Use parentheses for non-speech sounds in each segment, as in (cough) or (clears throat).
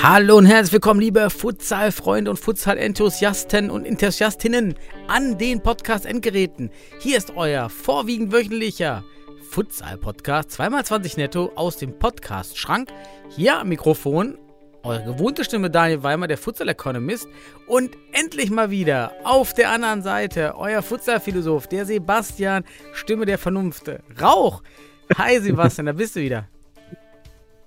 Hallo und herzlich willkommen, liebe Futsal-Freunde und Futsal-Enthusiasten und Enthusiastinnen an den Podcast-Endgeräten. Hier ist euer vorwiegend wöchentlicher Futsal-Podcast, 2x20 netto aus dem Podcast-Schrank. Hier am Mikrofon eure gewohnte Stimme Daniel Weimer, der Futsal-Economist. Und endlich mal wieder auf der anderen Seite euer Futsal-Philosoph, der Sebastian, Stimme der Vernunft. Rauch! Hi Sebastian, da bist du wieder.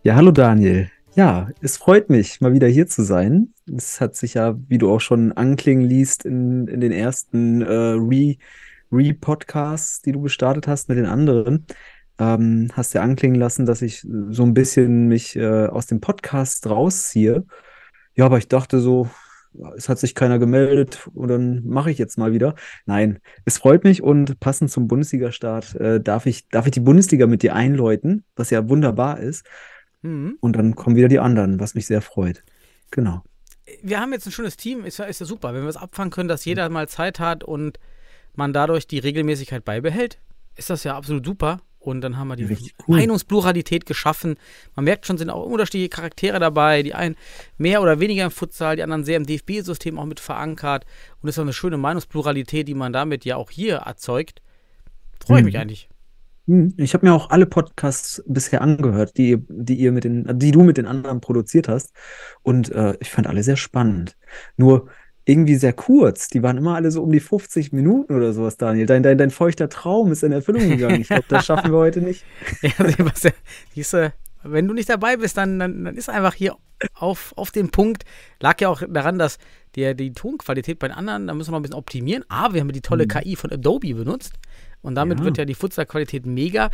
Ja, hallo Daniel. Ja, es freut mich, mal wieder hier zu sein. Es hat sich ja, wie du auch schon anklingen liest, in, in den ersten äh, Re, Re-Podcasts, die du gestartet hast mit den anderen, ähm, hast ja anklingen lassen, dass ich so ein bisschen mich äh, aus dem Podcast rausziehe. Ja, aber ich dachte so, es hat sich keiner gemeldet und dann mache ich jetzt mal wieder. Nein, es freut mich und passend zum Bundesliga-Start äh, darf ich, darf ich die Bundesliga mit dir einläuten, was ja wunderbar ist. Mhm. Und dann kommen wieder die anderen, was mich sehr freut. Genau. wir haben jetzt ein schönes Team, ist ja, ist ja super. Wenn wir es abfangen können, dass jeder mal Zeit hat und man dadurch die Regelmäßigkeit beibehält, ist das ja absolut super. Und dann haben wir die cool. Meinungspluralität geschaffen. Man merkt schon, sind auch unterschiedliche Charaktere dabei. Die einen mehr oder weniger im Futsal, die anderen sehr im DFB-System auch mit verankert. Und es ist auch eine schöne Meinungspluralität, die man damit ja auch hier erzeugt. Freue ich Mhm. mich eigentlich. Hm, Ich habe mir auch alle Podcasts bisher angehört, die, die ihr mit den, die du mit den anderen produziert hast. Und äh, ich fand alle sehr spannend. Nur irgendwie sehr kurz. Die waren immer alle so um die 50 Minuten oder sowas, Daniel. Dein, dein, dein feuchter Traum ist in Erfüllung gegangen. Ich glaube, das schaffen wir heute nicht. (laughs) Ja, Sebastian, siehste, wenn du nicht dabei bist, dann, dann, dann ist einfach hier auf, auf den Punkt. Lag ja auch daran, dass die, die Tonqualität bei den anderen, da müssen wir noch ein bisschen optimieren. Aber wir haben die tolle KI von Adobe benutzt. Und damit Ja. wird ja die Futsal-Qualität mega.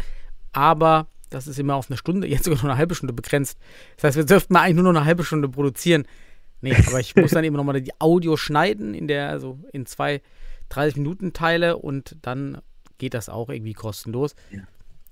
Aber das ist immer auf eine Stunde, jetzt sogar nur eine halbe Stunde begrenzt. Das heißt, wir dürften eigentlich nur noch eine halbe Stunde produzieren. Nee, (laughs) aber ich muss dann eben nochmal die Audio schneiden, in der, also in zwei 30-Minuten-Teile und dann geht das auch irgendwie kostenlos. Ja.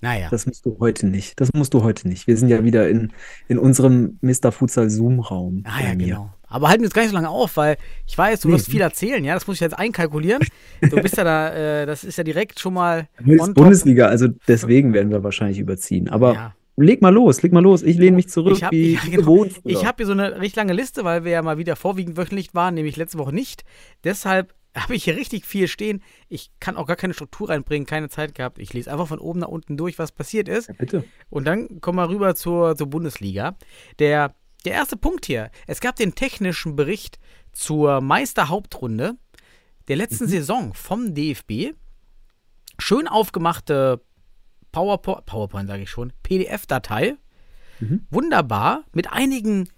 Naja. Das musst du heute nicht. Das musst du heute nicht. Wir sind ja wieder in, in unserem Mr. Futsal Zoom-Raum. Ah ja, genau. Aber halten wir jetzt gar nicht so lange auf, weil ich weiß, du Nee. wirst viel erzählen, ja, das muss ich jetzt einkalkulieren. (laughs) Du bist ja da, äh, das ist ja direkt schon mal. Bundesliga, also deswegen werden wir wahrscheinlich überziehen. Aber Ja. leg mal los, leg mal los. Ich lehne mich zurück, Ich hab- wie ja, genau. Ich habe hier so eine richtig lange Liste, weil wir ja mal wieder vorwiegend wöchentlich waren, nämlich letzte Woche nicht. Deshalb (laughs) habe ich hier richtig viel stehen. Ich kann auch gar keine Struktur reinbringen, keine Zeit gehabt. Ich lese einfach von oben nach unten durch, was passiert ist. Ja, bitte. Und dann kommen wir rüber zur, zur Bundesliga. Der, der erste Punkt hier. Es gab den technischen Bericht zur Meisterhauptrunde der letzten Saison vom DFB. Schön aufgemachte PowerPoint, PowerPoint sage ich schon, PDF-Datei. Wunderbar, mit einigen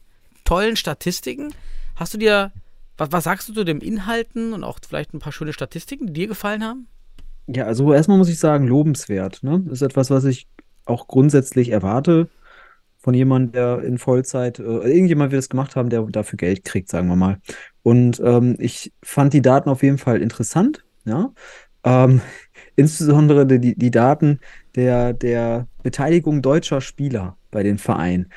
tollen Statistiken. Hast du dir, was, was sagst du zu den Inhalten und auch vielleicht ein paar schöne Statistiken, die dir gefallen haben? Ja, also erstmal muss ich sagen, lobenswert. Ne? Das ist etwas, was ich auch grundsätzlich erwarte von jemandem, der in Vollzeit, äh, irgendjemand wird es gemacht haben, der dafür Geld kriegt, sagen wir mal. Und ähm, ich fand die Daten auf jeden Fall interessant, ja. Ähm, (laughs) insbesondere die, die Daten der, der Beteiligung deutscher Spieler bei den Vereinen.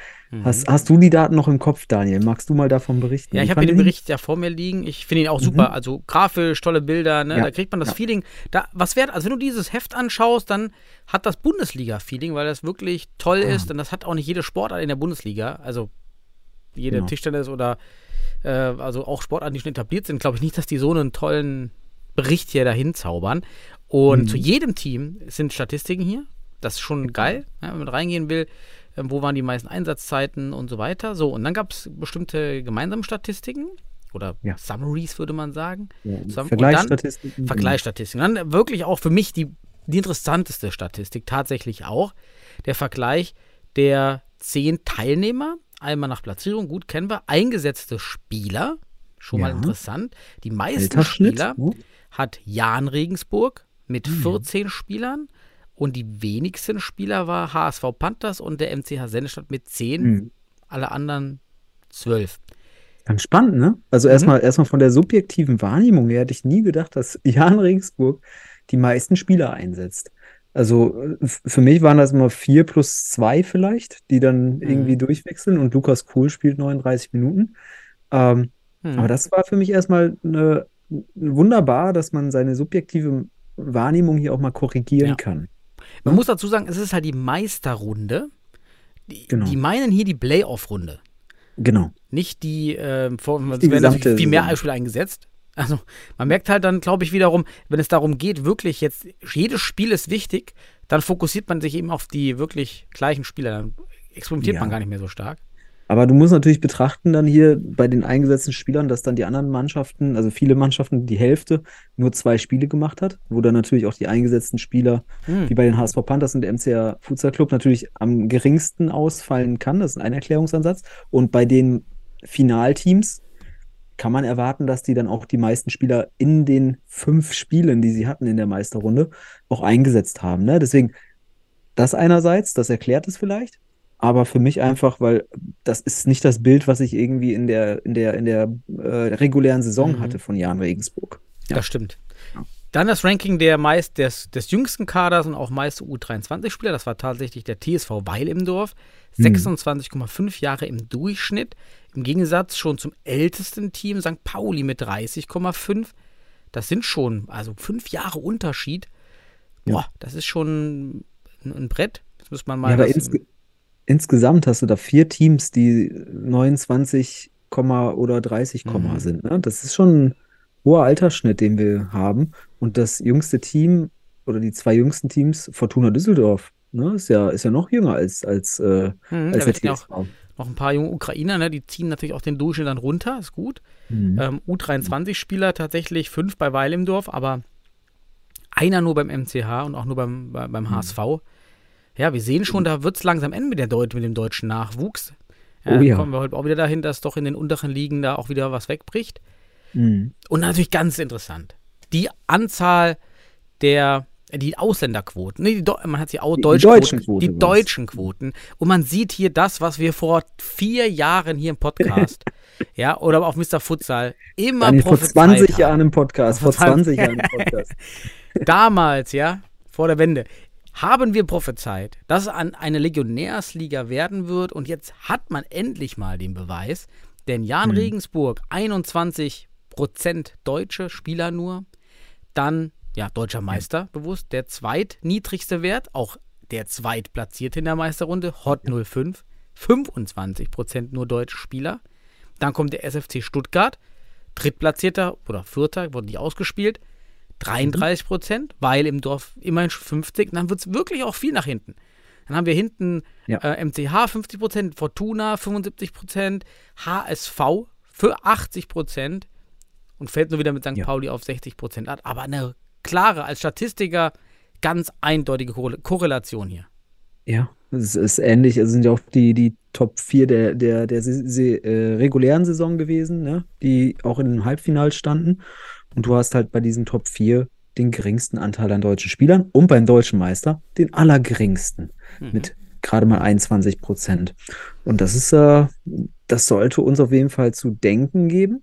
Hast, hast du die Daten noch im Kopf, Daniel? Magst du mal davon berichten? Ja, ich habe hier den? Bericht ja vor mir liegen. Ich finde ihn auch super. Also grafisch, tolle Bilder, ne? Ja, Da kriegt man das ja. Feeling. Da, was wert, also wenn du dieses Heft anschaust, dann hat das Bundesliga-Feeling, weil das wirklich toll Ah. ist. Und das hat auch nicht jede Sportart in der Bundesliga. Also jede Genau. Tischtennis oder äh, also auch Sportarten, die schon etabliert sind, glaube ich nicht, dass die so einen tollen Bericht hier dahin zaubern. Und Mhm. zu jedem Team sind Statistiken hier. Das ist schon geil, ja, wenn man reingehen will. Ähm, wo waren die meisten Einsatzzeiten und so weiter. So, und dann gab es bestimmte gemeinsame Statistiken oder Ja. Summaries, würde man sagen. Ja, Vergleichsstatistiken. Vergleichsstatistiken. Dann wirklich auch für mich die, die interessanteste Statistik tatsächlich auch. Der Vergleich der zehn Teilnehmer, einmal nach Platzierung, gut kennen wir, eingesetzte Spieler, schon mal Ja. interessant. Die meisten Spieler hat Jan Regensburg mit Mhm. 14 Spielern und die wenigsten Spieler war HSV Panthers und der MCH Sennestadt mit 10, Mhm. alle anderen 12. Ganz spannend, ne? Also Mhm. erstmal erstmal von der subjektiven Wahrnehmung her hätte ich nie gedacht, dass (laughs) Jan Regensburg die meisten Spieler einsetzt. Also äh, für mich waren das immer vier plus zwei vielleicht, die dann irgendwie durchwechseln und Lukas Kohl spielt 39 Minuten. Ähm, Hm. aber das war für mich erstmal eine, wunderbar, dass man seine subjektive Wahrnehmung hier auch mal korrigieren Ja. kann. Man muss dazu sagen, es ist halt die Meisterrunde. Die, Genau. die meinen hier die Playoff-Runde. Genau. Nicht die, ähm, vor, es die werden viel mehr. Spieler eingesetzt. Also man merkt halt dann, glaube ich, wiederum, wenn es darum geht, wirklich jetzt, jedes Spiel ist wichtig, dann fokussiert man sich eben auf die wirklich gleichen Spieler. Dann experimentiert Ja. man gar nicht mehr so stark. Aber du musst natürlich betrachten dann hier bei den eingesetzten Spielern, dass dann die anderen Mannschaften, also viele Mannschaften, die Hälfte nur zwei Spiele gemacht hat, wo dann natürlich auch die eingesetzten Spieler, Hm. wie bei den HSV Panthers und der MCR Futsal Club, natürlich am geringsten ausfallen kann. Das ist ein Erklärungsansatz. Und bei den Finalteams kann man erwarten, dass die dann auch die meisten Spieler in den fünf Spielen, die sie hatten in der Meisterrunde, auch eingesetzt haben. Ne? Deswegen, das einerseits, das erklärt es vielleicht. Aber für mich einfach, weil das ist nicht das Bild, was ich irgendwie in der, in der, in der äh, regulären Saison Mhm. hatte von Jan Regensburg. Ja. Das stimmt. Ja. Dann das Ranking der meist des, des jüngsten Kaders und auch meiste U23-Spieler. Das war tatsächlich der TSV Weil im Dorf. Hm. 26,5 Jahre im Durchschnitt. Im Gegensatz schon zum ältesten Team St. Pauli mit 30,5. Das sind schon, also fünf Jahre Unterschied. Ja. Boah, das ist schon ein, ein Brett. Das muss man mal. Ja, aber insge insgesamt hast du da vier Teams, die 29, oder 30, Mhm. sind. Ne? Das ist schon ein hoher Altersschnitt, den wir haben. Und das jüngste Team oder die zwei jüngsten Teams, Fortuna Düsseldorf, ne? Ist ja, ist ja noch jünger als, als, äh, Hm, als der TSV. noch ein paar junge Ukrainer, ne? die ziehen natürlich auch den Durchschnitt dann runter, ist gut. Mhm. Ähm, U23-Spieler tatsächlich fünf bei Weil im Dorf, aber einer nur beim MCH und auch nur beim, bei- Mhm. beim HSV. Ja, wir sehen schon, da wird es langsam enden mit, der Deut mit dem deutschen Nachwuchs. Ja, Oh ja. Kommen wir heute auch wieder dahin, dass doch in den unteren Ligen da auch wieder was wegbricht. Mhm. Und natürlich ganz interessant, die Anzahl der, die Ausländerquoten, nee, die, man hat sie auch Die- die deutschen Quote die deutschen Quoten. Und man sieht hier das, was wir vor vier Jahren hier im Podcast, (laughs) ja, oder auf Mr. Futsal immer Daniel, vor prophezeit 20 haben. Jahren im Podcast, vor Vor 20 20 Jahren im Podcast. (laughs) damals, ja, vor der Wende, haben wir prophezeit, dass es an eine Legionärsliga werden wird und jetzt hat man endlich mal den Beweis, denn Jan Hm. Regensburg, 21 Prozent deutsche Spieler nur, dann, ja, deutscher Meister, bewusst, der zweitniedrigste Wert, auch der zweitplatzierte in der Meisterrunde, Hot 05, 25 Prozent nur deutsche Spieler, dann kommt der SFC Stuttgart, drittplatzierter oder vierter, wurde nicht ausgespielt, 33 Prozent, weil im Dorf immerhin schon 50, und dann wird es wirklich auch viel nach hinten. Dann haben wir hinten Ja. äh, MCH 50 Prozent, Fortuna 75 Prozent, HSV für 80 Prozent und fällt nur wieder mit St. Ja. Pauli auf 60 Prozent ab. Aber eine klare, als Statistiker, ganz eindeutige Korrel- Korrelation hier. Ja, es ist ähnlich. Es sind ja auch die, die Top 4 der, der, der se- äh, regulären Saison gewesen, ne? die auch in den Halbfinals standen. Und du hast halt bei diesen Top 4 den geringsten Anteil an deutschen Spielern und beim deutschen Meister den allergeringsten Mhm. mit gerade mal 21 Prozent. Und das ist, äh, das sollte uns auf jeden Fall zu denken geben.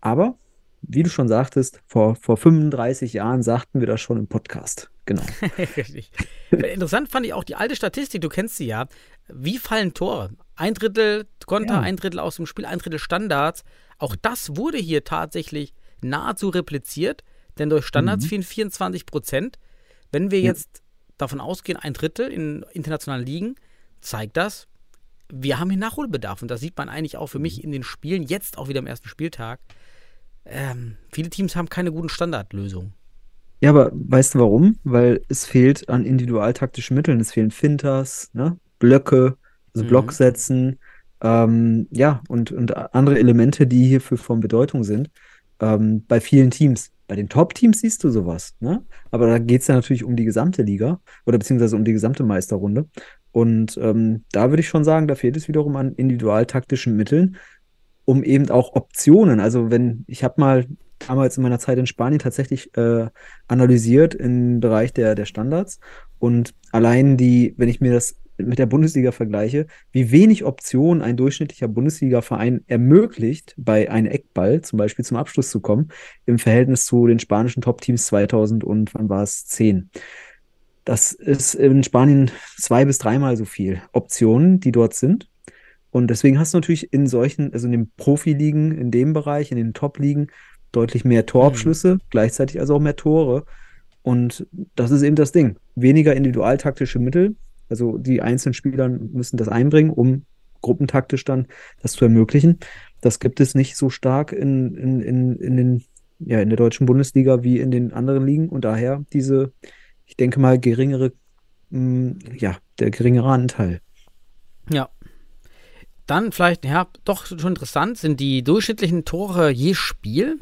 Aber wie du schon sagtest, vor, vor 35 Jahren sagten wir das schon im Podcast. Genau. (laughs) Richtig. Interessant fand ich auch die alte Statistik, du kennst sie ja. Wie fallen Tore? Ein Drittel Konter, Ja. ein Drittel aus dem Spiel, ein Drittel Standards. Auch das wurde hier tatsächlich nahezu repliziert, denn durch Standards Mhm. fielen 24 Prozent. Wenn wir Ja. jetzt davon ausgehen, ein Drittel in internationalen Ligen, zeigt das, wir haben hier Nachholbedarf. Und das sieht man eigentlich auch für Mhm. mich in den Spielen, jetzt auch wieder am ersten Spieltag. Ähm, viele Teams haben keine guten Standardlösungen. Ja, aber weißt du warum? Weil es fehlt an individualtaktischen Mitteln. Es fehlen Finters, ne? Blöcke, also Mhm. Blocksätzen, ähm, ja, und, und andere Elemente, die hierfür von Bedeutung sind. Ähm, bei vielen Teams. Bei den Top-Teams siehst du sowas, ne? Aber da geht es ja natürlich um die gesamte Liga oder beziehungsweise um die gesamte Meisterrunde. Und ähm, da würde ich schon sagen, da fehlt es wiederum an individualtaktischen Mitteln, um eben auch Optionen. Also wenn, ich habe mal damals in meiner Zeit in Spanien tatsächlich äh, analysiert im Bereich der, der Standards. Und allein die, wenn ich mir das mit der Bundesliga vergleiche, wie wenig Optionen ein durchschnittlicher Bundesliga-Verein ermöglicht, bei einem Eckball zum Beispiel zum Abschluss zu kommen, im Verhältnis zu den spanischen Top-Teams 2000 und wann war es? 10. Das ist in Spanien zwei bis dreimal so viel Optionen, die dort sind. Und deswegen hast du natürlich in solchen, also in den Profiligen, in dem Bereich, in den Top-Ligen, deutlich mehr Torabschlüsse, mhm. gleichzeitig also auch mehr Tore. Und das ist eben das Ding. Weniger individualtaktische Mittel. Also die einzelnen Spieler müssen das einbringen, um gruppentaktisch dann das zu ermöglichen. Das gibt es nicht so stark in, in, in, in, den, ja, in der deutschen Bundesliga wie in den anderen Ligen. Und daher diese, ich denke mal, geringere, mh, mm, ja, der geringere Anteil. Ja, dann vielleicht, ja, doch schon interessant sind die durchschnittlichen Tore je Spiel.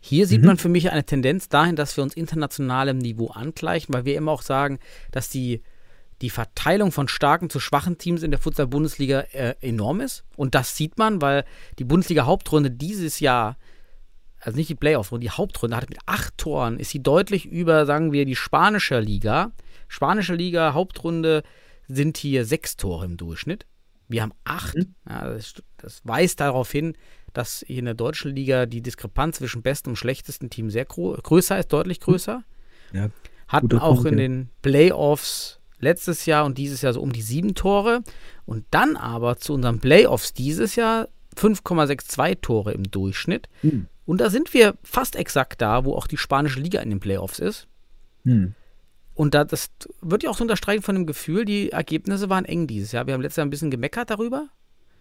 Hier sieht mhm. man für mich eine Tendenz dahin, dass wir uns internationalem Niveau angleichen, weil wir immer auch sagen, dass die, die Verteilung von starken zu schwachen Teams in der Futsal-Bundesliga äh, enorm ist. Und das sieht man, weil die Bundesliga-Hauptrunde dieses Jahr, also nicht die Playoff-Runde, die Hauptrunde hat mit acht Toren, ist sie deutlich über, sagen wir, die spanische Liga. Spanische Liga, Hauptrunde sind hier sechs Tore im Durchschnitt. Wir haben acht. Mhm. Ja, das, das, weist darauf hin, dass hier in der deutschen Liga die Diskrepanz zwischen bestem und schlechtesten Team sehr größer ist, deutlich größer. Ja, Hatten auch Punkt, in ja. den Playoffs letztes Jahr und dieses Jahr so um die sieben Tore. Und dann aber zu unseren Playoffs dieses Jahr 5,62 Tore im Durchschnitt. Mhm. Und da sind wir fast exakt da, wo auch die spanische Liga in den Playoffs ist. Mhm. Und da, das wird ja auch so unterstreichen von dem Gefühl, die Ergebnisse waren eng dieses Jahr. Wir haben letztes Jahr ein bisschen gemeckert darüber,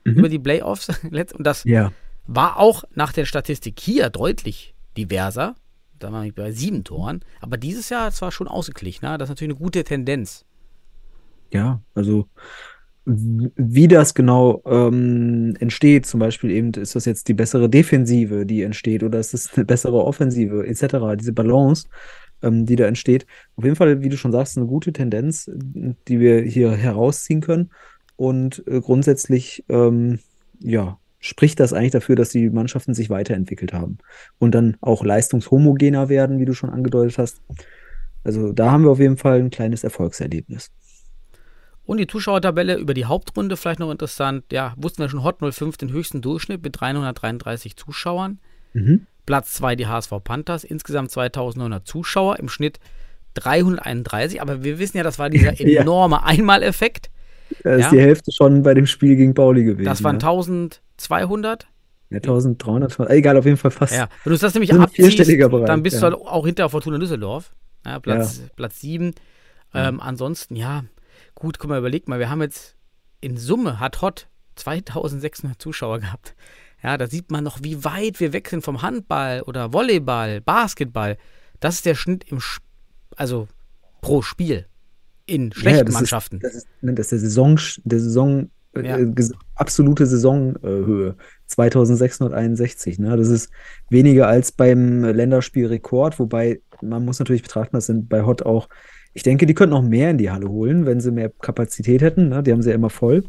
mhm. über die Playoffs. (laughs) Und das ja. war auch nach der Statistik hier deutlich diverser. Da waren wir bei sieben Toren. Aber dieses Jahr, das war schon ausgeglichen. Ne? Das ist natürlich eine gute Tendenz. Ja, also wie das genau ähm, entsteht, zum Beispiel eben, ist das jetzt die bessere Defensive, die entsteht, oder ist es eine bessere Offensive, etc., diese Balance, ähm, die da entsteht. Auf jeden Fall, wie du schon sagst, eine gute Tendenz, die wir hier herausziehen können. Und äh, grundsätzlich, ähm, ja, spricht das eigentlich dafür, dass die Mannschaften sich weiterentwickelt haben und dann auch leistungshomogener werden, wie du schon angedeutet hast. Also da haben wir auf jeden Fall ein kleines Erfolgserlebnis. Und die Zuschauertabelle über die Hauptrunde vielleicht noch interessant. Ja, wussten wir schon, Hot 05 den höchsten Durchschnitt mit 333 Zuschauern. Mhm. Platz 2 die HSV Panthers, insgesamt 2900 Zuschauer, im Schnitt 331. Aber wir wissen ja, das war dieser (laughs) enorme ja. Einmaleffekt. Da ist ja. die Hälfte schon bei dem Spiel gegen Pauli gewesen. Das waren ja. 1200. Ja, 1300, egal, auf jeden Fall fast. Ja, wenn du das nämlich abziehst, dann bist ja. du halt auch hinter Fortuna Düsseldorf. Ja, Platz. Platz 7. Ähm, ansonsten, ja, gut, guck mal, überleg mal, wir haben jetzt in Summe hat Hot 2600 Zuschauer gehabt. Ja, da sieht man noch, wie weit wir weg sind vom Handball oder Volleyball, Basketball. Das ist der Schnitt im, Sp also pro Spiel in schlechten ja, das Mannschaften. Ist, das, ist, ne, das ist der Saison, der Saison äh, ja. äh, absolute Saisonhöhe. 2661. Ne? Das ist weniger als beim Länderspielrekord, wobei man muss natürlich betrachten, das sind bei Hot auch, ich denke, die könnten auch mehr in die Halle holen, wenn sie mehr Kapazität hätten. Ne? Die haben sie ja immer voll.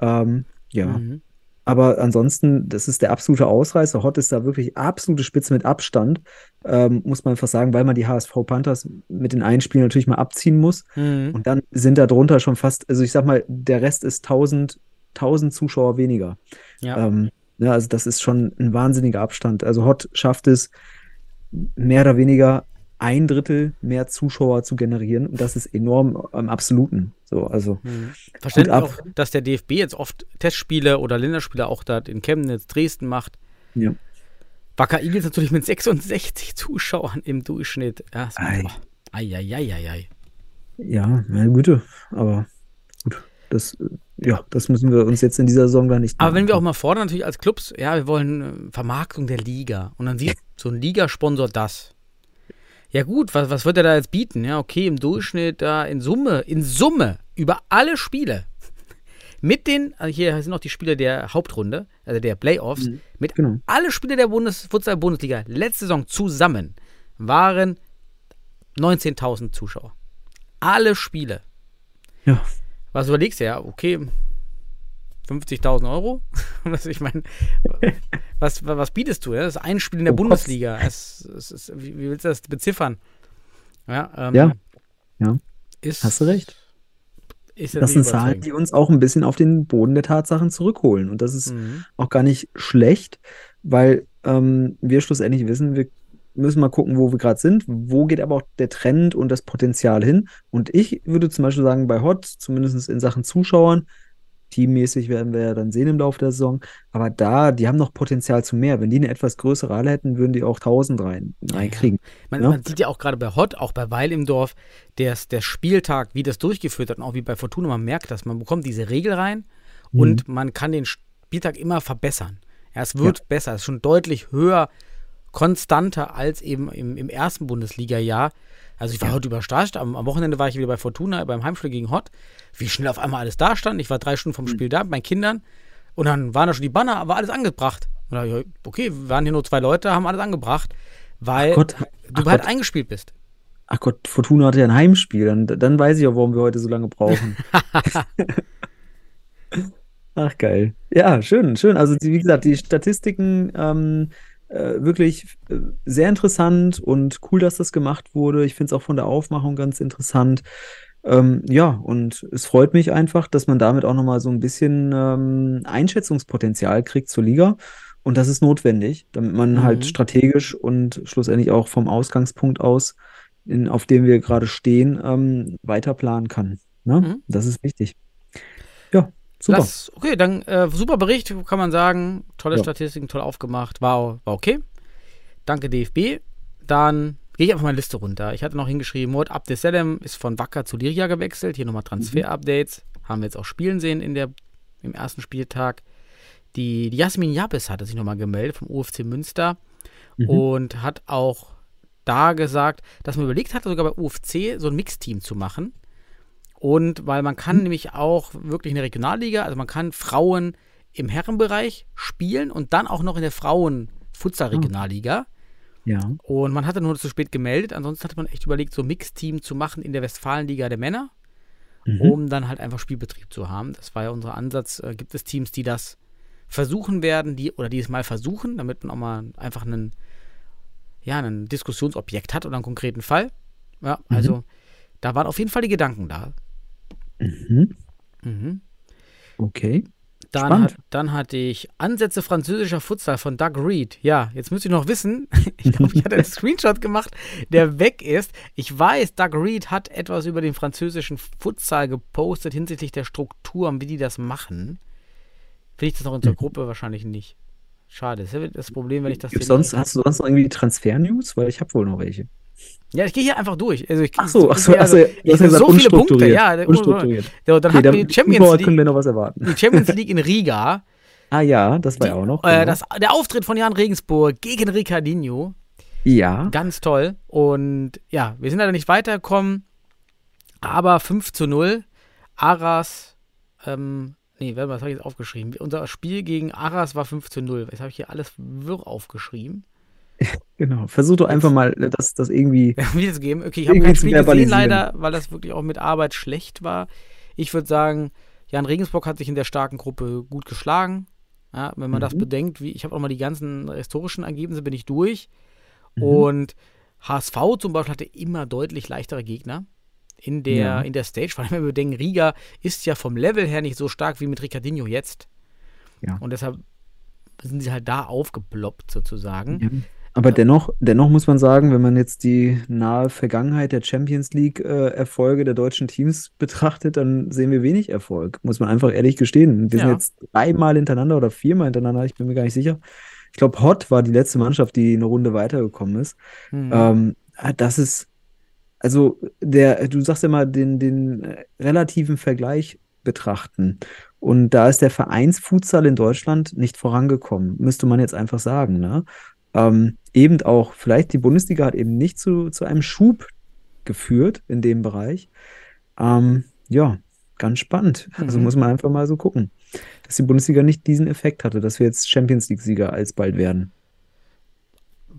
Ähm, ja. Mhm. Aber ansonsten, das ist der absolute Ausreißer. Hot ist da wirklich absolute Spitze mit Abstand, ähm, muss man fast sagen, weil man die HSV Panthers mit den Einspielen natürlich mal abziehen muss. Mhm. Und dann sind da drunter schon fast, also ich sag mal, der Rest ist 1000, 1000 Zuschauer weniger. Ja. Ähm, ja, also das ist schon ein wahnsinniger Abstand. Also Hot schafft es mehr oder weniger ein Drittel mehr Zuschauer zu generieren. Und das ist enorm im Absoluten. So, also. Mhm. Verständlich auch, dass der DFB jetzt oft Testspiele oder Länderspiele auch da in Chemnitz, Dresden macht. Ja. Wacker Eagles natürlich mit 66 Zuschauern im Durchschnitt. Ja, ei. Ei, ei, ei, ei. Ja, meine Güte, aber gut. Das, ja, das müssen wir uns jetzt in dieser Saison gar nicht machen. Aber wenn wir auch mal fordern, natürlich als Clubs, ja, wir wollen äh, Vermarktung der Liga. Und dann sieht (laughs) so ein Ligasponsor das. Ja gut, was, was wird er da jetzt bieten? Ja, okay, im Durchschnitt da in Summe, in Summe über alle Spiele. (laughs) Mit den, also hier sind noch die Spiele der Hauptrunde, also der Playoffs, mhm, mit genau. alle Spiele der Bundes Futsal-Bundesliga letzte Saison zusammen waren 19.000 Zuschauer. Alle Spiele. Ja. Was überlegst du ja? Okay, 50.000 Euro? (laughs) ich meine, was, was bietest du? Das ist ein Spiel in der oh, Bundesliga. Es, es, es, wie willst du das beziffern? Ja, ähm, ja. ja. Ist, hast du recht. Ja Das sind Zahlen, die uns auch ein bisschen auf den Boden der Tatsachen zurückholen. Und das ist Mhm. auch gar nicht schlecht, weil ähm, wir schlussendlich wissen, wir müssen mal gucken, wo wir gerade sind. Wo geht aber auch der Trend und das Potenzial hin? Und ich würde zum Beispiel sagen, bei Hot, zumindest in Sachen Zuschauern, teammäßig werden wir ja dann sehen im Laufe der Saison, aber da, die haben noch Potenzial zu mehr. Wenn die eine etwas größere Halle hätten, würden die auch 1000 rein, reinkriegen. Man, Ja. man sieht ja auch gerade bei Hot, auch bei Weil im Dorf, der, der Spieltag, wie das durchgeführt hat, und auch wie bei Fortuna, man merkt das. Man bekommt diese Regel rein Mhm. und man kann den Spieltag immer verbessern. Ja, es wird besser, es ist schon deutlich höher, konstanter als eben im, im ersten Bundesliga-Jahr. Also ich war heute überrascht. Am, am Wochenende war ich wieder bei Fortuna beim Heimspiel gegen Hot. Wie schnell auf einmal alles da stand. Ich war drei Stunden vom Mhm. Spiel da mit meinen Kindern. Und dann waren da schon die Banner, war alles angebracht. Und da, ja, okay, wir waren hier nur zwei Leute, haben alles angebracht, weil Gott, du halt Gott. eingespielt bist. Ach Gott, Fortuna hatte ja ein Heimspiel. Dann, dann weiß ich auch, warum wir heute so lange brauchen. (laughs) Ach, geil. Ja, schön, schön. Also, wie gesagt, die Statistiken ähm, äh, wirklich äh, sehr interessant und cool, dass das gemacht wurde. Ich finde es auch von der Aufmachung ganz interessant. Ähm, ja, und es freut mich einfach, dass man damit auch nochmal so ein bisschen ähm, Einschätzungspotenzial kriegt zur Liga. Und das ist notwendig, damit man Mhm. halt strategisch und schlussendlich auch vom Ausgangspunkt aus, in, auf dem wir gerade stehen, ähm, weiter planen kann. Ne? Mhm. Das ist wichtig. Ja, super. Das, okay, dann äh, super Bericht, kann man sagen. Tolle Ja. Statistiken, toll aufgemacht. War, war okay. Danke DFB. Dann gehe ich einfach meine Liste runter. Ich hatte noch hingeschrieben, Mord Abdeselem ist von Wacker zu Liria gewechselt. Hier nochmal Transfer-Updates. Haben wir jetzt auch spielen sehen in der, im ersten Spieltag. Die, die Jasmin Jabes hatte sich nochmal gemeldet vom UFC Münster Mhm. und hat auch da gesagt, dass man überlegt hatte, sogar bei UFC so ein Mixteam zu machen. Und weil man kann nämlich auch wirklich in der Regionalliga, also man kann Frauen im Herrenbereich spielen und dann auch noch in der Frauen-Futsal-Regionalliga. Ja. Und man hatte nur zu spät gemeldet. Ansonsten hatte man echt überlegt, so ein Mixteam zu machen in der Westfalenliga der Männer, Mhm. um dann halt einfach Spielbetrieb zu haben. Das war ja unser Ansatz. Äh, gibt es Teams, die das versuchen werden, die oder die es mal versuchen, damit man auch mal einfach einen, ja, ein Diskussionsobjekt hat oder einen konkreten Fall. Ja, Mhm. also da waren auf jeden Fall die Gedanken da. Mhm. Mhm. Okay. Dann, hat, dann hatte ich Ansätze französischer Futsal von Doug Reed. Ja, jetzt müsst ihr noch wissen, (laughs) ich glaube, ich hatte einen (laughs) Screenshot gemacht, der weg ist. Ich weiß, Doug Reed hat etwas über den französischen Futsal gepostet hinsichtlich der Strukturen, wie die das machen. Finde ich das noch in der Mhm. Gruppe wahrscheinlich nicht. Schade, das ist das Problem, wenn ich das sonst, hast du sonst noch irgendwie Transfer-News? Weil ich habe wohl noch welche. Ja, ich gehe hier einfach durch. Also ich, Ach so, ach so, also, ach so, ich hast so gesagt, viele Punkte, unstrukturiert. ja. Unstrukturiert. So, dann Okay, dann wir die Champions League, können wir noch was erwarten. die Champions League in Riga. Ah ja, das war ja auch noch. Äh, genau. das, der Auftritt von Jan Regensburg gegen Ricardinho. ja, Ganz toll. Und ja, wir sind leider nicht weitergekommen. Aber 5 zu 0. Aras, ähm, nee, warte mal, was habe ich jetzt aufgeschrieben? Unser Spiel gegen Aras war 5 zu 0. Jetzt habe ich hier alles wirr aufgeschrieben. Genau. Versuch doch einfach mal, äh, das, das irgendwie. (laughs) Wiederzugeben. Okay, ich habe kein Spiel gesehen, leider, weil das wirklich auch mit Arbeit schlecht war. Ich würde sagen, Jan Regensburg hat sich in der starken Gruppe gut geschlagen. Ja, wenn man das Mhm. bedenkt, wie ich habe auch mal die ganzen historischen Ergebnisse, bin ich durch. Mhm. Und HSV zum Beispiel hatte immer deutlich leichtere Gegner in der, Ja. in der Stage. Vor allem, (laughs) wenn wir bedenken, Riga ist ja vom Level her nicht so stark wie mit Ricardinho jetzt. Ja. Und deshalb sind sie halt da aufgeploppt sozusagen. Aber dennoch, dennoch muss man sagen, wenn man jetzt die nahe Vergangenheit der Champions League-Erfolge der deutschen Teams betrachtet, dann sehen wir wenig Erfolg, muss man einfach ehrlich gestehen. Wir sind Ja. jetzt dreimal hintereinander oder viermal hintereinander, ich bin mir gar nicht sicher. Ich glaube, Hot war die letzte Mannschaft, die eine Runde weitergekommen ist. Mhm. Ähm, das ist, also der, du sagst ja mal, den, den äh, relativen Vergleich betrachten. Und da ist der Vereinsfutsal in Deutschland nicht vorangekommen, müsste man jetzt einfach sagen. Ne? Ähm, eben auch, vielleicht die Bundesliga hat eben nicht zu, zu einem Schub geführt in dem Bereich. Ähm, ja, ganz spannend. Also Mhm. muss man einfach mal so gucken, dass die Bundesliga nicht diesen Effekt hatte, dass wir jetzt Champions League-Sieger alsbald werden.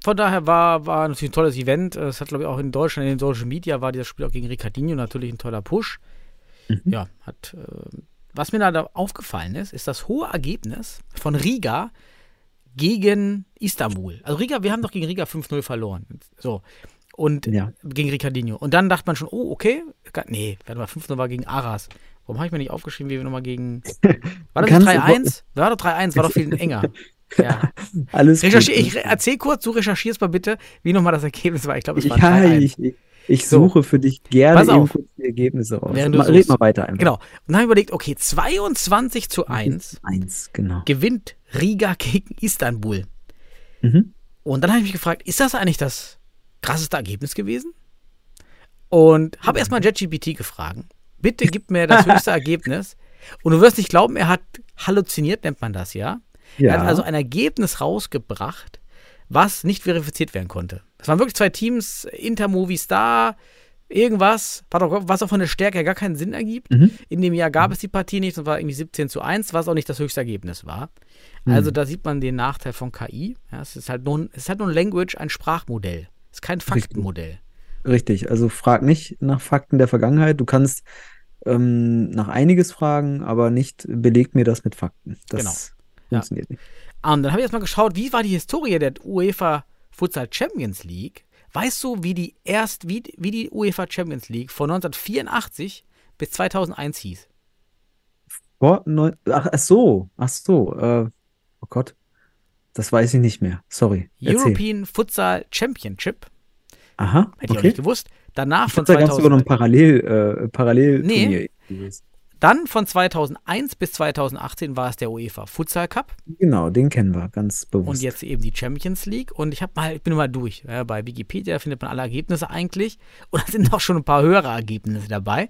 Von daher war, war natürlich ein tolles Event. Es hat, glaube ich, auch in Deutschland, in den Social Media war dieses Spiel auch gegen Ricardinho natürlich ein toller Push. Mhm. Ja, hat. Äh, was mir da aufgefallen ist, ist das hohe Ergebnis von Riga gegen Istanbul. Also Riga, wir haben doch gegen Riga 5-0 verloren. So. Und Ja. gegen Ricardinho. Und dann dachte man schon, oh, okay. Nee, warte mal, 5-0 war gegen Aras. Warum habe ich mir nicht aufgeschrieben, wie wir nochmal gegen. (laughs) War das Kannst nicht du- 3-1? War doch 3-1, war doch viel enger. (laughs) Ja. Alles Recherchier, gut. ich erzähl kurz, du recherchierst mal bitte, wie nochmal das Ergebnis war. Ich glaube, es war Ja, 3-1. Ich, So. suche für dich gerne auf. die Ergebnisse raus. Während du Ma- suchst. Red mal weiter einfach. Genau. Und dann habe ich überlegt, okay, 22 zu 1 Eins, genau. gewinnt Riga gegen Istanbul. Mhm. Und dann habe ich mich gefragt, ist das eigentlich das krasseste Ergebnis gewesen? Und habe erstmal JetGPT gefragt. Bitte gib mir das (laughs) höchste Ergebnis. Und du wirst nicht glauben, er hat halluziniert, nennt man das, ja? Er Ja. hat also ein Ergebnis rausgebracht, was nicht verifiziert werden konnte. Es waren wirklich zwei Teams, Inter Movistar, irgendwas, was auch, von der Stärke her gar keinen Sinn ergibt. Mhm. In dem Jahr gab es die Partie nicht und war irgendwie 17 zu 1, was auch nicht das höchste Ergebnis war. Also Mhm. da sieht man den Nachteil von KI. Ja, es ist halt nur, ein- es ist halt nur ein Language, ein Sprachmodell. Es ist kein Faktenmodell. Richtig, also frag nicht nach Fakten der Vergangenheit. Du kannst ähm, nach einiges fragen, aber nicht beleg mir das mit Fakten. Das Genau. funktioniert nicht. Und dann habe ich erstmal geschaut, wie war die Historie der UEFA Futsal Champions League. Weißt du, wie die erst, wie, wie die UEFA Champions League von 1984 bis 2001 hieß? Vor neun, ach, ach so, ach so, äh, oh Gott, das weiß ich nicht mehr. Sorry. Erzähl. European Futsal Championship. Aha, Hätte ich auch okay. nicht gewusst. Danach Ich von dachte, da gab es sogar noch ein 2000, Parallel, äh, Parallelturnier. Dann von 2001 bis 2018 war es der UEFA Futsal Cup. Genau, den kennen wir ganz bewusst. Und jetzt eben die Champions League. Und ich habe mal, ich bin mal durch. Ja, bei Wikipedia findet man alle Ergebnisse eigentlich. Und da sind (laughs) auch schon ein paar höhere Ergebnisse dabei.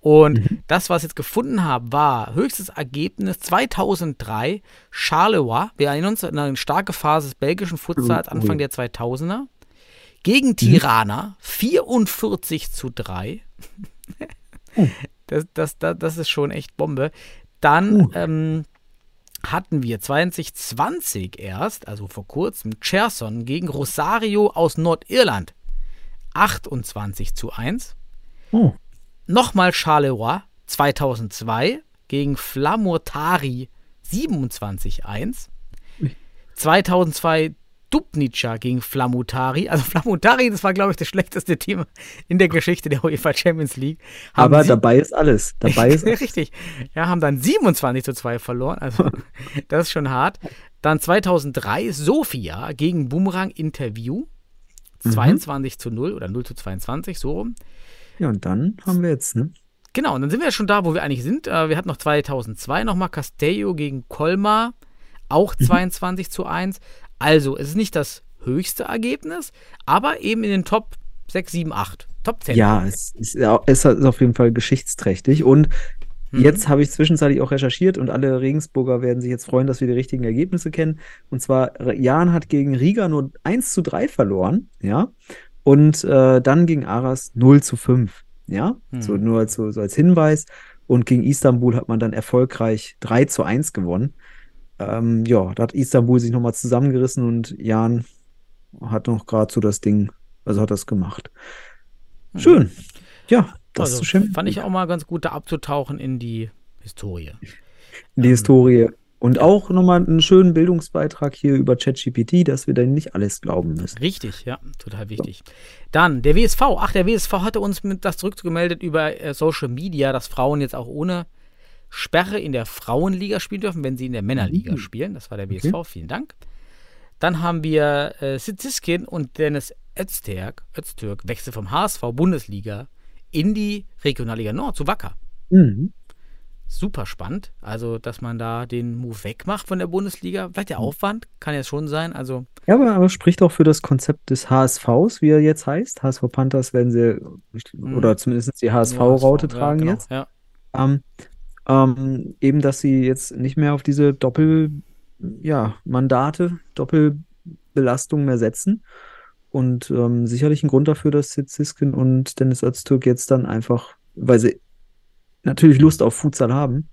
Und Mhm. das, was ich jetzt gefunden habe, war höchstes Ergebnis 2003 Charleroi. Wir erinnern uns an eine starke Phase des belgischen Futsals Oh, Anfang oh. der 2000er. Gegen Tirana 44 zu 3. (laughs) Das, das, das, das ist schon echt Bombe. Dann Uh. ähm, hatten wir 2020 erst, also vor kurzem, Cherson gegen Rosario aus Nordirland. 28 zu 1. Oh, Nochmal Charleroi 2002 gegen Flamurtari 27 1. 2002 Dubnica gegen Flamutari. Also (laughs) Flamutari, das war, glaube ich, das schlechteste Team in der Geschichte der UEFA Champions League. Haben aber dabei ist alles. Dabei ist (laughs) alles. Richtig. Ja, haben dann 27 zu 2 verloren. Also, (laughs) das ist schon hart. Dann 2003 Sofia gegen Boomerang Interview. Mhm. 22 zu 0 oder 0 zu 22, so rum. Ja, und dann haben wir jetzt, ne? Genau, und dann sind wir schon da, wo wir eigentlich sind. Äh, Wir hatten noch 2002 nochmal Castello gegen Colmar, auch Mhm. 22 zu 1. Also, es ist nicht das höchste Ergebnis, aber eben in den Top 6, 7, 8. Top 10. Ja, es ist, es ist auf jeden Fall geschichtsträchtig. Und Mhm. jetzt habe ich zwischenzeitlich auch recherchiert und alle Regensburger werden sich jetzt freuen, dass wir die richtigen Ergebnisse kennen. Und zwar, Jan hat gegen Riga nur 1 zu 3 verloren, ja. Und äh, dann gegen Aras 0 zu 5, ja. Mhm. So nur als, so als Hinweis. Und gegen Istanbul hat man dann erfolgreich 3 zu 1 gewonnen. Ähm, ja, da hat Istanbul sich nochmal zusammengerissen und Jan hat noch gerade so das Ding, also hat das gemacht. Schön. Ja, das also, Champions fand ich auch mal ganz gut, da abzutauchen in die Historie. in die Historie. Und auch nochmal einen schönen Bildungsbeitrag hier über ChatGPT, dass wir da nicht alles glauben müssen. Richtig, ja, total wichtig. Dann der WSV. Ach, der WSV hatte uns mit das zurückgemeldet über äh, Social Media, dass Frauen jetzt auch ohne Sperre in der Frauenliga spielen dürfen, wenn sie in der Männerliga Mhm. spielen. Das war der WSV, vielen Dank. Dann haben wir äh, Sitziskin und Dennis Öztürk, Öztürk wechseln vom HSV Bundesliga in die Regionalliga Nord zu Wacker. Mhm. Super spannend. Also, dass man da den Move wegmacht von der Bundesliga. Vielleicht der Aufwand, kann ja schon sein. Also, Ja, aber, aber spricht auch für das Konzept des HSVs, wie er jetzt heißt. HSV Panthers werden sie, oder zumindest die HSV-Raute nur tragen ja, genau, jetzt. Ja. Ähm, ähm, eben, dass sie jetzt nicht mehr auf diese Doppel, ja, Mandate, Doppelbelastung mehr setzen. Und ähm, sicherlich ein Grund dafür, dass jetzt Siskin und Dennis Öztürk jetzt dann einfach, weil sie natürlich Lust auf Futsal haben.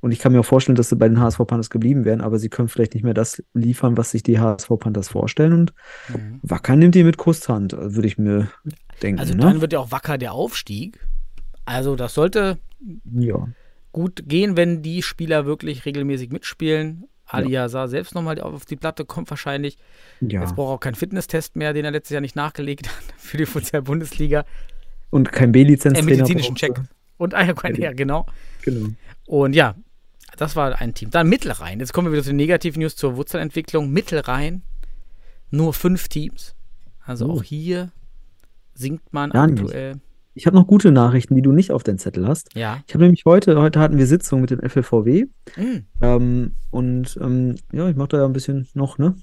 Und ich kann mir auch vorstellen, dass sie bei den HSV Panthers geblieben wären, aber sie können vielleicht nicht mehr das liefern, was sich die HSV Panthers vorstellen. Und Mhm. Wacker nimmt die mit Kusshand, würde ich mir denken. Also ne? dann wird ja auch wacker der Aufstieg. Also das sollte ja. Gut gehen, wenn die Spieler wirklich regelmäßig mitspielen. Ali sah selbst nochmal auf die Platte, kommt wahrscheinlich. ja. Jetzt braucht er auch keinen Fitnesstest mehr, den er letztes Jahr nicht nachgelegt hat (laughs) für die Futsal-Bundesliga. Und kein Äh, B-Lizenz-Trainer. medizinischen Check. Und Ayaquan, ja, genau. Genau. Und ja, das war ein Team. Dann Mittelrhein. Jetzt kommen wir wieder zu den negativen News zur Wurzelentwicklung. Mittelrhein, nur fünf Teams. Also Oh. auch hier sinkt man Gar nicht. Ich habe noch gute Nachrichten, die du nicht auf deinen Zettel hast. Ja. Ich habe nämlich heute, heute hatten wir Sitzung mit dem FLVW Hm. ähm, und ähm, ja, ich mache da ja ein bisschen noch, ne?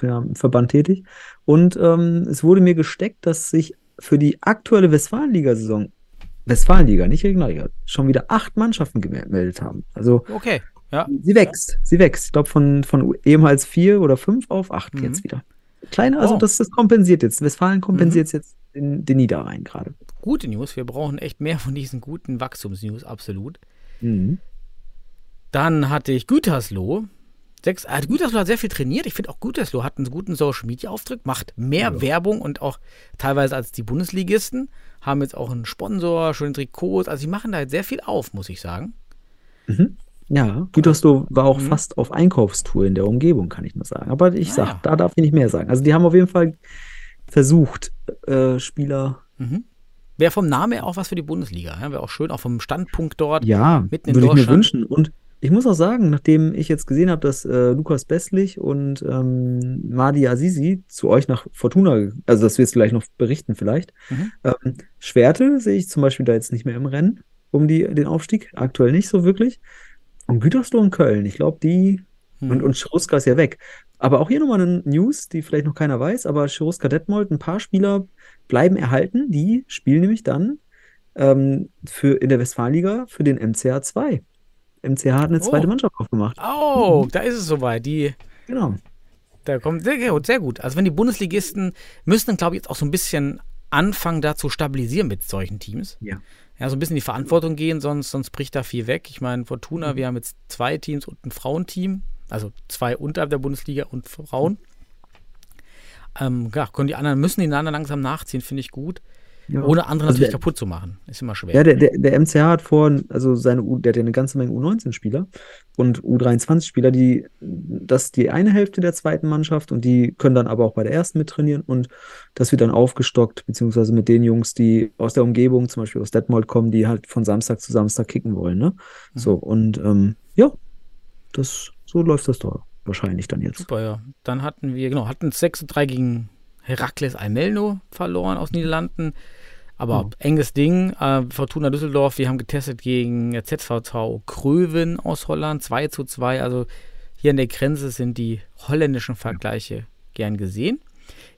Ja im Verband tätig. Und ähm, es wurde mir gesteckt, dass sich für die aktuelle Westfalenliga-Saison, Westfalenliga, nicht Regionalliga, schon wieder acht Mannschaften gemeldet haben. Also Okay. Ja. sie wächst, sie wächst. Ich glaube von, von ehemals vier oder fünf auf acht Mhm. jetzt wieder. Kleine, also Oh. das, das kompensiert jetzt. Westfalen kompensiert jetzt den, den Niederrhein gerade. Gute News. Wir brauchen echt mehr von diesen guten Wachstumsnews, absolut. Mhm. Dann hatte ich Gütersloh. Sechs, äh, Gütersloh hat sehr viel trainiert. Ich finde auch Gütersloh hat einen guten Social Media Auftritt, macht mehr Werbung und auch teilweise als die Bundesligisten. Haben jetzt auch einen Sponsor, schöne Trikots. Also, sie machen da jetzt sehr viel auf, muss ich sagen. Ja, Gütersloh war auch Mhm. fast auf Einkaufstour in der Umgebung, kann ich nur sagen. Aber ich Ah, sag, ja. da darf ich nicht mehr sagen. Also die haben auf jeden Fall versucht, äh, Spieler. Wäre vom Namen her auch was für die Bundesliga. Ja? Wäre auch schön, auch vom Standpunkt dort. Ja, Mitten in würde ich mir wünschen. Und ich muss auch sagen, nachdem ich jetzt gesehen habe, dass äh, Lukas Besslich und ähm, Madi Azizi zu euch nach Fortuna, also das wirst du gleich noch berichten vielleicht. Mhm. Ähm, Schwerte sehe ich zum Beispiel da jetzt nicht mehr im Rennen um die, den Aufstieg. Aktuell nicht so wirklich. Und Gütersloh und Köln, ich glaube, die Mhm. Und, und Schuruska ist ja weg. Aber auch hier nochmal eine News, die vielleicht noch keiner weiß, aber Schuruska Detmold, ein paar Spieler bleiben erhalten, die spielen nämlich dann ähm, für, in der Westfalenliga für den MCH 2. MCH hat eine Oh. zweite Mannschaft aufgemacht. Oh, da ist es soweit. Die, Genau. da kommt sehr gut, sehr gut. Also wenn die Bundesligisten müssen dann, glaube ich, jetzt auch so ein bisschen anfangen, da zu stabilisieren mit solchen Teams. Ja. Ja, so ein bisschen die Verantwortung gehen, sonst, sonst bricht da viel weg. Ich meine, Fortuna, Mhm. wir haben jetzt zwei Teams und ein Frauenteam, also zwei unterhalb der Bundesliga und Frauen. Ähm, ja, können die anderen, müssen die anderen langsam nachziehen, finde ich gut. Ja. Ohne andere Also natürlich der- kaputt zu machen. Ist immer schwer. Ja, der, der, der MCH hat vor, also seine U, der hat ja eine ganze Menge U19-Spieler und U23-Spieler, die, das ist die eine Hälfte der zweiten Mannschaft und die können dann aber auch bei der ersten mittrainieren und das wird dann aufgestockt, beziehungsweise mit den Jungs, die aus der Umgebung, zum Beispiel aus Detmold kommen, die halt von Samstag zu Samstag kicken wollen, ne? So, und ähm, ja, das, so läuft das doch wahrscheinlich dann jetzt. Super, ja. Dann hatten wir, genau, hatten 6 zu 3 gegen Herakles Almelno verloren aus Niederlanden. Aber Oh. enges Ding. Äh, Fortuna Düsseldorf, wir haben getestet gegen ZVV Kröven aus Holland, 2 zu 2. Also hier an der Grenze sind die holländischen Vergleiche gern gesehen.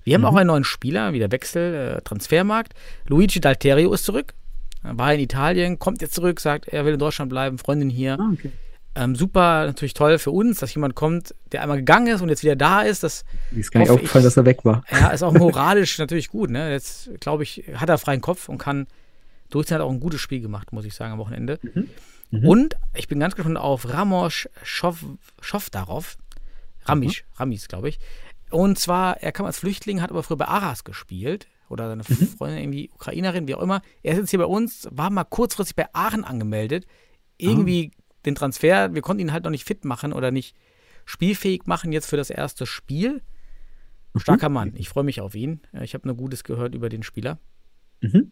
Wir haben Mhm. auch einen neuen Spieler, wieder Wechsel, äh, Transfermarkt. Luigi Dalterio ist zurück. War in Italien, kommt jetzt zurück, sagt, er will in Deutschland bleiben, Freundin hier. Ah, okay. Ähm, super, natürlich toll für uns, dass jemand kommt, der einmal gegangen ist und jetzt wieder da ist. Das Mir ist gar nicht aufgefallen, dass er weg war. ja, ist auch (laughs) moralisch natürlich gut. Ne? Jetzt, glaube ich, hat er freien Kopf und kann durchziehen. Hat auch ein gutes Spiel gemacht, muss ich sagen, am Wochenende. Mhm. Und ich bin ganz gespannt auf Ramos Schof, Schofdarov. Ramisch, Ramis, glaube ich. Und zwar, er kam als Flüchtling, hat aber früher bei Aras gespielt. Oder seine Mhm. Freundin, irgendwie Ukrainerin, wie auch immer. Er ist jetzt hier bei uns, war mal kurzfristig bei Aachen angemeldet. Irgendwie Ah. Den Transfer, wir konnten ihn halt noch nicht fit machen oder nicht spielfähig machen jetzt für das erste Spiel. Starker Mann. Ich freue mich auf ihn. Ich habe nur Gutes gehört über den Spieler. Mhm.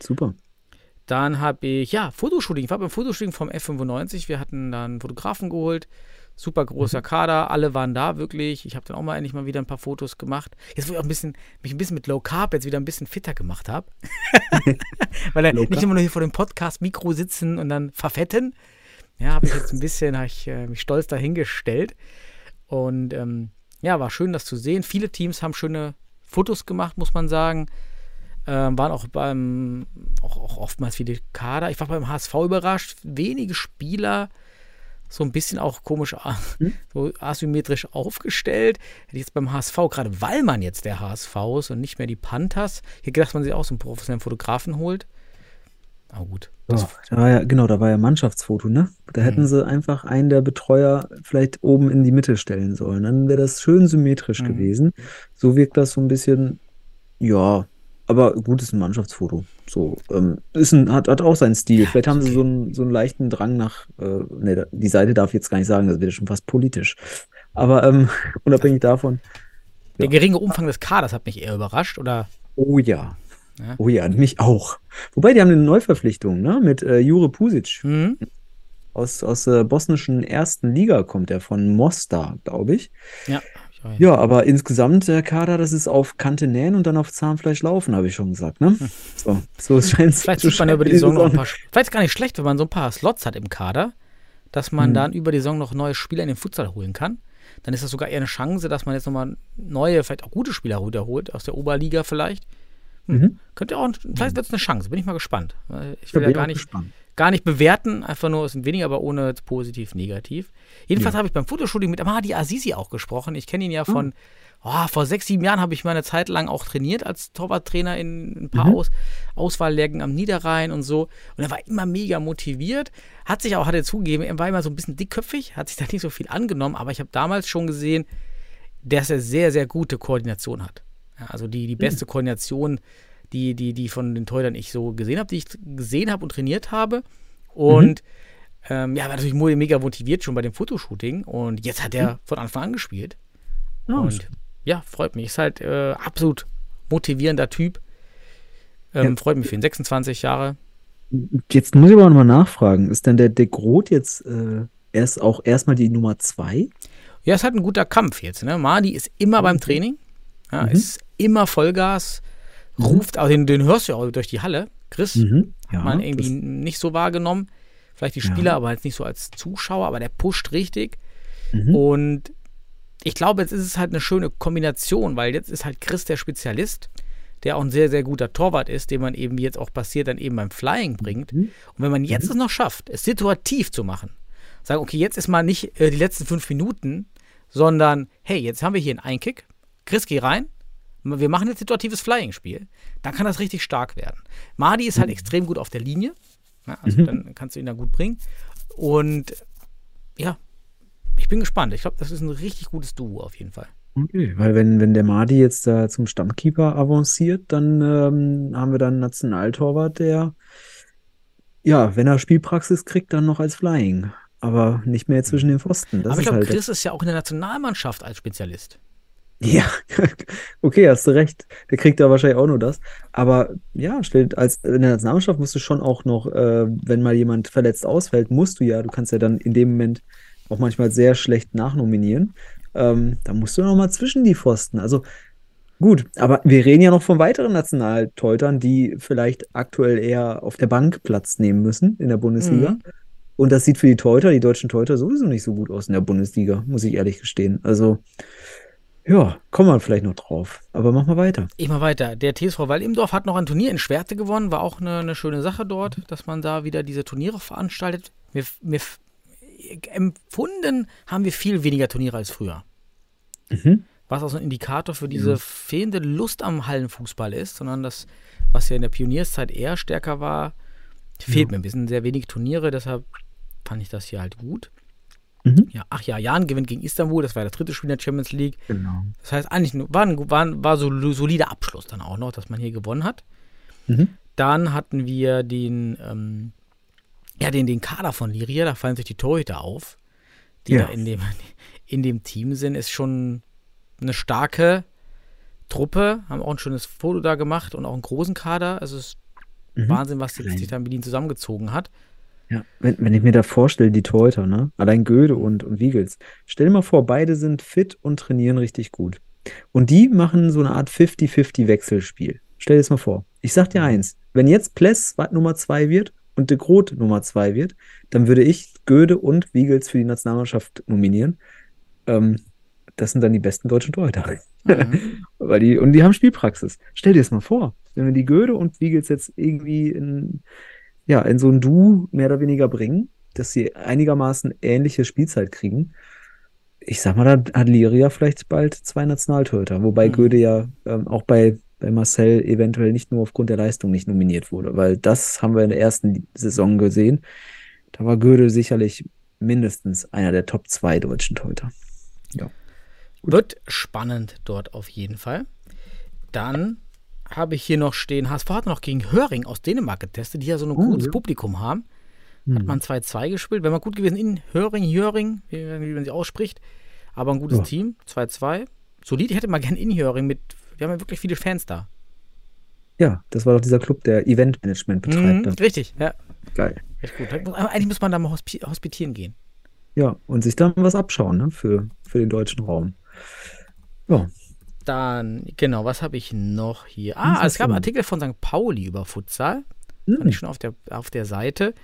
Super. Dann habe ich, ja, Fotoshooting. Ich war beim Fotoshooting vom F95. Wir hatten dann einen Fotografen geholt. Super großer Kader. Alle waren da wirklich. Ich habe dann auch mal endlich mal wieder ein paar Fotos gemacht. Jetzt, wo ich auch ein bisschen, mich ein bisschen mit Low Carb jetzt wieder ein bisschen fitter gemacht habe. (laughs) Weil er Low nicht immer nur hier vor dem Podcast-Mikro sitzen und dann verfetten. Ja, habe ich jetzt ein bisschen, habe ich äh, mich stolz dahingestellt. Und ähm, ja, war schön, das zu sehen. Viele Teams haben schöne Fotos gemacht, muss man sagen. Ähm, waren auch beim, auch, auch oftmals viele Kader. Ich war beim HSV überrascht. Wenige Spieler, so ein bisschen auch komisch, a- so asymmetrisch aufgestellt. Hätte ich jetzt beim HSV, gerade weil man jetzt der HSV ist und nicht mehr die Panthers, hier gedacht, dass man sich auch so einen professionellen Fotografen holt. Aber gut. Ja, da war ja, genau, da war ja Mannschaftsfoto, ne? Da Mhm. hätten sie einfach einen der Betreuer vielleicht oben in die Mitte stellen sollen. Dann wäre das schön symmetrisch Mhm. gewesen. So wirkt das so ein bisschen, ja, aber gut ist ein Mannschaftsfoto. So, ähm, ist ein, hat, hat auch seinen Stil. Vielleicht haben sie so einen, so einen leichten Drang nach, äh, ne, die Seite darf ich jetzt gar nicht sagen, das wäre schon fast politisch. Aber ähm, (laughs) unabhängig davon, Der geringe Umfang des Kaders hat mich eher überrascht. Oder oh ja. Ja. Oh ja, mich auch. Wobei, die haben eine Neuverpflichtung, ne? Mit äh, Jure Pusic. Mhm. Aus, aus der bosnischen ersten Liga kommt er, von Mostar, glaube ich. Ja. Ja, aber insgesamt der Kader, das ist auf Kante nähen und dann auf Zahnfleisch laufen, habe ich schon gesagt, ne? So, so scheint Vielleicht sieht man über die Saison noch ein paar. Vielleicht gar nicht schlecht, wenn man so ein paar Slots hat im Kader, dass man Mhm. dann über die Saison noch neue Spieler in den Futsal holen kann. Dann ist das sogar eher eine Chance, dass man jetzt nochmal neue, vielleicht auch gute Spieler wiederholt, aus der Oberliga vielleicht. Hm. Mhm. Könnte auch, vielleicht wird es eine Chance, bin ich mal gespannt. Ich will ja gar nicht, gespannt. gar nicht bewerten, einfach nur es sind weniger, aber ohne positiv, negativ. Jedenfalls Ja. habe ich beim Fotoshooting mit Amadi Azizi auch gesprochen. Ich kenne ihn ja von, oh, vor sechs, sieben Jahren habe ich mal eine Zeit lang auch trainiert als Torwarttrainer in ein paar Mhm. Aus Auswahllärgen am Niederrhein und so. Und er war immer mega motiviert. Hat sich auch, hat er zugegeben, er war immer so ein bisschen dickköpfig, hat sich da nicht so viel angenommen, aber ich habe damals schon gesehen, dass er sehr, sehr gute Koordination hat. Ja, also die, die beste Koordination, die, die, die von den Torhütern ich so gesehen habe, die ich gesehen habe und trainiert habe. Und ähm, ja, war natürlich mega motiviert schon bei dem Fotoshooting. Und jetzt hat er von Anfang an gespielt. Ja, und ja, freut mich. Ist halt äh, absolut motivierender Typ. Ähm, Ja. Freut mich für ihn. 26 Jahre. Jetzt muss ich aber nochmal nachfragen, ist denn der De Groot jetzt äh, erst auch erstmal die Nummer zwei? Ja, ist halt ein guter Kampf jetzt. Ne? Madi ist immer beim Training. Ja, Mhm. Ist immer Vollgas. Ruft, also den, den hörst du ja auch durch die Halle. Chris, Mhm. hat man irgendwie nicht so wahrgenommen. Vielleicht die Ja. Spieler, aber jetzt nicht so als Zuschauer, aber der pusht richtig. Mhm. Und ich glaube, jetzt ist es halt eine schöne Kombination, weil jetzt ist halt Chris der Spezialist, der auch ein sehr, sehr guter Torwart ist, den man eben, wie jetzt auch passiert, dann eben beim Flying bringt. Mhm. Und wenn man jetzt es noch schafft, es situativ zu machen, sagen, okay, jetzt ist mal nicht äh, die letzten fünf Minuten, sondern, hey, jetzt haben wir hier einen Einkick, Chris, geh rein, wir machen jetzt situatives Flying-Spiel, dann kann das richtig stark werden. Madi ist halt extrem gut auf der Linie, ja, also dann kannst du ihn da gut bringen. Und ja, ich bin gespannt. Ich glaube, das ist ein richtig gutes Duo auf jeden Fall. Okay, weil wenn, wenn der Madi jetzt da zum Stammkeeper avanciert, dann ähm, haben wir dann einen Nationaltorwart, der, ja, wenn er Spielpraxis kriegt, dann noch als Flying. Aber nicht mehr zwischen den Pfosten. Das Aber ich glaube, halt Chris ist ja auch in der Nationalmannschaft als Spezialist. (laughs) Ja, okay, hast du recht. Der kriegt da wahrscheinlich auch nur das. Aber ja, stellt als in der Nationalmannschaft musst du schon auch noch, äh, wenn mal jemand verletzt ausfällt, musst du ja, du kannst ja dann in dem Moment auch manchmal sehr schlecht nachnominieren. Ähm, da musst du noch mal zwischen die Pfosten. Also gut, aber wir reden ja noch von weiteren Nationaltorhütern, die vielleicht aktuell eher auf der Bank Platz nehmen müssen in der Bundesliga. Mhm. Und das sieht für die Torhüter, die deutschen Torhüter, sowieso nicht so gut aus in der Bundesliga, muss ich ehrlich gestehen. Also ja, kommen wir vielleicht noch drauf. Aber mach mal weiter. Ich mal weiter. Der TSV Wallimdorf hat noch ein Turnier in Schwerte gewonnen. War auch eine, eine schöne Sache dort, dass man da wieder diese Turniere veranstaltet. Wir, wir, empfunden haben wir viel weniger Turniere als früher. Mhm. Was auch so ein Indikator für diese fehlende Lust am Hallenfußball ist, sondern das, was ja in der Pionierszeit eher stärker war, fehlt mir ein bisschen. Sehr wenig Turniere, deshalb fand ich das hier halt gut. Mhm. Ja, ach ja, Jan gewinnt gegen Istanbul, das war das dritte Spiel in der Champions League. Genau. Das heißt, eigentlich nur- war ein, war, war so ein solider Abschluss dann auch noch, dass man hier gewonnen hat. Mhm. Dann hatten wir den, ähm, ja, den, den Kader von Liria, da fallen sich die Torhüter auf, die Ja. da in dem, in dem Team sind, ist schon eine starke Truppe, haben auch ein schönes Foto da gemacht und auch einen großen Kader. Also es ist Mhm. Wahnsinn, was die, sich da in Berlin zusammengezogen hat. Ja, wenn, wenn ich mir da vorstelle, die Torhüter, ne? Allein Göde und, und Wiegels. Stell dir mal vor, beide sind fit und trainieren richtig gut. Und die machen so eine Art 50-50 Wechselspiel. Stell dir das mal vor. Ich sag dir eins, wenn jetzt Pless Nummer zwei wird und de Groot Nummer zwei wird, dann würde ich Göde und Wiegels für die Nationalmannschaft nominieren. Ähm, das sind dann die besten deutschen Torhüter. Mhm. (laughs) Weil die, und die haben Spielpraxis. Stell dir das mal vor, wenn wir die Göde und Wiegels jetzt irgendwie in, ja, in so ein Du mehr oder weniger bringen, dass sie einigermaßen ähnliche Spielzeit kriegen. Ich sag mal, da hat Liria vielleicht bald zwei Nationaltorhüter, wobei Mhm. Göde ja ähm, auch bei, bei Marcel eventuell nicht nur aufgrund der Leistung nicht nominiert wurde, weil das haben wir in der ersten Saison gesehen. Da war Göde sicherlich mindestens einer der Top zwei deutschen Torhüter. Wird spannend dort auf jeden Fall. Dann habe ich hier noch stehen, HSV hat noch gegen Höring aus Dänemark getestet, die ja so ein Oh, gutes ja. Publikum haben. Hat Hm. man 2-2 gespielt. Wäre mal gut gewesen in Höring, Höring, wie, wie man sie ausspricht. Aber ein gutes Ja. Team, 2-2. Solid, ich hätte mal gern in Höring mit, wir haben ja wirklich viele Fans da. Ja, das war doch dieser Club, der Eventmanagement betreibt. Mhm, richtig, ja. Geil. Echt gut. Eigentlich muss man da mal hospi hospitieren gehen. Ja, und sich dann was abschauen, ne, für, für den deutschen Raum. Ja, Dann, genau, was habe ich noch hier? Ah, hast es gab einen? Artikel von St. Pauli über Futsal. Hm. Fand ich schon auf der, auf der Seite.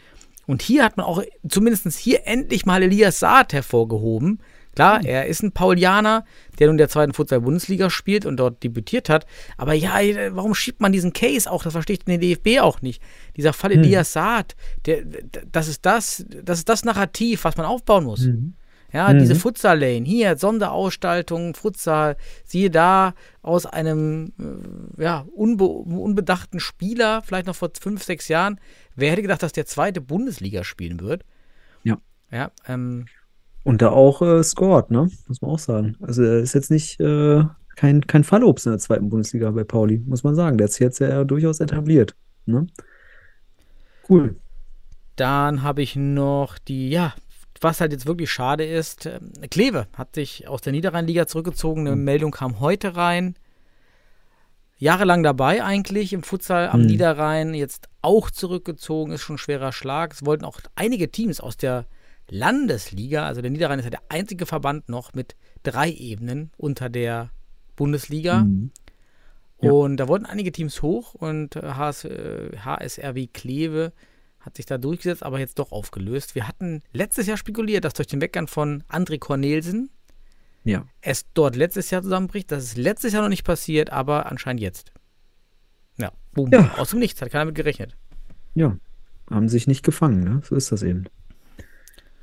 Und hier hat man auch zumindest hier endlich mal Elias Saad hervorgehoben. Klar, er ist ein Paulianer, der nun in der zweiten Futsal-Bundesliga spielt und dort debütiert hat. Aber ja, warum schiebt man diesen Case auch? Das verstehe ich den DFB auch nicht. Dieser Fall Elias Saad, der, das ist das, das ist das Narrativ, was man aufbauen muss. Mhm. Ja, diese Futsal-Lane, hier, Sonderausgestaltung, Futsal, siehe da, aus einem äh, ja, unbe unbedachten Spieler, vielleicht noch vor fünf, sechs Jahren. Wer hätte gedacht, dass der zweite Bundesliga spielen wird? Ja. Ja, ähm, Und da auch äh, scored, ne? Muss man auch sagen. Also er ist jetzt nicht äh, kein, kein Fallobst in der zweiten Bundesliga bei Pauli, muss man sagen. Der sich jetzt ja durchaus etabliert. Ne? Cool. dann habe ich noch die, ja, was halt jetzt wirklich schade ist, ähm, Kleve hat sich aus der Niederrheinliga zurückgezogen. Eine Meldung kam heute rein. Jahrelang dabei eigentlich im Futsal am Mhm. Niederrhein, jetzt auch zurückgezogen, ist schon ein schwerer Schlag. Es wollten auch einige Teams aus der Landesliga, also der Niederrhein ist ja der einzige Verband noch mit drei Ebenen unter der Bundesliga. Mhm. Ja. Und da wollten einige Teams hoch und äh, HS, äh, HSRW Kleve hat sich da durchgesetzt, aber jetzt doch aufgelöst. Wir hatten letztes Jahr spekuliert, dass durch den Weggang von André Cornelsen Ja. es dort letztes Jahr zusammenbricht. Das ist letztes Jahr noch nicht passiert, aber anscheinend jetzt. Ja, boom. Ja. Aus dem Nichts, hat keiner mit gerechnet. Ja. Haben sich nicht gefangen, ne? So ist das eben.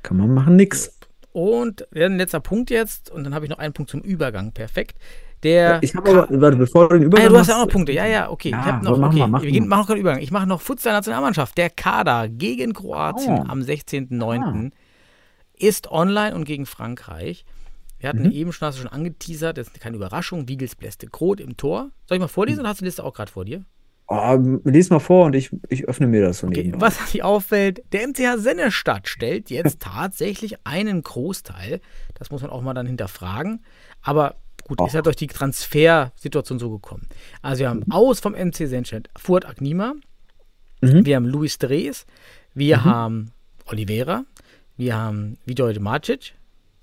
Kann man machen, nix. Und ein letzter Punkt jetzt, und dann habe ich noch einen Punkt zum Übergang. Perfekt. Der. Ich habe aber, warte, bevor du den Ah, Übergang ja, du hast ja auch noch Punkte. Ja, ja, okay. Ja, ich habe noch, mach okay. mal, mach wir gehen, machen noch keinen Übergang. Ich mache noch Futsal-Nationalmannschaft. Der Kader gegen Kroatien Ah. am 16.09. ist online und gegen Frankreich. Wir hatten Mhm. eben schon, hast du schon angeteasert, das ist keine Überraschung. Wiegels Bläste Groth im Tor. Soll ich mal vorlesen oder hast du die Liste auch gerade vor dir? Oh, lies mal vor und ich, ich öffne mir das Okay, was sich auffällt, der MCH Sennestadt stellt jetzt (laughs) tatsächlich einen Großteil. Das muss man auch mal dann hinterfragen. Aber gut, ist ja durch die Transfersituation so gekommen. Also wir haben aus vom MC Sennestadt Fuad Agnima, Mhm. wir haben Luis Drees, wir haben Oliveira, wir haben Vidoide Macic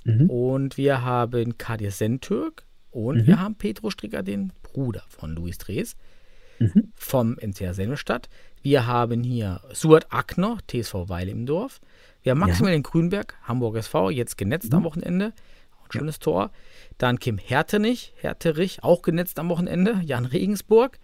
Mhm. und wir haben Kadir Sentürk und wir haben Petro Stricker, den Bruder von Luis Drees Mhm. vom NCR Sennestadt. Wir haben hier Suat Akner, TSV Weil im Dorf. Wir haben Maximilian Grünberg, Hamburg SV, jetzt genetzt Mhm. am Wochenende. Ein schönes Tor. Dann Kim Hertenich, Herterich, auch genetzt am Wochenende. Jan Regensburg.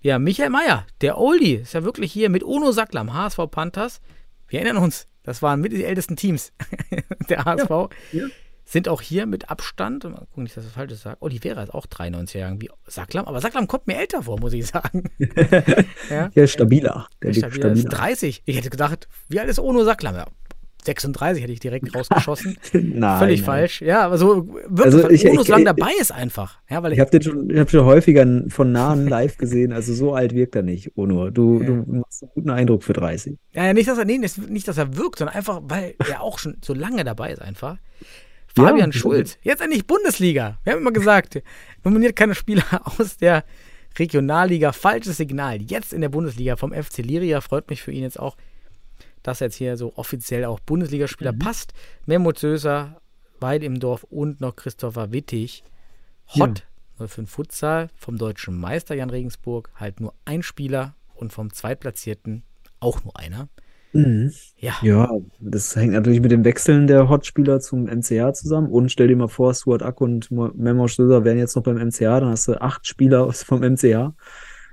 Wir haben Michael Mayer, der Oldie, ist ja wirklich hier mit Uno Sacklam, HSV Panthers. Wir erinnern uns, das waren mit die ältesten Teams (laughs) der HSV. ja. Sind auch hier mit Abstand, mal gucken, nicht, dass ich das Falsches sage. Oliveira ist auch 93 Jahre wie Sacklam, aber Sacklam kommt mir älter vor, muss ich sagen. (laughs) ja. Der ist stabiler. Der liegt Stabiler ist stabiler. 30. Ich hätte gedacht, wie alt ist Ono Sacklam? Ja, 36 hätte ich direkt rausgeschossen. (laughs) Nein, Völlig nein. falsch. Ja, aber so wirklich, Also ich- Ono so ich- lange ich- dabei ist einfach. Ja, weil Ich habe den schon, ich hab schon häufiger von nahen live gesehen, also so alt wirkt er nicht, Onur. Du, du machst einen guten Eindruck für 30. Ja, ja, nicht, dass er, nee, nicht, dass er wirkt, sondern einfach, weil er auch schon so lange dabei ist einfach. (laughs) Ja, Fabian wieso Schulz, jetzt endlich Bundesliga. Wir haben immer gesagt, nominiert keine Spieler (laughs) aus der Regionalliga. Falsches Signal. Jetzt in der Bundesliga vom FC Liria. Freut mich für ihn jetzt auch, dass jetzt hier so offiziell auch Bundesligaspieler Mhm. passt. Mehmet Söser, Weid im Dorf und noch Christopher Wittig. Hot, für den Futsal, vom deutschen Meister Jan Regensburg halt nur ein Spieler und vom Zweitplatzierten auch nur einer. Mhm. Ja, Ja, das hängt natürlich mit dem Wechseln der Hotspieler zum MCH zusammen. Und stell dir mal vor, Stuart Ack und Mo- Memo Stöser wären jetzt noch beim MCH, dann hast du acht Spieler vom MCH.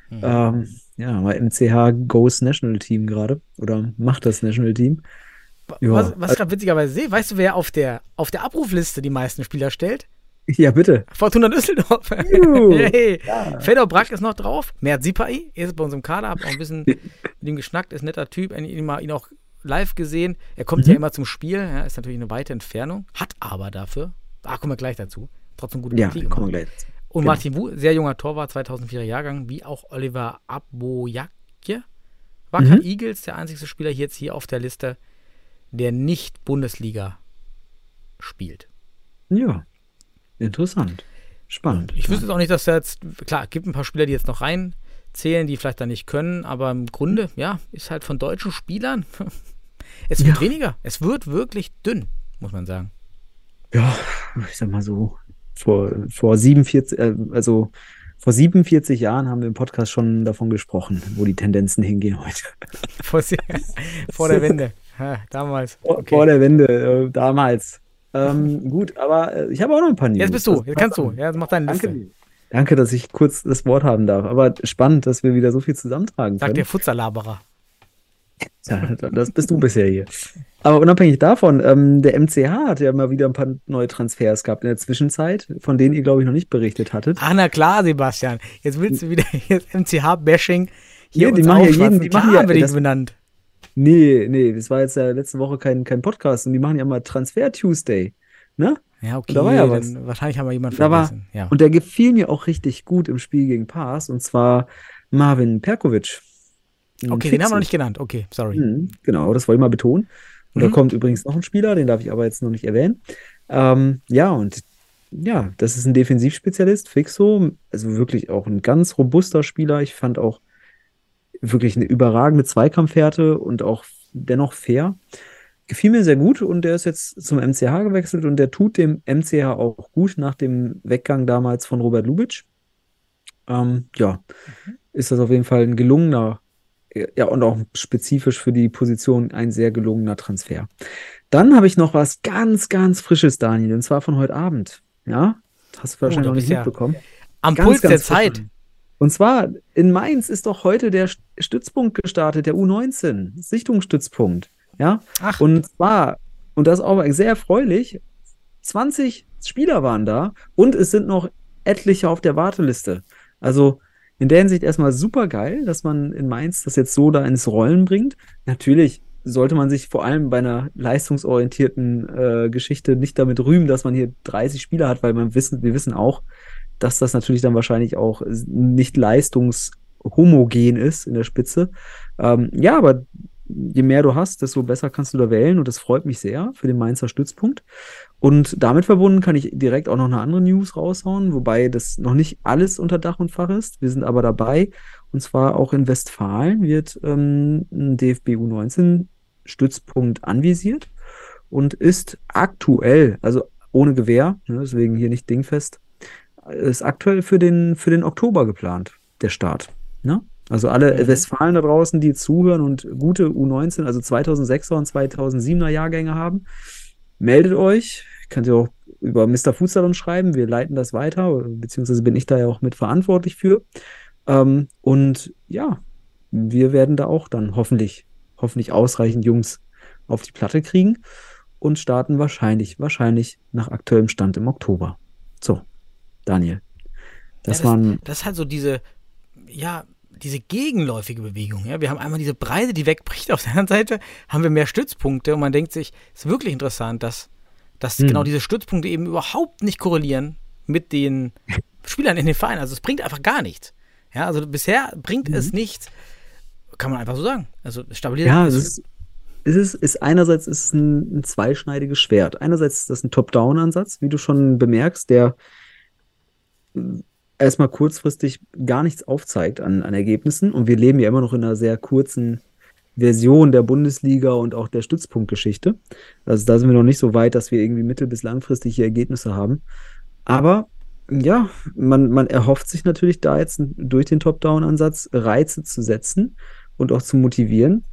Mhm. Ähm, ja, aber MCH goes National Team gerade oder macht das National Team. Ja, was, was ich gerade witzigerweise sehe, weißt du, wer auf der, auf der Abrufliste die meisten Spieler stellt? Ja, bitte. Fortuna Düsseldorf. (laughs) Hey. Fedor Brack ist noch drauf. Mert Sipai ist bei uns im Kader. Hab auch ein bisschen (laughs) mit ihm geschnackt. Ist ein netter Typ. Ich ihn, ihn auch live gesehen. Er kommt ja immer zum Spiel. Ja, ist natürlich eine weite Entfernung. Hat aber dafür, ah, kommen wir gleich dazu, trotzdem gute Ja, Partie kommen wir gleich dazu. Und Genau. Martin Wu, sehr junger Torwart, 2004er Jahrgang, wie auch Oliver Aboyakje. Wacker Mhm. Eagles, der einzige Spieler jetzt hier auf der Liste, der nicht Bundesliga spielt. Ja, interessant. Spannend. Ich wüsste jetzt auch nicht, dass da jetzt, klar, es gibt ein paar Spieler, die jetzt noch reinziehen zählen, die vielleicht da nicht können, aber im Grunde, ja, ist halt von deutschen Spielern. (laughs) Es wird Ja. weniger. Es wird wirklich dünn, muss man sagen. Ja, ich sag mal so, vor, vor 47, äh, also vor 47 Jahren haben wir im Podcast schon davon gesprochen, wo die Tendenzen hingehen heute. (laughs) Vor, vor der Wende. Ha, damals. Vor, Okay. vor der Wende, äh, damals. Ähm, gut, aber äh, ich habe auch noch ein paar News. Jetzt bist du, jetzt kannst du. Ja, mach deine Danke Liste. dir. Danke, dass ich kurz das Wort haben darf. Aber spannend, dass wir wieder so viel zusammentragen Sagt können. der Futsalaberer. Ja, das bist du bisher hier. Aber unabhängig davon, ähm, der MCH hat ja mal wieder ein paar neue Transfers gehabt in der Zwischenzeit, von denen ihr, glaube ich, noch nicht berichtet hattet. Ah, na klar, Sebastian. Jetzt willst du wieder MCH-Bashing hier Nee, die machen ja jeden- die machen ja- haben wir die das- benannt. Nee, nee, das war jetzt ja letzte Woche kein, kein Podcast und die machen ja mal Transfer Tuesday. Ne? Ja, okay. Da war ja was. Wahrscheinlich haben wir jemanden Da war, vergessen. Ja. und der gefiel mir auch richtig gut im Spiel gegen Paas und zwar Marvin Perkovic. Okay, den haben wir noch nicht genannt. Okay, sorry. Mhm, genau, das wollte ich mal betonen. Und da Mhm. kommt übrigens noch ein Spieler, den darf ich aber jetzt noch nicht erwähnen. Ähm, ja, und ja, das ist ein Defensivspezialist, Fixo, also wirklich auch ein ganz robuster Spieler. Ich fand auch wirklich eine überragende Zweikampfhärte und auch dennoch fair. Gefiel mir sehr gut und der ist jetzt zum MCH gewechselt und der tut dem MCH auch gut nach dem Weggang damals von Robert Lubitsch. Ähm, ja, ist das auf jeden Fall ein gelungener, ja, und auch spezifisch für die Position ein sehr gelungener Transfer. Dann habe ich noch was ganz, ganz Frisches, Daniel, und zwar von heute Abend. Ja, hast du wahrscheinlich Oh, noch nicht ja mitbekommen. Am Ganz, Puls der ganz frisch. Zeit. Und zwar in Mainz ist doch heute der St- Stützpunkt gestartet, der U19, Sichtungsstützpunkt. Ja, Ach, und zwar, und das ist auch sehr erfreulich, 20 Spieler waren da und es sind noch etliche auf der Warteliste. Also in der Hinsicht erstmal super geil, dass man in Mainz das jetzt so da ins Rollen bringt. Natürlich sollte man sich vor allem bei einer leistungsorientierten äh, Geschichte nicht damit rühmen, dass man hier 30 Spieler hat, weil man wissen, wir wissen auch, dass das natürlich dann wahrscheinlich auch nicht leistungshomogen ist in der Spitze. Ähm, ja, aber je mehr du hast, desto besser kannst du da wählen und das freut mich sehr für den Mainzer Stützpunkt. Und damit verbunden kann ich direkt auch noch eine andere News raushauen, wobei das noch nicht alles unter Dach und Fach ist. Wir sind aber dabei und zwar auch in Westfalen wird ähm, ein DFB U19 Stützpunkt anvisiert und ist aktuell, also ohne Gewehr, ne, deswegen hier nicht dingfest, ist aktuell für den, für den Oktober geplant, der Start. Ne? Also alle Mhm. Westfalen da draußen, die zuhören und gute U19, also 2006er und 2007er Jahrgänge haben, meldet euch. Könnt ihr auch über Mr. Uns schreiben. Wir leiten das weiter, beziehungsweise bin ich da ja auch mit verantwortlich für. Ähm, und ja, wir werden da auch dann hoffentlich, hoffentlich ausreichend Jungs auf die Platte kriegen und starten wahrscheinlich, wahrscheinlich nach aktuellem Stand im Oktober. So, Daniel. Das, das- waren, das ist halt so diese, ja, diese gegenläufige Bewegung. Ja? Wir haben einmal diese Breite, die wegbricht. Auf der anderen Seite haben wir mehr Stützpunkte und man denkt sich, es ist wirklich interessant, dass, dass Hm. genau diese Stützpunkte eben überhaupt nicht korrelieren mit den (laughs) Spielern in den Vereinen. Also es bringt einfach gar nichts. Ja, also bisher bringt es nichts, kann man einfach so sagen. Also stabiliert. Mhm. ja, es ist, es ist, ist einerseits ist es ein, ein zweischneidiges Schwert. Einerseits ist das ein Top-Down-Ansatz, wie du schon bemerkst, der äh, erstmal kurzfristig gar nichts aufzeigt an, an Ergebnissen. Und wir leben ja immer noch in einer sehr kurzen Version der Bundesliga und auch der Stützpunktgeschichte. Also da sind wir noch nicht so weit, dass wir irgendwie mittel- bis langfristige Ergebnisse haben. Aber ja, man, man erhofft sich natürlich da jetzt durch den Top-Down-Ansatz Reize zu setzen und auch zu motivieren.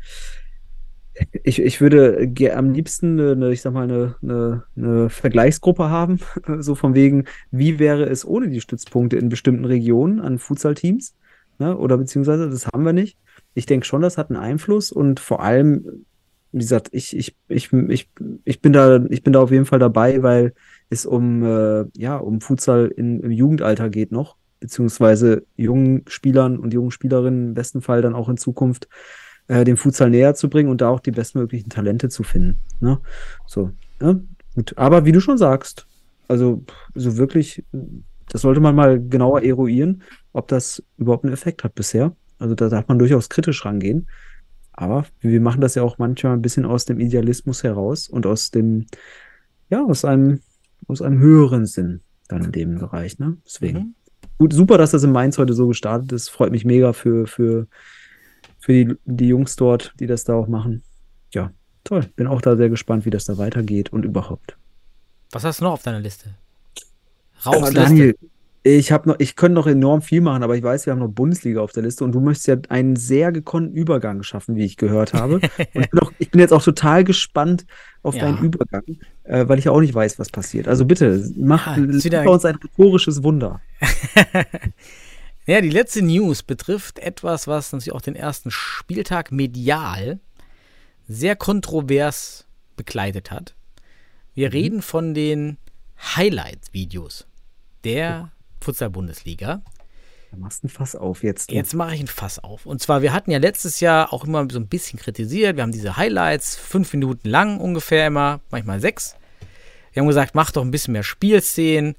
Ich, ich würde am liebsten eine, ich sag mal, eine, eine, eine Vergleichsgruppe haben, (laughs) so von wegen, wie wäre es ohne die Stützpunkte in bestimmten Regionen an Futsal-Teams? Ne? Oder beziehungsweise, das haben wir nicht. Ich denke schon, das hat einen Einfluss und vor allem, wie gesagt, ich, ich, ich, ich, ich bin da, ich bin da auf jeden Fall dabei, weil es um, äh, ja, um Futsal in, im Jugendalter geht noch, beziehungsweise jungen Spielern und jungen Spielerinnen im besten Fall dann auch in Zukunft äh, dem Futsal näher zu bringen und da auch die bestmöglichen Talente zu finden. Ne? So, ne? gut. Aber wie du schon sagst, also so wirklich, das sollte man mal genauer eruieren, ob das überhaupt einen Effekt hat bisher. Also da darf man durchaus kritisch rangehen. Aber wir machen das ja auch manchmal ein bisschen aus dem Idealismus heraus und aus dem, ja, aus einem, aus einem höheren Sinn dann in dem Bereich, ne? Deswegen. Mhm. gut, super, dass das in Mainz heute so gestartet ist. Freut mich mega für, für, für die, die Jungs dort, die das da auch machen. Ja, toll. Bin auch da sehr gespannt, wie das da weitergeht und überhaupt. Was hast du noch auf deiner Liste? Aber Rauchsliste. Daniel, ich habe noch, ich könnte noch enorm viel machen, aber ich weiß, wir haben noch Bundesliga auf der Liste und du möchtest ja einen sehr gekonnten Übergang schaffen, wie ich gehört habe. (laughs) Und ich bin, auch, ich bin jetzt auch total gespannt auf Ja. deinen Übergang, äh, weil ich ja auch nicht weiß, was passiert. Also bitte, mach Ja, ist wieder- uns ein rhetorisches Wunder. (laughs) Ja, die letzte News betrifft etwas, was natürlich auch den ersten Spieltag medial sehr kontrovers begleitet hat. Wir reden von den Highlight-Videos der Futsal-Bundesliga. Da machst du ein Fass auf jetzt. du. Jetzt mache ich ein Fass auf. Und zwar, wir hatten ja letztes Jahr auch immer so ein bisschen kritisiert. Wir haben diese Highlights, fünf Minuten lang ungefähr immer, manchmal sechs. Wir haben gesagt, mach doch ein bisschen mehr Spielszenen,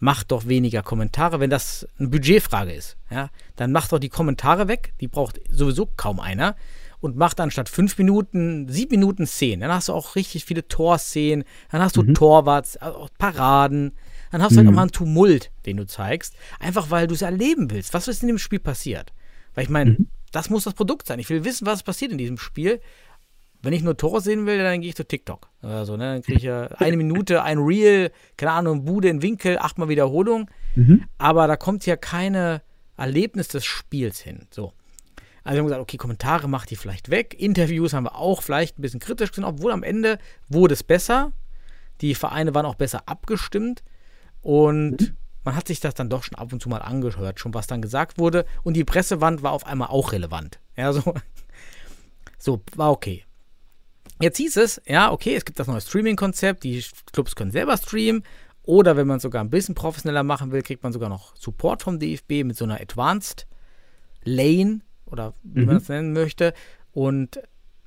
mach doch weniger Kommentare, wenn das eine Budgetfrage ist. Ja, dann mach doch die Kommentare weg, die braucht sowieso kaum einer. Und mach dann statt fünf Minuten, sieben Minuten Szenen. Dann hast du auch richtig viele Torszenen, dann hast du Torwarts, äh, auch Paraden, dann hast du halt auch mal einen Tumult, den du zeigst. Einfach weil du es erleben willst. Was ist in dem Spiel passiert? Weil ich meine, das muss das Produkt sein. Ich will wissen, was passiert in diesem Spiel. Wenn ich nur Tore sehen will, dann gehe ich zu TikTok. Oder so, ne? Dann kriege ich ja (laughs) eine Minute, ein Reel, keine Ahnung, Bude in Winkel, achtmal Wiederholung. Aber da kommt ja keine Erlebnis des Spiels hin. So. Also wir haben gesagt, okay, Kommentare macht die vielleicht weg. Interviews haben wir auch vielleicht ein bisschen kritisch gesehen, obwohl am Ende wurde es besser. Die Vereine waren auch besser abgestimmt. Und man hat sich das dann doch schon ab und zu mal angehört, schon was dann gesagt wurde. Und die Pressewand war auf einmal auch relevant. Ja, so, (laughs) so war okay. Jetzt hieß es, ja, okay, es gibt das neue Streaming-Konzept, die Clubs können selber streamen. Oder wenn man es sogar ein bisschen professioneller machen will, kriegt man sogar noch Support vom DFB mit so einer Advanced Lane oder wie man es nennen möchte. Und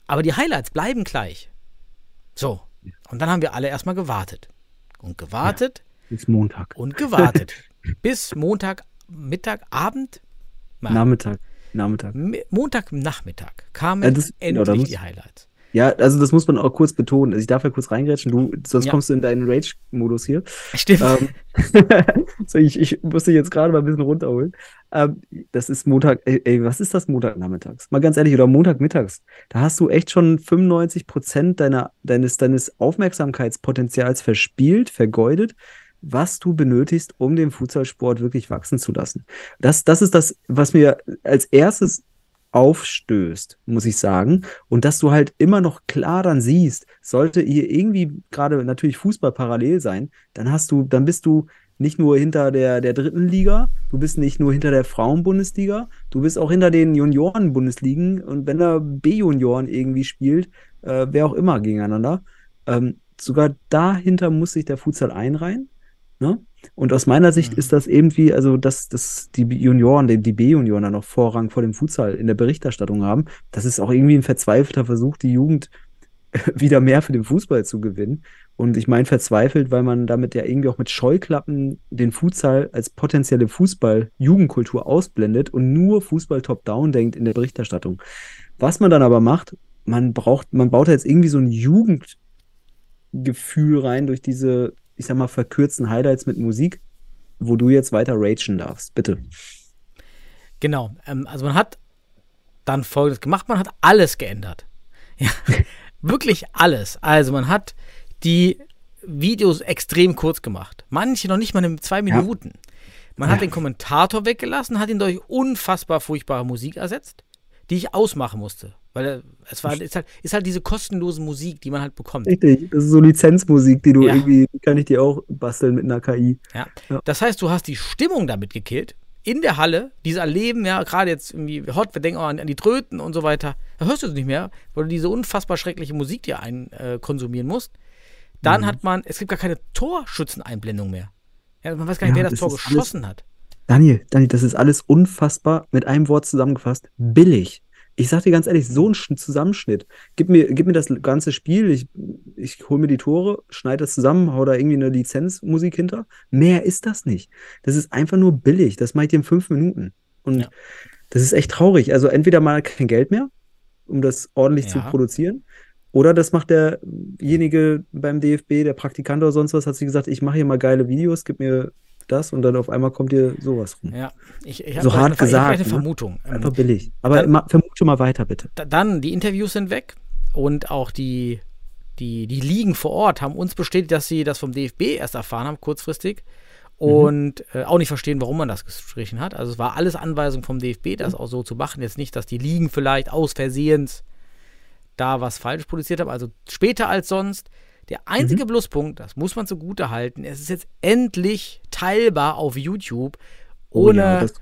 aber die Highlights bleiben gleich. So. Und dann haben wir alle erstmal gewartet. Und gewartet Ist Montag. und gewartet. (laughs) Bis Montag, Mittag, Abend, Nein, Nachmittag. Nachmittag. Mi- Montagnachmittag kamen Ja, das- da endlich muss- die Highlights. Ja, also das muss man auch kurz betonen. Also ich darf ja kurz reingrätschen, du, sonst Ja. kommst du in deinen Rage-Modus hier. Stimmt. ähm, (laughs) so, ich, ich muss dich jetzt gerade mal ein bisschen runterholen. Ähm, das ist Montag, ey, ey, was ist das Montagnachmittags? Mal ganz ehrlich, oder Montagmittags. Da hast du echt schon 95 Prozent deiner, deines, deines Aufmerksamkeitspotenzials verspielt, vergeudet, was du benötigst, um den Fußballsport wirklich wachsen zu lassen. Das, das ist das, was mir als erstes aufstößt, muss ich sagen. Und dass du halt immer noch klar dann siehst, sollte hier irgendwie gerade natürlich Fußball parallel sein, dann hast du, dann bist du nicht nur hinter der, der dritten Liga, du bist nicht nur hinter der Frauenbundesliga, du bist auch hinter den Junioren-Bundesligen und wenn da B-Junioren irgendwie spielt, äh, wer auch immer gegeneinander, ähm, sogar dahinter muss sich der Futsal einreihen. Ne? Und aus meiner Sicht Mhm. ist das irgendwie, also dass, dass die Junioren, die, die B-Junioren dann noch Vorrang vor dem Futsal in der Berichterstattung haben, das ist auch irgendwie ein verzweifelter Versuch, die Jugend (laughs) wieder mehr für den Fußball zu gewinnen. Und ich meine verzweifelt, weil man damit ja irgendwie auch mit Scheuklappen den Futsal als potenzielle Fußball-Jugendkultur ausblendet und nur Fußball top-down denkt in der Berichterstattung. Was man dann aber macht, man braucht, man baut da jetzt irgendwie so ein Jugendgefühl rein durch diese, ich sag mal, verkürzten Highlights mit Musik, wo du jetzt weiter ragen darfst. Bitte. Genau. Ähm, also man hat dann folgendes gemacht, man hat alles geändert. Ja, (laughs) wirklich alles. Also man hat die Videos extrem kurz gemacht. Manche noch nicht mal in zwei Minuten. Man hat Ja. den Kommentator weggelassen, hat ihn durch unfassbar furchtbare Musik ersetzt, die ich ausmachen musste. Weil äh, es war, ist halt, ist halt diese kostenlose Musik, die man halt bekommt. Richtig, das ist so Lizenzmusik, die du Ja. irgendwie, die kann ich dir auch basteln mit einer KI. Ja. Ja. Das heißt, du hast die Stimmung damit gekillt. In der Halle, dieses Erleben, ja, gerade jetzt irgendwie Hot, wir denken auch an, an die Tröten und so weiter. Da hörst du es nicht mehr, weil du diese unfassbar schreckliche Musik dir ein, äh, konsumieren musst. Mhm. Dann hat man, es gibt gar keine Torschützeneinblendung mehr. Ja, man weiß gar nicht, Ja, wer das, das Tor ist alles- geschossen hat. Daniel, Daniel, das ist alles unfassbar mit einem Wort zusammengefasst. Billig. Ich sag dir ganz ehrlich, so ein Sch- Zusammenschnitt. Gib mir, gib mir das ganze Spiel, ich, ich hol mir die Tore, schneide das zusammen, hau da irgendwie eine Lizenzmusik hinter. Mehr ist das nicht. Das ist einfach nur billig. Das mache ich dir in fünf Minuten. Und Ja. das ist echt traurig. Also entweder mal kein Geld mehr, um das ordentlich zu Ja. produzieren. Oder das macht derjenige beim DFB, der Praktikant oder sonst was, hat sich gesagt, ich mache hier mal geile Videos, gib mir das und dann auf einmal kommt dir sowas rum. Ja, ich, ich habe So hart eine, gesagt, eine ne? Vermutung. Ähm, Einfach billig. Aber dann- immer, vermute mal weiter, bitte. da- dann, die Interviews sind weg und auch die, die, die Ligen vor Ort haben uns bestätigt, dass sie das vom DFB erst erfahren haben, kurzfristig. Und äh, auch nicht verstehen, warum man das gestrichen hat. Also es war alles Anweisung vom DFB, das auch so zu machen. Jetzt nicht, dass die Ligen vielleicht aus Versehens da was falsch produziert haben. Also später als sonst. Der einzige Pluspunkt, das muss man zugute halten, es ist jetzt endlich teilbar auf YouTube, Oh ohne ja, das-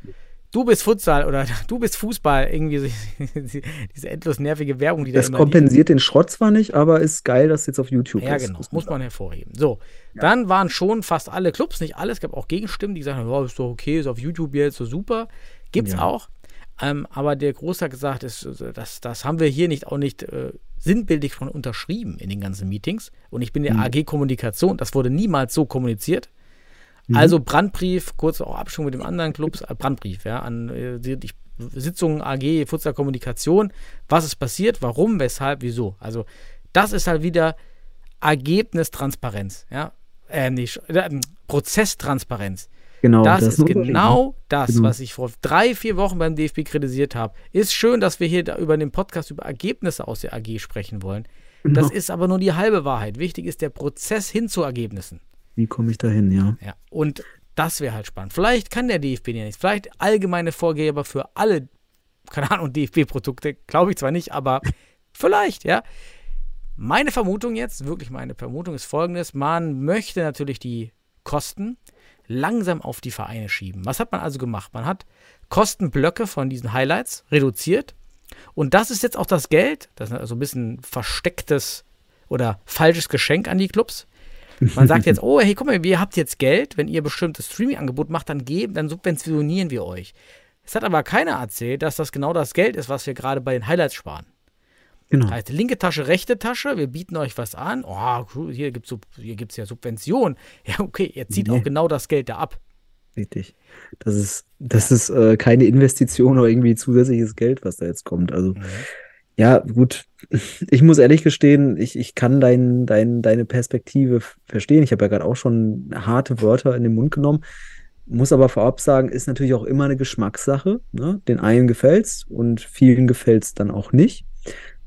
du bist Futsal oder (laughs) du bist Fußball, irgendwie so- (laughs) diese endlos nervige Werbung, die da Das immer kompensiert den Schrott zwar nicht, aber ist geil, dass es jetzt auf YouTube ja, ist. genau. Das Muss man hervorheben. So, dann waren schon fast alle Clubs, nicht alle. Es gab auch Gegenstimmen, die gesagt haben, ja, ist doch okay, ist auf YouTube jetzt so super. Gibt's Ja. auch. Ähm, aber der Großteil hat gesagt, ist, äh, das, das haben wir hier nicht auch nicht äh, sinnbildlich von unterschrieben in den ganzen Meetings. Und ich bin der AG Kommunikation, das wurde niemals so kommuniziert. Also Brandbrief, kurz auch Abstimmung mit dem anderen Clubs, äh, Brandbrief, ja, an äh, die, die Sitzungen AG, Futsal Kommunikation, was ist passiert, warum, weshalb, wieso. Also das ist halt wieder Ergebnistransparenz, ja, äh, nicht, äh, Prozesstransparenz. Genau, das, ist ein Unterschied, ne? genau das, Genau. was ich vor drei, vier Wochen beim DFB kritisiert habe. Ist schön, dass wir hier da über den Podcast über Ergebnisse aus der AG sprechen wollen. Genau. Das ist aber nur die halbe Wahrheit. Wichtig ist der Prozess hin zu Ergebnissen. Wie komme ich da hin, ja? Ja, und das wäre halt spannend. Vielleicht kann der DFB ja nicht. Vielleicht allgemeine Vorgeber für alle, keine Ahnung, DFB-Produkte, glaube ich zwar nicht, aber (laughs) vielleicht, ja. Meine Vermutung jetzt, wirklich meine Vermutung ist folgendes: Man möchte natürlich die Kosten langsam auf die Vereine schieben. Was hat man also gemacht? Man hat Kostenblöcke von diesen Highlights reduziert. Und das ist jetzt auch das Geld, das ist also ein bisschen verstecktes oder falsches Geschenk an die Clubs. Man sagt jetzt, (laughs) oh, hey, guck mal, ihr habt jetzt Geld, wenn ihr bestimmtes Streaming-Angebot macht, dann geben, dann subventionieren wir euch. Es hat aber keiner erzählt, dass das genau das Geld ist, was wir gerade bei den Highlights sparen. Genau. Heißt, linke Tasche, rechte Tasche, wir bieten euch was an. Oh, hier gibt es hier gibt's ja Subvention. (laughs) Ja, okay, ihr zieht Nee. auch genau das Geld da ab. Richtig. Das ist, das ist äh, keine Investition oder irgendwie zusätzliches Geld, was da jetzt kommt. Also, ja, gut. (laughs) Ich muss ehrlich gestehen, ich, ich kann dein, dein, deine Perspektive verstehen. Ich habe ja gerade auch schon harte Wörter in den Mund genommen. Muss aber vorab sagen, ist natürlich auch immer eine Geschmackssache. Ne? Den einen gefällt's und vielen gefällt's dann auch nicht.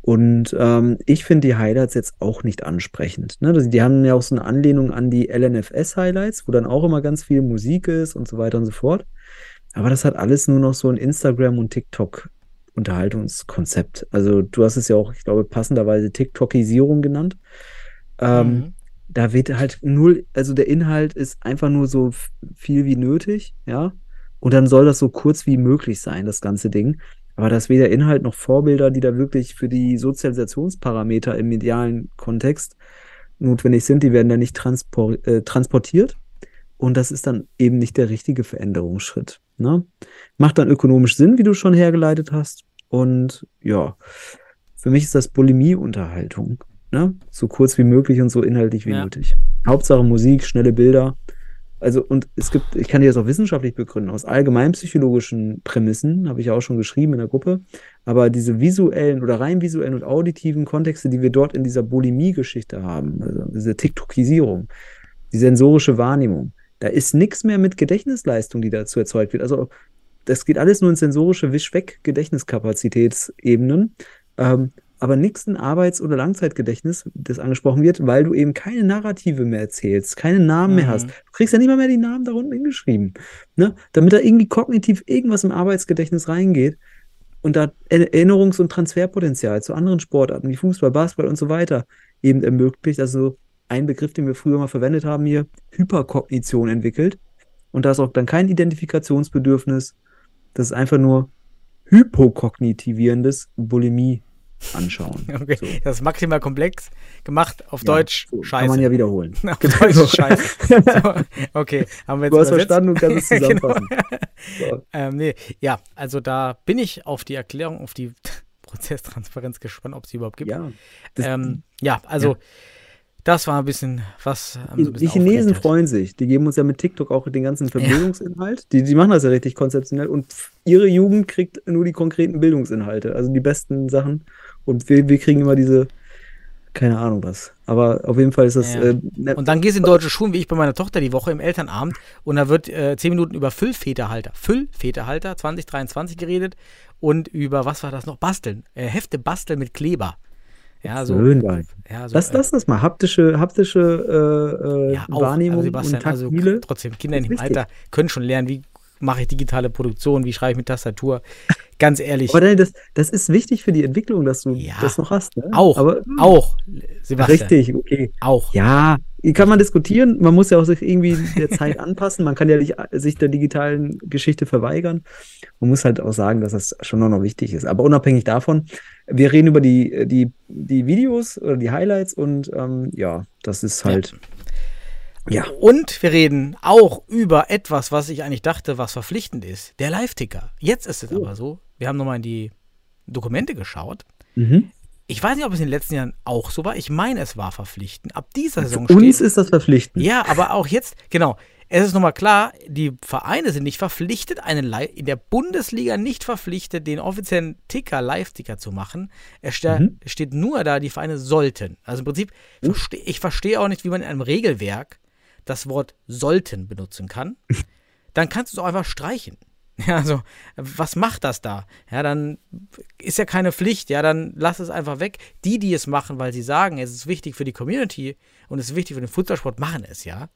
Und ähm, ich finde die Highlights jetzt auch nicht ansprechend. Ne? Das- Die haben ja auch so eine Anlehnung an die LNFS-Highlights, wo dann auch immer ganz viel Musik ist und so weiter und so fort. Aber das hat alles nur noch so ein Instagram- und TikTok-Unterhaltungskonzept. Also du hast es ja auch, ich glaube, passenderweise TikTokisierung genannt. Ähm, Mhm. da wird halt null, also der Inhalt ist einfach nur so viel wie nötig, ja. Und dann soll das so kurz wie möglich sein, das ganze Ding. Aber dass weder Inhalt noch Vorbilder, die da wirklich für die Sozialisationsparameter im medialen Kontext notwendig sind, die werden da nicht transpor äh, transportiert. Und das ist dann eben nicht der richtige Veränderungsschritt. Ne? Macht dann ökonomisch Sinn, wie du schon hergeleitet hast. Und ja, für mich ist das Bulimie-Unterhaltung. Ne? So kurz wie möglich und so inhaltlich wie Ja. nötig. Hauptsache Musik, schnelle Bilder. Also, und es gibt, ich kann dir das auch wissenschaftlich begründen, aus allgemeinpsychologischen Prämissen, habe ich ja auch schon geschrieben in der Gruppe, aber diese visuellen oder rein visuellen und auditiven Kontexte, die wir dort in dieser Bulimie-Geschichte haben, also diese TikTokisierung, die sensorische Wahrnehmung, da ist nichts mehr mit Gedächtnisleistung, die dazu erzeugt wird. Also, das geht alles nur in sensorische Wisch-Weg-Gedächtniskapazitätsebenen. Ähm, aber nichts in Arbeits- oder Langzeitgedächtnis, das angesprochen wird, weil du eben keine Narrative mehr erzählst, keine Namen mehr Mhm. hast. Du kriegst ja nicht mal mehr die Namen da unten hingeschrieben. Ne? Damit da irgendwie kognitiv irgendwas im Arbeitsgedächtnis reingeht und da Er- Erinnerungs- und Transferpotenzial zu anderen Sportarten wie Fußball, Basketball und so weiter eben ermöglicht. Also ein Begriff, den wir früher mal verwendet haben hier, Hyperkognition entwickelt. Und da ist auch dann kein Identifikationsbedürfnis. Das ist einfach nur hypokognitivierendes Bulimie anschauen. (laughs) Okay, So. das ist maximal komplex gemacht, auf Ja, Deutsch so scheiße. Kann man ja wiederholen. (laughs) auf Deutsch scheiße. (laughs) So, okay, haben wir jetzt Du hast übersetzt? verstanden und kannst es Genau. zusammenfassen. So. Ähm, nee, ja, also da bin ich auf die Erklärung, auf die Prozesstransparenz gespannt, ob es sie überhaupt gibt. Ja, ähm, ja also Ja. das war ein bisschen was. ähm, so die, die bisschen Chinesen aufgeregt hat. freuen sich. Die geben uns ja mit TikTok auch den ganzen Bildungsinhalt. Die, die machen das ja richtig konzeptionell und ihre Jugend kriegt nur die konkreten Bildungsinhalte, also die besten Sachen. Und wir, wir kriegen immer diese keine Ahnung was. Aber auf jeden Fall ist das. Ja. Äh, Und dann gehst du in deutsche Schulen, wie ich bei meiner Tochter die Woche im Elternabend, und da wird äh, 10 Minuten über Füllfederhalter, Füllfederhalter 2023 geredet und über, was war das noch? Basteln. Äh, Hefte basteln mit Kleber. Ja, so. schön. Ja, so Lass, äh, lass das mal. Haptische, haptische äh, äh, ja, auch, Wahrnehmung also und also taktile. trotzdem, Kinder in dem. Alter können schon lernen, wie mache ich digitale Produktion, wie schreibe ich mit Tastatur. Ganz ehrlich, Aber nein, das, das ist wichtig für die Entwicklung, dass du Ja. das noch hast. Ne? auch, Aber, auch, Sebastian, Richtig, okay. auch. Ja, kann man diskutieren. Man muss ja auch sich irgendwie der Zeit (laughs) anpassen. Man kann ja nicht äh, sich der digitalen Geschichte verweigern. Man muss halt auch sagen, dass das schon noch wichtig ist. Aber unabhängig davon, wir reden über die, die, die Videos oder die Highlights und ähm, ja, das ist halt. Ja. Und wir reden auch über etwas, was ich eigentlich dachte, was verpflichtend ist. Der Live-Ticker. Jetzt ist es Oh. aber so. Wir haben nochmal in die Dokumente geschaut. Mhm. Ich weiß nicht, ob es in den letzten Jahren auch so war. Ich meine, es war verpflichtend. Ab dieser Saison Für uns steht. ist das verpflichtend. Ja, aber auch jetzt, genau. Es ist nochmal klar, die Vereine sind nicht verpflichtet, einen Li in der Bundesliga nicht verpflichtet, den offiziellen Ticker, Live-Ticker zu machen. Es ste Mhm. steht nur da, die Vereine sollten. Also im Prinzip, verste ich verstehe auch nicht, wie man in einem Regelwerk das Wort sollten benutzen kann. (laughs) Dann kannst du es auch einfach streichen. (laughs) Ja, also, was macht das da? Ja, dann ist ja keine Pflicht, ja, dann lass es einfach weg. Die, die es machen, weil sie sagen, es ist wichtig für die Community und es ist wichtig für den Fußballsport, machen es, ja.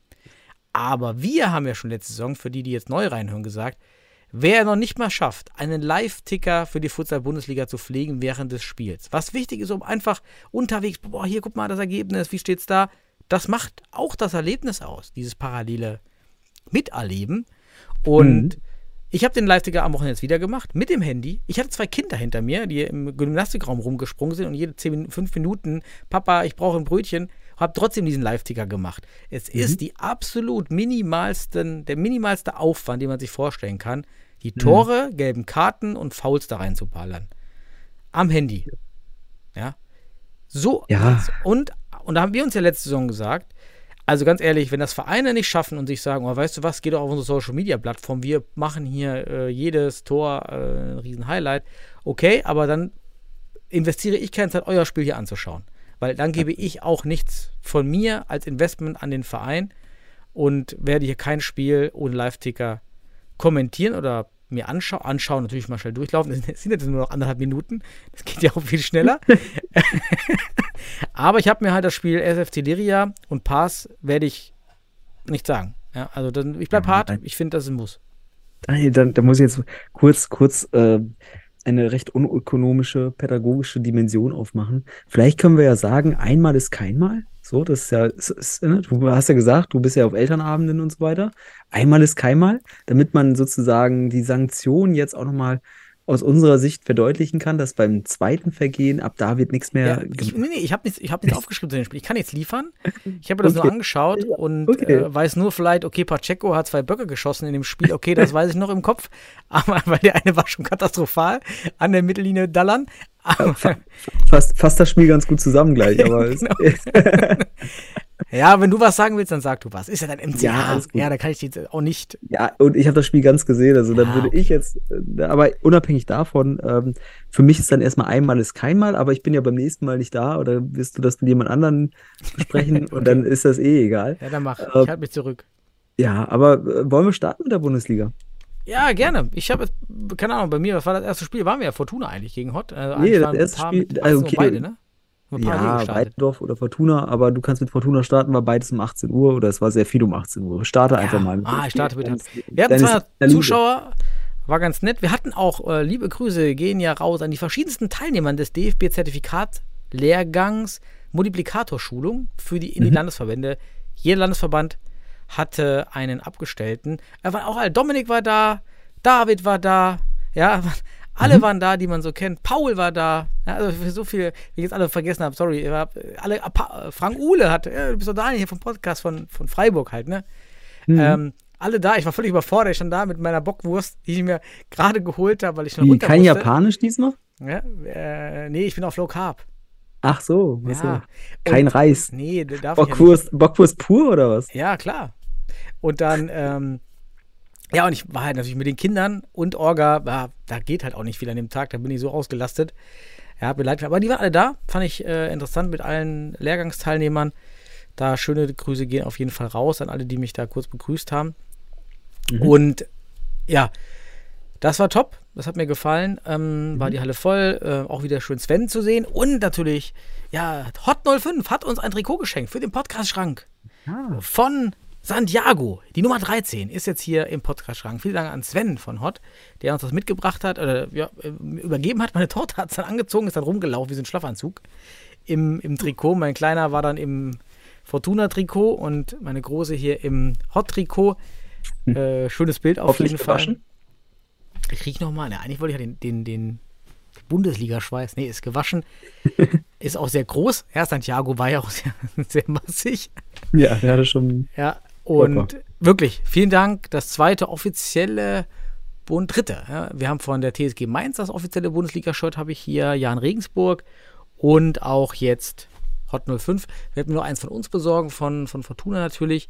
Aber wir haben ja schon letzte Saison, für die, die jetzt neu reinhören, gesagt, wer noch nicht mal schafft, einen Live-Ticker für die Futsal-Bundesliga zu pflegen während des Spiels, was wichtig ist, um einfach unterwegs, boah, hier guck mal das Ergebnis, wie steht's da, das macht auch das Erlebnis aus, dieses parallele Miterleben. Und ich habe den Live-Ticker am Wochenende jetzt wieder gemacht, mit dem Handy. Ich hatte zwei Kinder hinter mir, die im Gymnastikraum rumgesprungen sind und jede 10, Min- fünf Minuten, Papa, ich brauche ein Brötchen, habe trotzdem diesen Live-Ticker gemacht. Es ist die absolut minimalsten, der minimalste Aufwand, den man sich vorstellen kann, die Tore, gelben Karten und Fouls da reinzuballern. Am Handy. Ja. So. Ja. Und, und da haben wir uns ja letzte Saison gesagt, also ganz ehrlich, wenn das Vereine nicht schaffen und sich sagen, oh, weißt du was, geh doch auf unsere Social Media Plattform, wir machen hier äh, jedes Tor äh, ein riesen Highlight. Okay, aber dann investiere ich keine Zeit, euer Spiel hier anzuschauen. Weil dann gebe ich auch nichts von mir als Investment an den Verein und werde hier kein Spiel ohne Live-Ticker kommentieren oder mir anscha anschauen, natürlich mal schnell durchlaufen. Das sind jetzt nur noch anderthalb Minuten. Das geht ja auch viel schneller. (laughs) Aber ich habe mir halt das Spiel SFC Liria und Pass werde ich nicht sagen. Ja, also dann, ich bleibe hart. Ich finde, das ist ein Muss. Dann, da muss ich jetzt kurz, kurz äh, eine recht unökonomische, pädagogische Dimension aufmachen. Vielleicht können wir ja sagen, einmal ist keinmal. So, das ist ja, ist, ist, ne? du hast ja gesagt, du bist ja auf Elternabenden und so weiter. Einmal ist keinmal, damit man sozusagen die Sanktion jetzt auch nochmal aus unserer Sicht verdeutlichen kann, dass beim zweiten Vergehen ab da wird nichts mehr Ja, ich, nee, ich habe nichts, ich hab nichts aufgeschrieben zu dem Spiel. Ich kann nichts liefern. Ich habe mir das nur Okay. angeschaut und okay. äh, weiß nur vielleicht, okay, Pacheco hat zwei Böcke geschossen in dem Spiel. Okay, das weiß ich noch im Kopf. (laughs) Aber weil der eine war schon katastrophal an der Mittellinie Dallern. Aber, (laughs) fast, fast das Spiel ganz gut zusammen gleich. (laughs) Aber es, (laughs) ja, wenn du was sagen willst, dann sag du was. Ist ja dein MCA. Ja, ja da kann ich jetzt auch nicht. Ja, und ich habe das Spiel ganz gesehen, also dann Ah, würde okay. ich jetzt, äh, aber unabhängig davon, ähm, für mich ist dann erstmal einmal ist keinmal, aber ich bin ja beim nächsten Mal nicht da oder wirst du das mit jemand anderen besprechen und dann ist das eh egal. Ja, dann mach. Ähm, Ich halte mich zurück. Ja, aber äh, wollen wir starten mit der Bundesliga? Ja, gerne. Ich habe jetzt, keine Ahnung, bei mir, was war das erste Spiel? Waren wir ja Fortuna eigentlich gegen Hot? Also Nee, das erste Spiel- mit also 18 Uhr okay. beide, ne? Ja. Weidendorf oder Fortuna, aber du kannst mit Fortuna starten, war beides um 18 Uhr oder es war sehr viel um 18 Uhr. Starte einfach mal. mit Ah, ich starte mit. Wir hatten Deines- 200 deiner Liebe. Zuschauer, war ganz nett. Wir hatten auch, äh, liebe Grüße, gehen ja raus an die verschiedensten Teilnehmer des DFB-Zertifikat-Lehrgangs Multiplikatorschulung für die in die Mhm. Landesverbände. Jeder Landesverband hatte einen Abgestellten. Er war auch, Dominik war da, David war da, ja, (laughs) alle Mhm. waren da, die man so kennt. Paul war da. Ja, also für so viele, wie ich jetzt alle vergessen habe, sorry. äh, Alle, äh, Pa- Frank Uhle hat, ja, du bist doch Daniel hier vom Podcast von, von Freiburg halt, ne? Mhm. Ähm, alle da, ich war völlig überfordert, ich stand da mit meiner Bockwurst, die ich mir (laughs) gerade geholt habe, weil ich noch Wie, runter kein musste. Japanisch diesmal? Ja, äh, nee, ich bin auf Low Carb. Ach so, so. Ja. kein Und- Reis. Nee, da darf ich ja nicht. Bockwurst, Bockwurst pur oder was? Ja, klar. Und dann, ähm, ja, und ich war halt natürlich mit den Kindern und Orga, ja, da geht halt auch nicht viel an dem Tag, da bin ich so ausgelastet. Hat mir leid, aber die waren alle da. Fand ich äh, interessant mit allen Lehrgangsteilnehmern. Da schöne Grüße gehen auf jeden Fall raus an alle, die mich da kurz begrüßt haben. Mhm. Und ja, das war top. Das hat mir gefallen. Ähm, War die Halle voll. Äh, auch wieder schön Sven zu sehen. Und natürlich, ja, Hot 05 hat uns ein Trikot geschenkt für den Podcast-Schrank Ah, von Santiago. Die Nummer 13 ist jetzt hier im Podcast-Schrank. Vielen Dank an Sven von Hot, der uns das mitgebracht hat, oder ja, äh, übergeben hat. Meine Tochter hat es dann angezogen, ist dann rumgelaufen wie so ein Schlafanzug im, im Trikot. Mein Kleiner war dann im Fortuna-Trikot und meine Große hier im Hot-Trikot. Äh, schönes Bild auf jeden Fall. gewaschen? Ich riech noch mal. Ne, eigentlich wollte ich ja den, den, den Bundesliga-Schweiß. Nee, ist gewaschen. (laughs) ist auch sehr groß. Ja, Santiago war ja auch sehr, (laughs) sehr massig. Ja, der hatte schon. Ja, und Super. wirklich, vielen Dank. Das zweite offizielle Bund, dritte. Ja, wir haben von der TSG Mainz das offizielle Bundesliga-Shirt, habe ich hier, Jan Regensburg und auch jetzt Hot 05. Wir werden nur eins von uns besorgen, von, von Fortuna natürlich.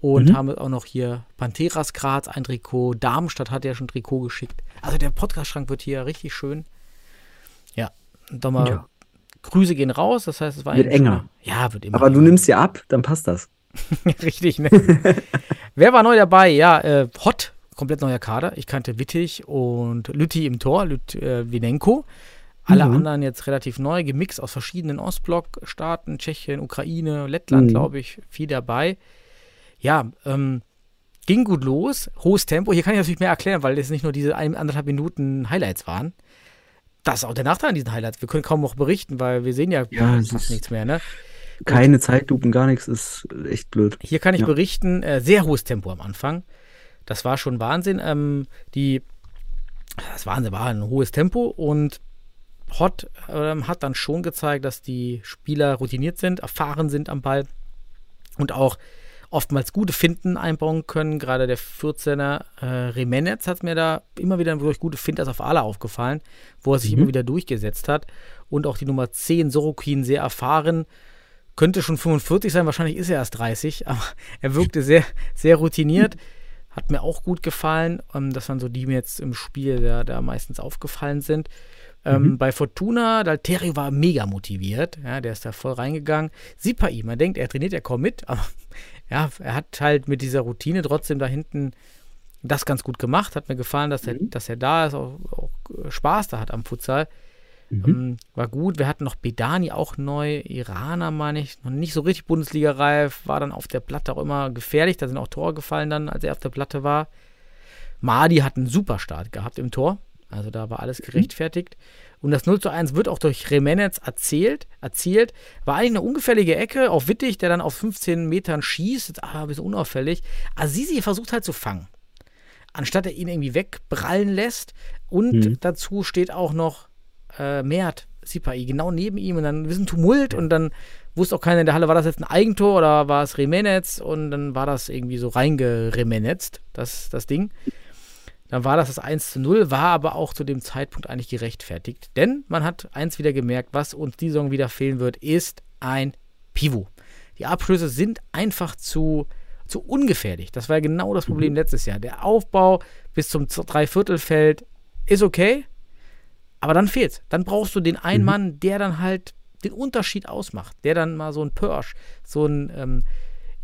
Und Mhm. haben auch noch hier Panteras Graz, ein Trikot. Darmstadt hat ja schon ein Trikot geschickt. Also der Podcast-Schrank wird hier richtig schön. Ja, und nochmal Ja. Grüße gehen raus. Das heißt, es war Wird enger. schöner- Ja, wird immer Aber du enger. nimmst ja ab, dann passt das. (laughs) Richtig, ne? (laughs) Wer war neu dabei? Ja, äh, Hott, komplett neuer Kader. Ich kannte Wittig und Lütti im Tor, Lüt, äh, Winenko. Alle Mhm. anderen jetzt relativ neu, gemixt aus verschiedenen Ostblock-Staaten, Tschechien, Ukraine, Lettland, Mhm. glaube ich, viel dabei. Ja, ähm, ging gut los, hohes Tempo. Hier kann ich natürlich mehr erklären, weil es nicht nur diese ein, anderthalb Minuten Highlights waren. Das ist auch der Nachteil an diesen Highlights. Wir können kaum noch berichten, weil wir sehen ja, Ja, fast nichts mehr, ne? Keine Zeitlupen, gar nichts, ist echt blöd. Hier kann ich Ja. berichten, äh, sehr hohes Tempo am Anfang. Das war schon Wahnsinn. Ähm, die, das Wahnsinn war ein hohes Tempo und Hot ähm, hat dann schon gezeigt, dass die Spieler routiniert sind, erfahren sind am Ball und auch oftmals gute Finden einbauen können. Gerade der 14er äh, Remenetz hat mir da immer wieder durch gute Fintas auf Ala aufgefallen, wo er sich Mhm. immer wieder durchgesetzt hat. Und auch die Nummer 10, Sorokin, sehr erfahren. Könnte schon 45 sein, wahrscheinlich ist er erst 30, (laughs) aber er wirkte sehr, sehr routiniert. Hat mir auch gut gefallen. Ähm, das waren so die, die mir jetzt im Spiel da, da meistens aufgefallen sind. Ähm, Bei Fortuna, Dalterio war mega motiviert. Ja, der ist da voll reingegangen. Sipai, man denkt, er trainiert ja kaum mit, aber ja, er hat halt mit dieser Routine trotzdem da hinten das ganz gut gemacht. Hat mir gefallen, dass, er, dass er da ist, auch, auch Spaß da hat am Futsal. Ähm, war gut. Wir hatten noch Bedani auch neu, Iraner, meine ich, noch nicht so richtig Bundesliga-reif, war dann auf der Platte auch immer gefährlich. Da sind auch Tore gefallen dann, als er auf der Platte war. Madi hat einen super Start gehabt im Tor. Also da war alles gerechtfertigt. Und das 0 zu 1 wird auch durch Remenez erzählt, erzielt. War eigentlich eine ungefährliche Ecke auf Wittig, der dann auf 15 Metern schießt. Jetzt, ah, ein bisschen unauffällig. Azizi versucht halt zu fangen. Anstatt er ihn irgendwie wegprallen lässt. Und dazu steht auch noch äh, Mert Sipai genau neben ihm. Und dann ist ein Tumult. Und dann wusste auch keiner in der Halle, war das jetzt ein Eigentor oder war es Remenez? Und dann war das irgendwie so reingeremenetzt, das, das Ding. Dann war das das 1 zu 0, war aber auch zu dem Zeitpunkt eigentlich gerechtfertigt. Denn man hat eins wieder gemerkt, was uns die Saison wieder fehlen wird, ist ein Pivot. Die Abschlüsse sind einfach zu, zu ungefährlich. Das war ja genau das Problem letztes Jahr. Der Aufbau bis zum Dreiviertelfeld ist okay, aber dann fehlt's. Dann brauchst du den einen Mann, der dann halt den Unterschied ausmacht. Der dann mal so ein Pirsch, so ein, ähm,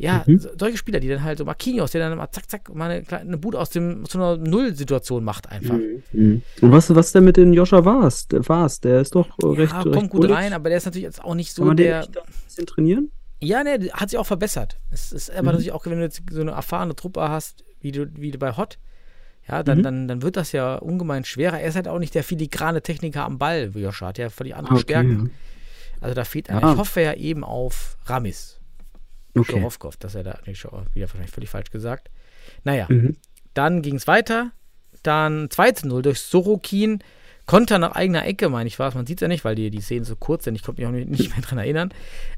ja, so- solche Spieler, die dann halt so Marquinhos, der dann mal zack, zack, mal eine, eine Bude aus, dem, so einer Null-Situation macht einfach. Mhm. Und was, was denn mit den Joscha Vars? Der Vars, der ist doch recht, ja, recht kommt gut bullig. rein, aber der ist natürlich jetzt auch nicht so Kann man den der. da ein bisschen trainieren? Ja, ne, hat sich auch verbessert. Es ist Mhm. aber natürlich auch, wenn du jetzt so eine erfahrene Truppe hast, wie du, wie du bei Hot, ja, dann, Mhm. dann, dann wird das ja ungemein schwerer. Er ist halt auch nicht der filigrane Techniker am Ball, wie Joscha, hat ja völlig andere Ah, okay, Stärken. Also da fehlt einer. Ich hoffe ja eben auf Ramis. Okay. Schorowkow, dass er da, nee, Schor- wieder wahrscheinlich völlig falsch gesagt. Naja, Mhm. dann ging es weiter. Dann 2 zu 0 durch Sorokin. Konter nach eigener Ecke, meine ich war es. Man sieht es ja nicht, weil die, die Szenen so kurz sind. Ich konnte mich auch nicht, (laughs) mehr dran erinnern.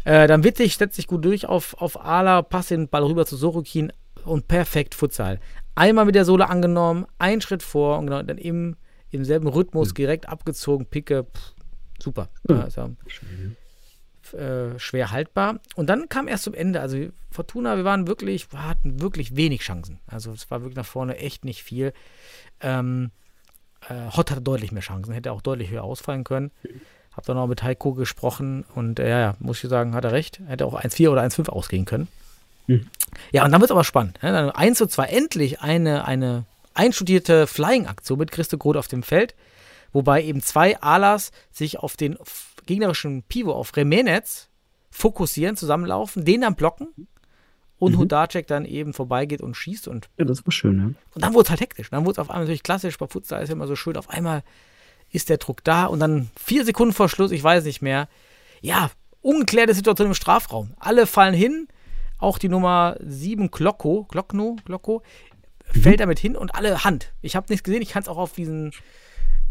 Äh, dann Wittig setzt sich gut durch auf, auf Ala, passt den Ball rüber zu Sorokin und perfekt Futsal. Einmal mit der Sohle angenommen, einen Schritt vor und genau, dann im, im selben Rhythmus direkt abgezogen, Picke. Pff, super. Ja, also, äh, schwer haltbar. Und dann kam erst zum Ende, also Fortuna, wir waren wirklich, wir hatten wirklich wenig Chancen. Also es war wirklich nach vorne echt nicht viel. Ähm, äh, Hott hatte deutlich mehr Chancen, hätte auch deutlich höher ausfallen können. Hab dann noch mit Heiko gesprochen und äh, ja, ja, muss ich sagen, hat er recht. Hätte auch 1-4 oder 1-5 ausgehen können. Hm. Ja, und dann wird es aber spannend. Ne? Dann 1 zu 2 endlich eine, eine einstudierte Flying-Aktion mit Christo Groth auf dem Feld, wobei eben zwei Alas sich auf den gegnerischen Pivo auf Remenez fokussieren, zusammenlaufen, den dann blocken und Mhm. Hudacek dann eben vorbeigeht und schießt und Ja, das war schön, ja. und dann wurde es halt hektisch. Dann wurde es auf einmal natürlich klassisch. Bei Futsal ist ja immer so schön. Auf einmal ist der Druck da und dann vier Sekunden vor Schluss, ich weiß nicht mehr. Ja, ungeklärte Situation im Strafraum. Alle fallen hin. Auch die Nummer 7 Glocko, Glockno, Glocko, fällt damit hin und alle Hand. Ich habe nichts gesehen. Ich kann es auch auf diesen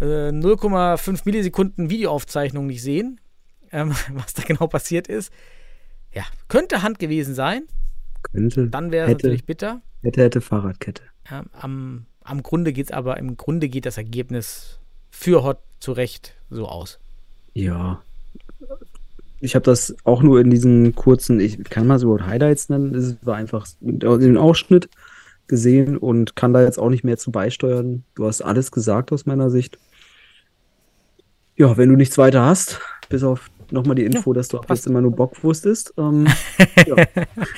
äh, 0,5 Millisekunden Videoaufzeichnung nicht sehen, ähm, (laughs) was da genau passiert ist. Ja, könnte Hand gewesen sein. Könnte. Dann wäre es natürlich bitter. hätte, hätte Fahrradkette. Ja, am, am Grunde geht es aber, im Grunde geht das Ergebnis für Hot zu Recht so aus. Ja. Ich habe das auch nur in diesen kurzen, ich kann mal so Highlights nennen. Es war einfach den Ausschnitt gesehen und kann da jetzt auch nicht mehr zu beisteuern. Du hast alles gesagt aus meiner Sicht. Ja, wenn du nichts weiter hast, bis auf nochmal die Info, dass du ab jetzt immer nur Bockwurst isst. Ähm, (laughs) ja.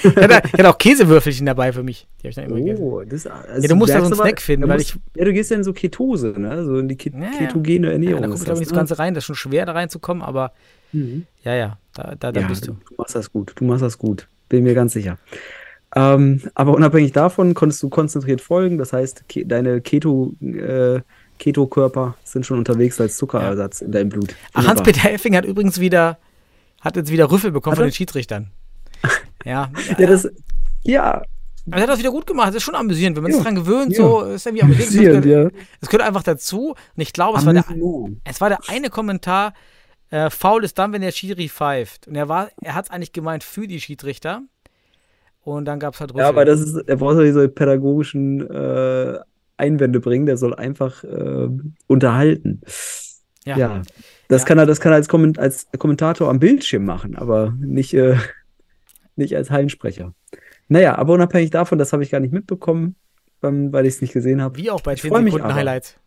Ich hatte, ich hatte auch Käsewürfelchen dabei für mich. Die habe ich dann immer gegessen. Oh, das, also Ja, du musst da so einen Snack finden, weil musst, Ja, du gehst ja in so Ketose, ne? So in die Ke Ja, ja. ketogene Ja, Ernährung. da kommt, ist glaube ich, das, nicht so ne? ganz rein. Das ist schon schwer, da reinzukommen, aber Mhm. ja, ja, da, da, da Ja, bist du. du machst das gut. Du machst das gut. Bin mir ganz sicher. Ähm, aber unabhängig davon konntest du konzentriert folgen. Das heißt, ke deine Keto, äh, Keto-Körper sind schon unterwegs als Zuckerersatz in deinem Blut. Hans-Peter Effing hat übrigens wieder, hat jetzt wieder Rüffel bekommen Hat von er? den Schiedsrichtern. (laughs) Ja, Ja, das, ja, Aber er hat das wieder gut gemacht. Das ist schon amüsierend. Wenn man sich Ja. dran gewöhnt, Ja. so ist irgendwie amüsierend. Es amüsierend, gehört, ja. es gehört einfach dazu. Und ich glaube, es war der, es war der eine Kommentar, äh, faul ist dann, wenn der Schiri pfeift. Und er war, er hat es eigentlich gemeint für die Schiedsrichter. Und dann gab es halt Rüffel. Ja, aber das ist, er braucht ja diese pädagogischen äh, Einwände bringen, der soll einfach äh, unterhalten. Ja. Ja, das Ja. kann er, das kann er als, Komment als Kommentator am Bildschirm machen, aber nicht, äh, nicht als Hallensprecher. Naja, aber unabhängig davon, das habe ich gar nicht mitbekommen, ähm, weil ich es nicht gesehen habe. Wie auch bei Ich 10 freu mich Sekunden. Highlights.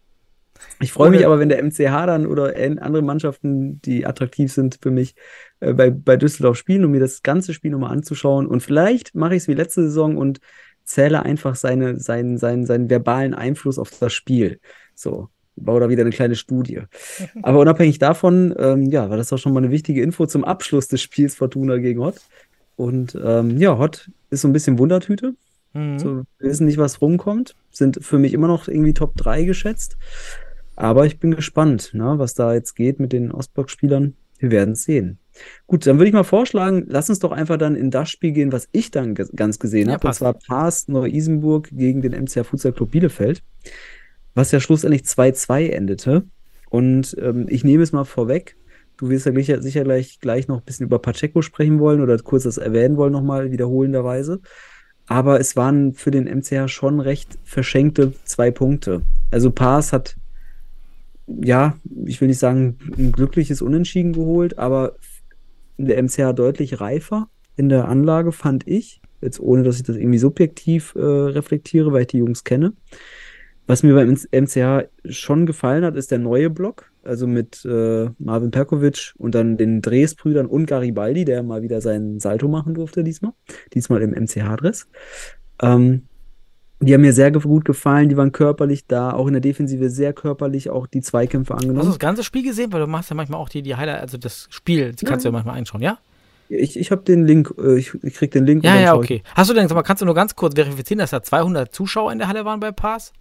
Ich freue mich aber, wenn der MCH dann oder en- andere Mannschaften, die attraktiv sind für mich, äh, bei, bei Düsseldorf spielen, um mir das ganze Spiel nochmal anzuschauen. Und vielleicht mache ich es wie letzte Saison und zähle einfach seine, seinen, seinen, seinen verbalen Einfluss auf das Spiel. So, baue da wieder eine kleine Studie. (laughs) Aber unabhängig davon, ähm, ja, war das auch schon mal eine wichtige Info zum Abschluss des Spiels Fortuna gegen Hott. Und ähm, ja, Hott ist so ein bisschen Wundertüte. Mhm. So, wir wissen nicht, was rumkommt. Sind für mich immer noch irgendwie Top 3 geschätzt. Aber ich bin gespannt, ne, was da jetzt geht mit den Ostblock-Spielern. Wir werden es sehen. Gut, dann würde ich mal vorschlagen, lass uns doch einfach dann in das Spiel gehen, was ich dann ganz gesehen Ja, habe. Und zwar Paas Neu-Isenburg gegen den MCH Futsal Club Bielefeld. Was ja schlussendlich 2-2 endete. Und ähm, ich nehme es mal vorweg. Du wirst ja sicher, sicher gleich, gleich noch ein bisschen über Pacheco sprechen wollen oder kurz das erwähnen wollen, nochmal wiederholenderweise. Aber es waren für den MCH schon recht verschenkte zwei Punkte. Also Paas hat, ja, ich will nicht sagen, ein glückliches Unentschieden geholt, aber der MCH deutlich reifer in der Anlage, fand ich. Jetzt ohne, dass ich das irgendwie subjektiv äh, reflektiere, weil ich die Jungs kenne. Was mir beim MCH schon gefallen hat, ist der neue Block. Also mit äh, Marvin Perkovic und dann den Dres-Brüdern und Garibaldi, der mal wieder seinen Salto machen durfte diesmal. Diesmal im MCH-Dress. Ähm, die haben mir sehr gut gefallen, die waren körperlich da, auch in der Defensive sehr körperlich, auch die Zweikämpfe Hast du angenommen. das ganze Spiel gesehen? Weil du machst ja manchmal auch die, die Highlight, also das Spiel, das kannst du ja manchmal einschauen, ja? Ich, ich habe den Link, äh, ich, ich krieg den Link. und Ja, ja, okay. Hast du denn, sag mal, kannst du nur ganz kurz verifizieren, dass da 200 Zuschauer in der Halle waren bei Pass?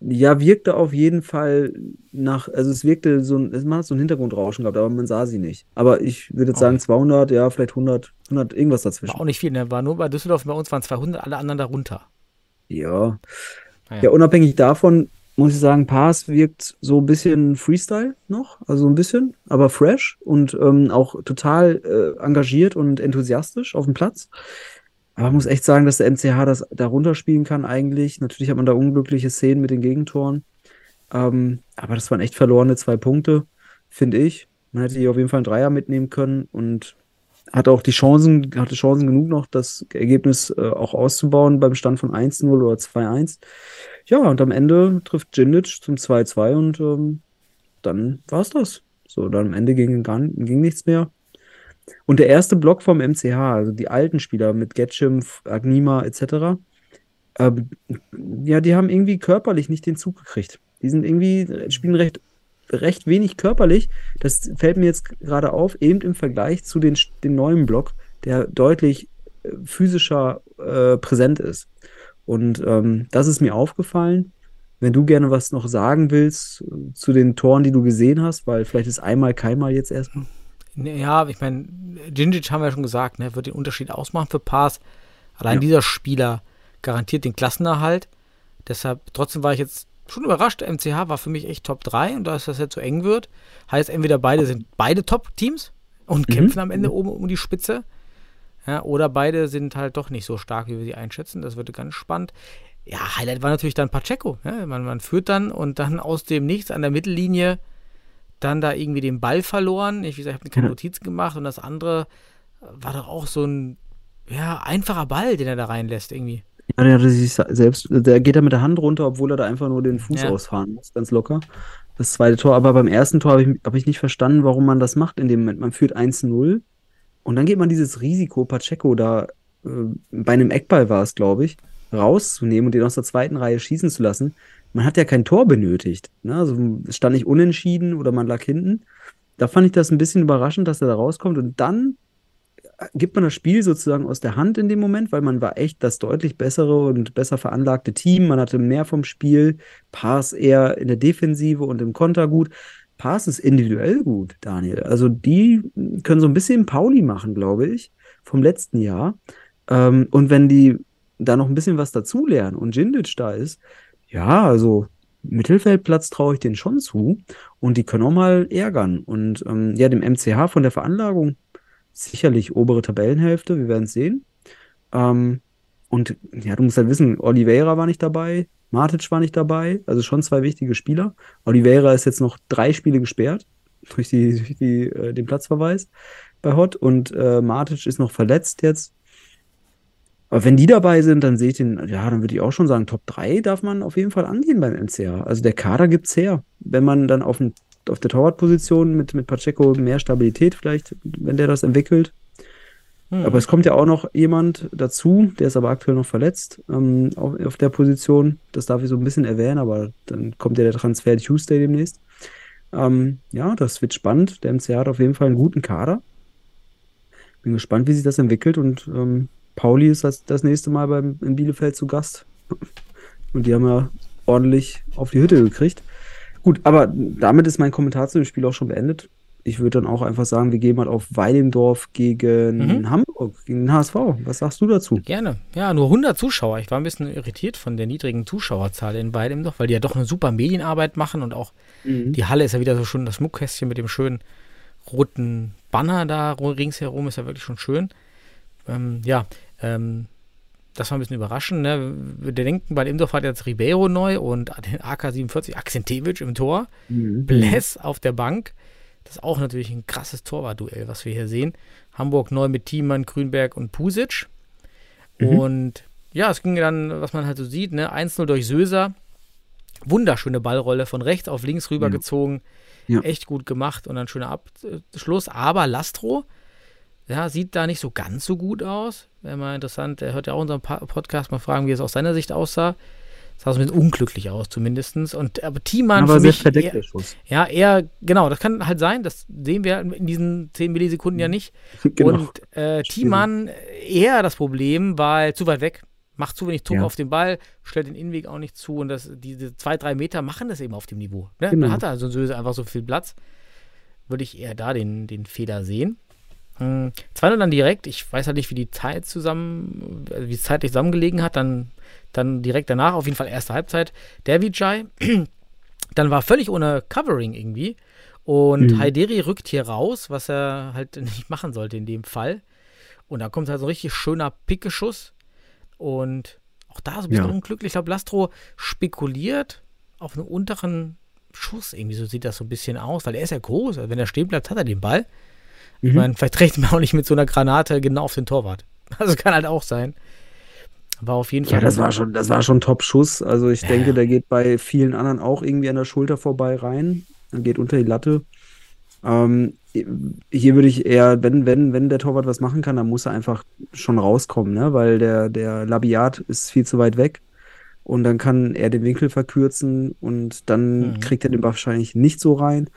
Ja, wirkte auf jeden Fall nach, also es wirkte so ein, es man hat so ein Hintergrundrauschen gehabt, aber man sah sie nicht. Aber ich würde jetzt Okay. sagen 200, ja, vielleicht 100, 100, irgendwas War dazwischen. auch nicht viel, ne? War nur bei Düsseldorf, bei uns waren 200, alle anderen darunter. Ja. Naja. Ja, unabhängig davon muss ich sagen, Pass wirkt so ein bisschen Freestyle noch, also ein bisschen, aber fresh und ähm, auch total äh, engagiert und enthusiastisch auf dem Platz. Aber man muss echt sagen, dass der MCH das da runterspielen kann eigentlich. Natürlich hat man da unglückliche Szenen mit den Gegentoren. Ähm, aber das waren echt verlorene zwei Punkte, finde ich. Man hätte hier auf jeden Fall einen Dreier mitnehmen können und hatte auch die Chancen, hatte Chancen genug noch, das Ergebnis äh, auch auszubauen beim Stand von 1-0 oder 2-1. Ja, und am Ende trifft Djindjic zum 2-2 und ähm, dann war's das. So, dann am Ende ging, ging nichts mehr. Und der erste Block vom MCH, also die alten Spieler mit Getchim, Agnima etc., ähm, ja, die haben irgendwie körperlich nicht den Zug gekriegt. Die sind irgendwie, spielen recht, recht wenig körperlich. Das fällt mir jetzt gerade auf, eben im Vergleich zu den, den neuen Block, der deutlich äh, physischer äh, präsent ist. Und ähm, das ist mir aufgefallen. Wenn du gerne was noch sagen willst äh, zu den Toren, die du gesehen hast, weil vielleicht ist einmal keinmal jetzt erstmal. Ja, ich meine, Gingic haben wir ja schon gesagt, ne, wird den Unterschied ausmachen für Pass. Allein Ja. dieser Spieler garantiert den Klassenerhalt. Deshalb, trotzdem war ich jetzt schon überrascht. MCH war für mich echt Top 3 und da es das jetzt so eng wird, heißt entweder beide sind beide Top-Teams und Mhm. kämpfen am Ende oben um die Spitze. Ja, oder beide sind halt doch nicht so stark, wie wir sie einschätzen. Das wird ganz spannend. Ja, Highlight war natürlich dann Pacheco. Ja, man, man führt dann und dann aus dem Nichts an der Mittellinie dann da irgendwie den Ball verloren. Ich, wie gesagt, ich habe keine. Notizen gemacht und das andere war doch auch so ein ja, einfacher Ball, den er da reinlässt irgendwie. Ja, der, hatte sich selbst, der geht da mit der Hand runter, obwohl er da einfach nur den Fuß Ja. ausfahren muss, ganz locker. Das zweite Tor, aber beim ersten Tor habe ich, hab ich nicht verstanden, warum man das macht in dem Moment. Man führt 1-0 und dann geht man dieses Risiko, Pacheco da äh, bei einem Eckball war es, glaube ich, rauszunehmen und den aus der zweiten Reihe schießen zu lassen. Man hat ja kein Tor benötigt. Ne? Also stand nicht unentschieden oder man lag hinten. Da fand ich das ein bisschen überraschend, dass er da rauskommt und dann gibt man das Spiel sozusagen aus der Hand in dem Moment, weil man war echt das deutlich bessere und besser veranlagte Team. Man hatte mehr vom Spiel. Pass eher in der Defensive und im Konter gut. Pass ist individuell gut, Daniel. Also die können so ein bisschen Pauli machen, glaube ich, vom letzten Jahr. Ähm, und wenn die da noch ein bisschen was dazulernen und Jindic da ist, ja, also Mittelfeldplatz traue ich denen schon zu. Und die können auch mal ärgern. Und ähm, ja, dem MCH von der Veranlagung sicherlich obere Tabellenhälfte, wir werden es sehen. Ähm, und ja, du musst halt wissen, Oliveira war nicht dabei, Matic war nicht dabei, also schon zwei wichtige Spieler. Oliveira ist jetzt noch drei Spiele gesperrt (laughs) durch, die, durch die, äh, den Platzverweis bei Hot und äh, Matic ist noch verletzt jetzt. Aber wenn die dabei sind, dann sehe ich den, ja, dann würde ich auch schon sagen, Top 3 darf man auf jeden Fall angehen beim MCA. Also der Kader gibt's her. Wenn man dann auf, dem, auf der Torwartposition mit, mit Pacheco mehr Stabilität vielleicht, wenn der das entwickelt. Hm. Aber es kommt ja auch noch jemand dazu, der ist aber aktuell noch verletzt ähm, auf, auf der Position. Das darf ich so ein bisschen erwähnen, aber dann kommt ja der Transfer Tuesday demnächst. Ähm, ja, das wird spannend. Der MCA hat auf jeden Fall einen guten Kader. Bin gespannt, wie sich das entwickelt und ähm, Pauli ist das, das nächste Mal beim, in Bielefeld zu Gast. (laughs) Und die haben ja ordentlich auf die Hütte gekriegt. Gut, aber damit ist mein Kommentar zu dem Spiel auch schon beendet. Ich würde dann auch einfach sagen, wir gehen mal auf Weidendorf gegen Mhm. Hamburg, gegen den HSV. Was sagst du dazu? Gerne. Ja, nur 100 Zuschauer. Ich war ein bisschen irritiert von der niedrigen Zuschauerzahl in beidem doch, weil die ja doch eine super Medienarbeit machen und auch die Halle ist ja wieder so schön, das Schmuckkästchen mit dem schönen roten Banner da ru- ringsherum ist ja wirklich schon schön. Ähm, ja, ähm, das war ein bisschen überraschend. Ne? Wir denken, bei Imdorf hat jetzt Ribeiro neu und den AK-47 Akzentewitsch im Tor. Mhm. Bless auf der Bank. Das ist auch natürlich ein krasses Torwartduell, was wir hier sehen. Hamburg neu mit Thiemann, Grünberg und Pusic. Mhm. Und ja, es ging dann, was man halt so sieht, ne? 1-0 durch Söser. Wunderschöne Ballrolle von rechts auf links rübergezogen. Ja. Echt gut gemacht und dann schöner Abschluss. Aber Lastro, ja, sieht da nicht so ganz so gut aus. Wäre mal interessant, der hört ja auch unseren Podcast mal fragen, wie es aus seiner Sicht aussah. Sah so ein bisschen unglücklich aus, zumindest. Und aber Thiemann Aber sehr mich verdeckt der Schuss. ja, eher, genau, das kann halt sein, das sehen wir in diesen 10 Millisekunden ja nicht. (laughs) Genau. Und äh, Thiemann eher das Problem, weil zu weit weg, macht zu wenig Druck Ja. auf den Ball, stellt den Innenweg auch nicht zu und das, diese zwei, drei Meter machen das eben auf dem Niveau. Ne? Genau. Dann hat er also Söse einfach so viel Platz. Würde ich eher da den, den Fehler sehen. Hm, 2 dann direkt, ich weiß halt nicht, wie die Zeit zusammen, äh, wie es zeitlich zusammengelegen hat, dann, dann direkt danach, auf jeden Fall erste Halbzeit, der Vijay, (clears throat) dann war völlig ohne Covering irgendwie. Und Mhm. Haideri rückt hier raus, was er halt (laughs) nicht machen sollte in dem Fall. Und da kommt halt so ein richtig schöner Pickeschuss. Und auch da so ein bisschen Ja. unglücklich. Ich glaube, Lastro spekuliert auf einen unteren Schuss. Irgendwie so sieht das so ein bisschen aus, weil er ist ja groß. Also wenn er stehen bleibt, hat er den Ball. Ich Mhm. meine, vielleicht rechnet man auch nicht mit so einer Granate genau auf den Torwart. (laughs) Also kann halt auch sein. War auf jeden Ja, Fall. das war schon, das war schon Top-Schuss. Also ich Ja, denke, ja. der geht bei vielen anderen auch irgendwie an der Schulter vorbei rein. Dann geht unter die Latte. Ähm, hier würde ich eher, wenn, wenn, wenn der Torwart was machen kann, dann muss er einfach schon rauskommen, ne? Weil der, der Labiat ist viel zu weit weg. Und dann kann er den Winkel verkürzen und dann Mhm. kriegt er den wahrscheinlich nicht so rein.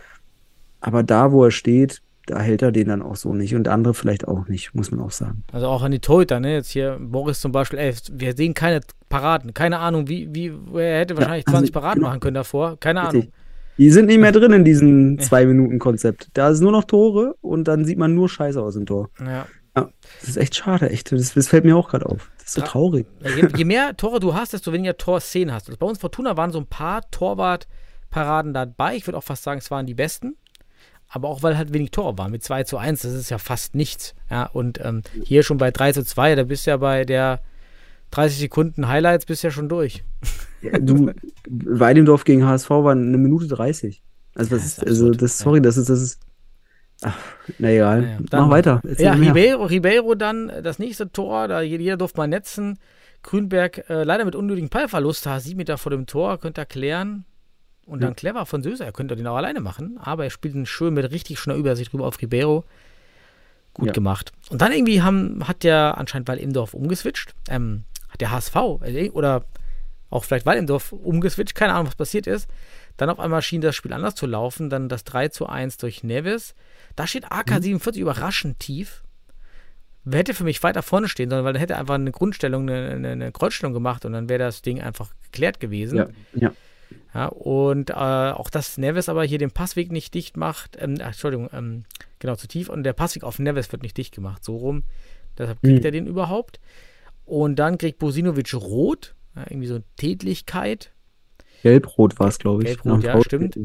Aber da, wo er steht, da hält er den dann auch so nicht. Und andere vielleicht auch nicht, muss man auch sagen. Also auch an die Torhüter, ne? Jetzt hier Boris zum Beispiel, ey, wir sehen keine Paraden. Keine Ahnung, wie, wie, er hätte wahrscheinlich also, 20 Paraden genau. machen können davor. Keine Richtig. Ahnung. Die sind nicht mehr drin in diesem (laughs) Zwei-Minuten-Konzept. Da ist nur noch Tore und dann sieht man nur Scheiße aus dem Tor. Ja. Das ist echt schade, echt. Das, das fällt mir auch gerade auf. Das ist so Tra- traurig. Je, je mehr Tore du hast, desto weniger Torszenen hast du. Bei uns Fortuna waren so ein paar Torwartparaden dabei. Ich würde auch fast sagen, es waren die besten. Aber auch weil halt wenig Tore waren. Mit 2 zu 1, das ist ja fast nichts. Ja, und ähm, hier schon bei 3 zu 2, da bist du ja bei der 30 Sekunden Highlights bist du ja schon durch. Ja, du, Weidendorf gegen HSV war eine Minute 30. Also, das Ja, ist, ist also das, sorry, das ist, das ist. Ach, na egal. Naja, Mach weiter. Ja. Ribeiro, Ribeiro dann äh, das nächste Tor, da jeder, durfte mal netzen. Grünberg äh, leider mit unnötigen Ballverlust, da sieben Meter vor dem Tor, könnte er klären. Und dann Ja. clever von Söser, er könnte den auch alleine machen, aber er spielt ihn schön mit richtig schöner Übersicht rüber auf Ribeiro. Gut Ja. gemacht. Und dann irgendwie haben, hat der anscheinend Waldemdorf umgeswitcht. Ähm, hat der HSV äh, oder auch vielleicht Waldemdorf umgeswitcht, keine Ahnung, was passiert ist. Dann auf einmal schien das Spiel anders zu laufen, dann das 3 zu 1 durch Neves. Da steht AK47 überraschend tief. Wer hätte für mich weiter vorne stehen sollen, weil dann hätte er einfach eine Grundstellung, eine, eine, eine Kreuzstellung gemacht und dann wäre das Ding einfach geklärt gewesen. Ja, ja. Ja, und äh, auch dass Neves aber hier den Passweg nicht dicht macht, ähm, ach, Entschuldigung, ähm, genau zu tief und der Passweg auf Neves wird nicht dicht gemacht, so rum. Deshalb kriegt Mhm. er den überhaupt. Und dann kriegt Bosinovic rot, ja, irgendwie so Tätlichkeit. Gelb-Rot war es, glaube ich. Gelb-Rot, dem ja, stimmt.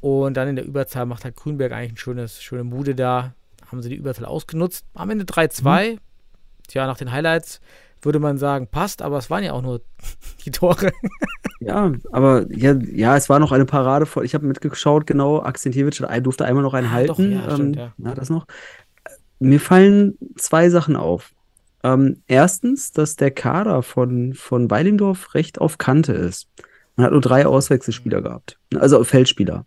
Und dann in der Überzahl macht halt Grünberg eigentlich ein schönes, schöne Bude da. Haben sie die Überzahl ausgenutzt. Am Ende 3-2. Mhm. Tja, nach den Highlights würde man sagen, passt, aber es waren ja auch nur (laughs) die Tore. Ja, aber ja, ja, es war noch eine Parade von. Ich habe mitgeschaut, genau. Ein- durfte einmal noch einen Ah, halten. doch, ja, stimmt, ähm, ja. na, das noch. Mir fallen zwei Sachen auf. Ähm, erstens, dass der Kader von, von Weilendorf recht auf Kante ist. Man hat nur drei Auswechselspieler gehabt. Also Feldspieler.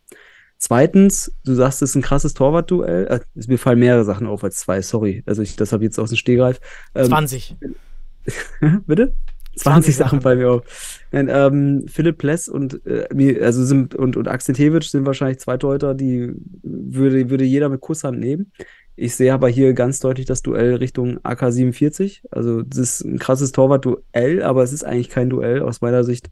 Zweitens, du sagst, es ist ein krasses Torwartduell. Äh, mir fallen mehrere Sachen auf als zwei, sorry. Also ich, das habe ich jetzt aus dem Stehgreif. Ähm, 20. (laughs) Bitte? 20 20 Sachen bei mir auf. Nein, ähm, Philipp Pless und, äh, also sind, und, und Akzentewitsch sind wahrscheinlich zwei Torhüter, die würde, würde jeder mit Kusshand nehmen. Ich sehe aber hier ganz deutlich das Duell Richtung AK-47. Also, das ist ein krasses Torwart-Duell, aber es ist eigentlich kein Duell. Aus meiner Sicht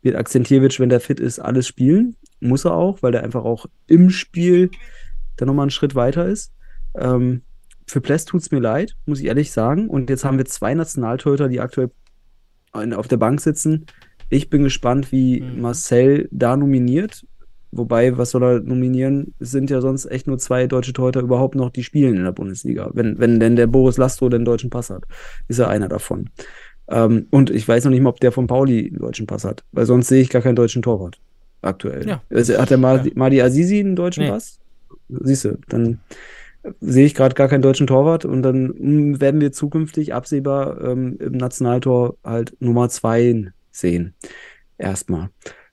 wird Akzentjewitsch, wenn der fit ist, alles spielen. Muss er auch, weil der einfach auch im Spiel dann nochmal einen Schritt weiter ist. Ähm, für Pless tut es mir leid, muss ich ehrlich sagen. Und jetzt haben wir zwei Nationaltorhüter, die aktuell auf der Bank sitzen. Ich bin gespannt, wie Mhm. Marcel da nominiert. Wobei, was soll er nominieren? Es sind ja sonst echt nur zwei deutsche Torhüter überhaupt noch, die spielen in der Bundesliga. Wenn, wenn denn der Boris Lastro den deutschen Pass hat, ist er einer davon. Ähm, und ich weiß noch nicht mal, ob der von Pauli einen deutschen Pass hat, weil sonst sehe ich gar keinen deutschen Torwart aktuell. Ja. Also, hat der Madi, Ja. Madi Azizi einen deutschen Nee. Pass? Siehst du, dann sehe ich gerade gar keinen deutschen Torwart und dann mm, werden wir zukünftig absehbar ähm, im Nationaltor halt Nummer zwei sehen. Erstmal.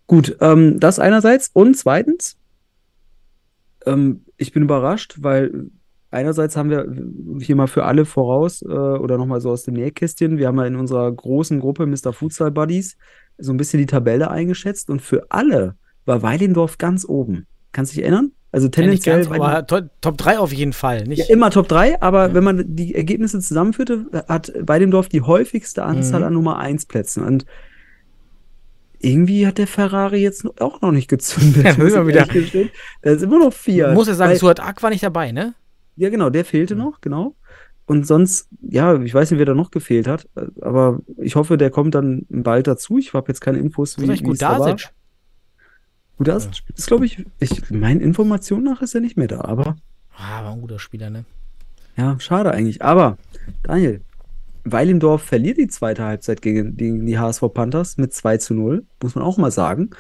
Gut, ähm, das einerseits. Und zweitens, ähm, ich bin überrascht, weil einerseits haben wir hier mal für alle voraus äh, oder nochmal so aus dem Nähkästchen, wir haben ja in unserer großen Gruppe Mr. Futsal Buddies so ein bisschen die Tabelle eingeschätzt und für alle war Weilendorf ganz oben. Kannst du dich erinnern? Also Ja, tendenziell ganz, aber to Top 3 auf jeden Fall. Nicht, ja, immer Top 3, aber wenn man die Ergebnisse zusammenführte, hat Weidendorf die häufigste Anzahl Mhm. an Nummer 1 Plätzen. Und irgendwie hat der Ferrari jetzt auch noch nicht gezündet. (laughs) Ja, sind wir gestehen. Da ist immer noch vier. muss ja sagen, Weil- Suat Ak war nicht dabei, ne? ja, genau, der fehlte noch, genau. Und sonst, ja, ich weiß nicht, wer da noch gefehlt hat, aber ich hoffe, der kommt dann bald dazu. Ich habe jetzt keine Infos, wie gut es da war. Dasic. Gudasic ist, glaube ich, ich, meinen Informationen nach ist er nicht mehr da, aber Ah, war ein guter Spieler, ne? Ja, schade eigentlich. Aber, Daniel, Weilendorf verliert die zweite Halbzeit gegen, gegen die HSV Panthers mit 2 zu 0, muss man auch mal sagen.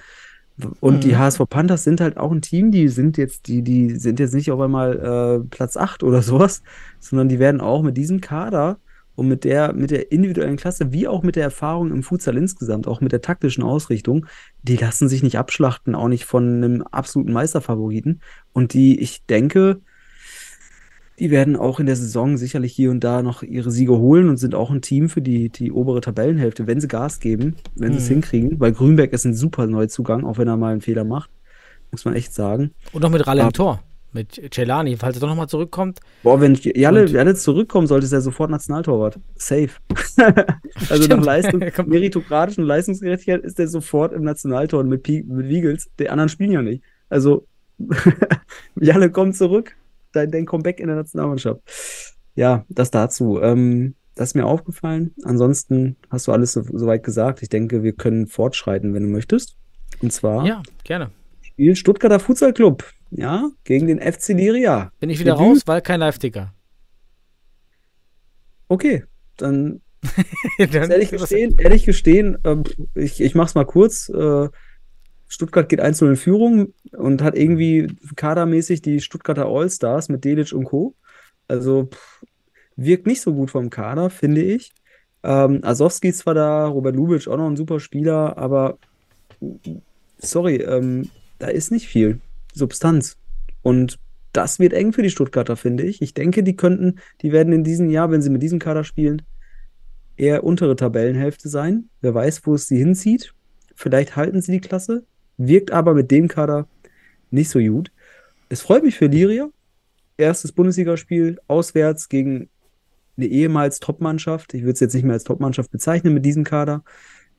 Und die Mhm. HSV Panthers sind halt auch ein Team, die sind jetzt, die, die sind jetzt nicht auf einmal äh, Platz 8 oder sowas, sondern die werden auch mit diesem Kader Und mit der, mit der individuellen Klasse, wie auch mit der Erfahrung im Futsal insgesamt, auch mit der taktischen Ausrichtung, die lassen sich nicht abschlachten, auch nicht von einem absoluten Meisterfavoriten. Und die, ich denke, die werden auch in der Saison sicherlich hier und da noch ihre Siege holen und sind auch ein Team für die, die obere Tabellenhälfte, wenn sie Gas geben, wenn sie es Mhm. hinkriegen. Weil Grünberg ist ein super Neuzugang, auch wenn er mal einen Fehler macht. Muss man echt sagen. Und noch mit Ralle im. Tor. Mit Celani, falls er doch nochmal zurückkommt. Boah, wenn Jalle, Jalle zurückkommen sollte, ist er sofort Nationaltorwart. Safe. (laughs) also Stimmt. nach Leistung, (laughs) meritokratischen Leistungsgerechtigkeit ist er sofort im Nationaltor mit, Pi- mit Wiegels. Die anderen spielen ja nicht. Also, (laughs) Jalle kommt zurück. Dein, dein Comeback in der Nationalmannschaft. Ja, das dazu. Ähm, das ist mir aufgefallen. Ansonsten hast du alles so, soweit gesagt. Ich denke, wir können fortschreiten, wenn du möchtest. Und zwar Ja, gerne. Spiel Stuttgarter Futsal Club. Ja, gegen den FC Liria. Bin ich wieder Debüt. raus, weil kein Live-Ticker. Okay, dann (laughs) Dann- ehrlich gestehen, ehrlich gestehen, ähm, ich, ich mach's mal kurz. Äh, Stuttgart geht 1-0 in Führung und hat irgendwie kadermäßig die Stuttgarter All-Stars mit Delic und Co. Also pff, wirkt nicht so gut vom Kader, finde ich. Ähm, Asowski ist zwar da, Robert Lubitsch auch noch ein super Spieler, aber sorry, ähm, da ist nicht viel Substanz. Und das wird eng für die Stuttgarter, finde ich. Ich denke, die könnten, die werden in diesem Jahr, wenn sie mit diesem Kader spielen, eher untere Tabellenhälfte sein. Wer weiß, wo es sie hinzieht. Vielleicht halten sie die Klasse, wirkt aber mit dem Kader nicht so gut. Es freut mich für Liria. Erstes Bundesligaspiel auswärts gegen eine ehemals Topmannschaft. Ich würde es jetzt nicht mehr als Topmannschaft bezeichnen mit diesem Kader.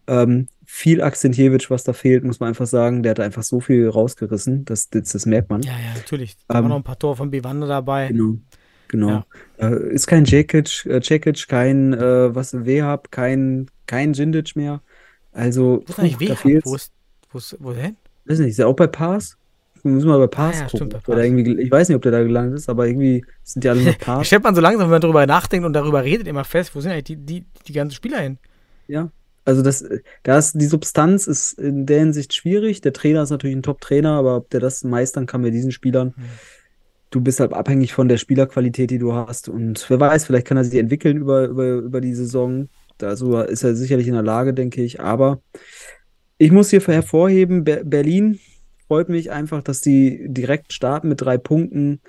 Ähm, viel Akzentjewitsch, was da fehlt, muss man einfach sagen. Der hat einfach so viel rausgerissen. Das, das, das merkt man. Ja, ja, natürlich. Da Ähm, war noch ein paar Tore von Bivande dabei. Genau. Genau. Ja. Äh, ist kein Cekic, äh, Cekic, kein äh, was Wehab, kein kein Jindic mehr. Also Wo ist eigentlich Wehab? Wo ist, wo ist, wo denn? Weiß nicht, ist er auch bei Pass? Wir müssen mal bei Pass Ah, ja, gucken. stimmt, bei Pass. irgendwie, ich weiß nicht, ob der da gelandet ist, aber irgendwie sind die alle noch Da Pass. stellt man so langsam, wenn man darüber nachdenkt und darüber redet, immer fest, wo sind eigentlich die, die, die ganzen Spieler hin? Ja. Also das, da ist die Substanz ist in der Hinsicht schwierig. Der Trainer ist natürlich ein Top-Trainer, aber ob der das meistern kann mit diesen Spielern, Hm. du bist halt abhängig von der Spielerqualität, die du hast. Und wer weiß, vielleicht kann er sich entwickeln über, über, über die Saison. Also ist er sicherlich in der Lage, denke ich. Aber ich muss hier hervorheben, Ber Berlin freut mich einfach, dass die direkt starten mit drei Punkten.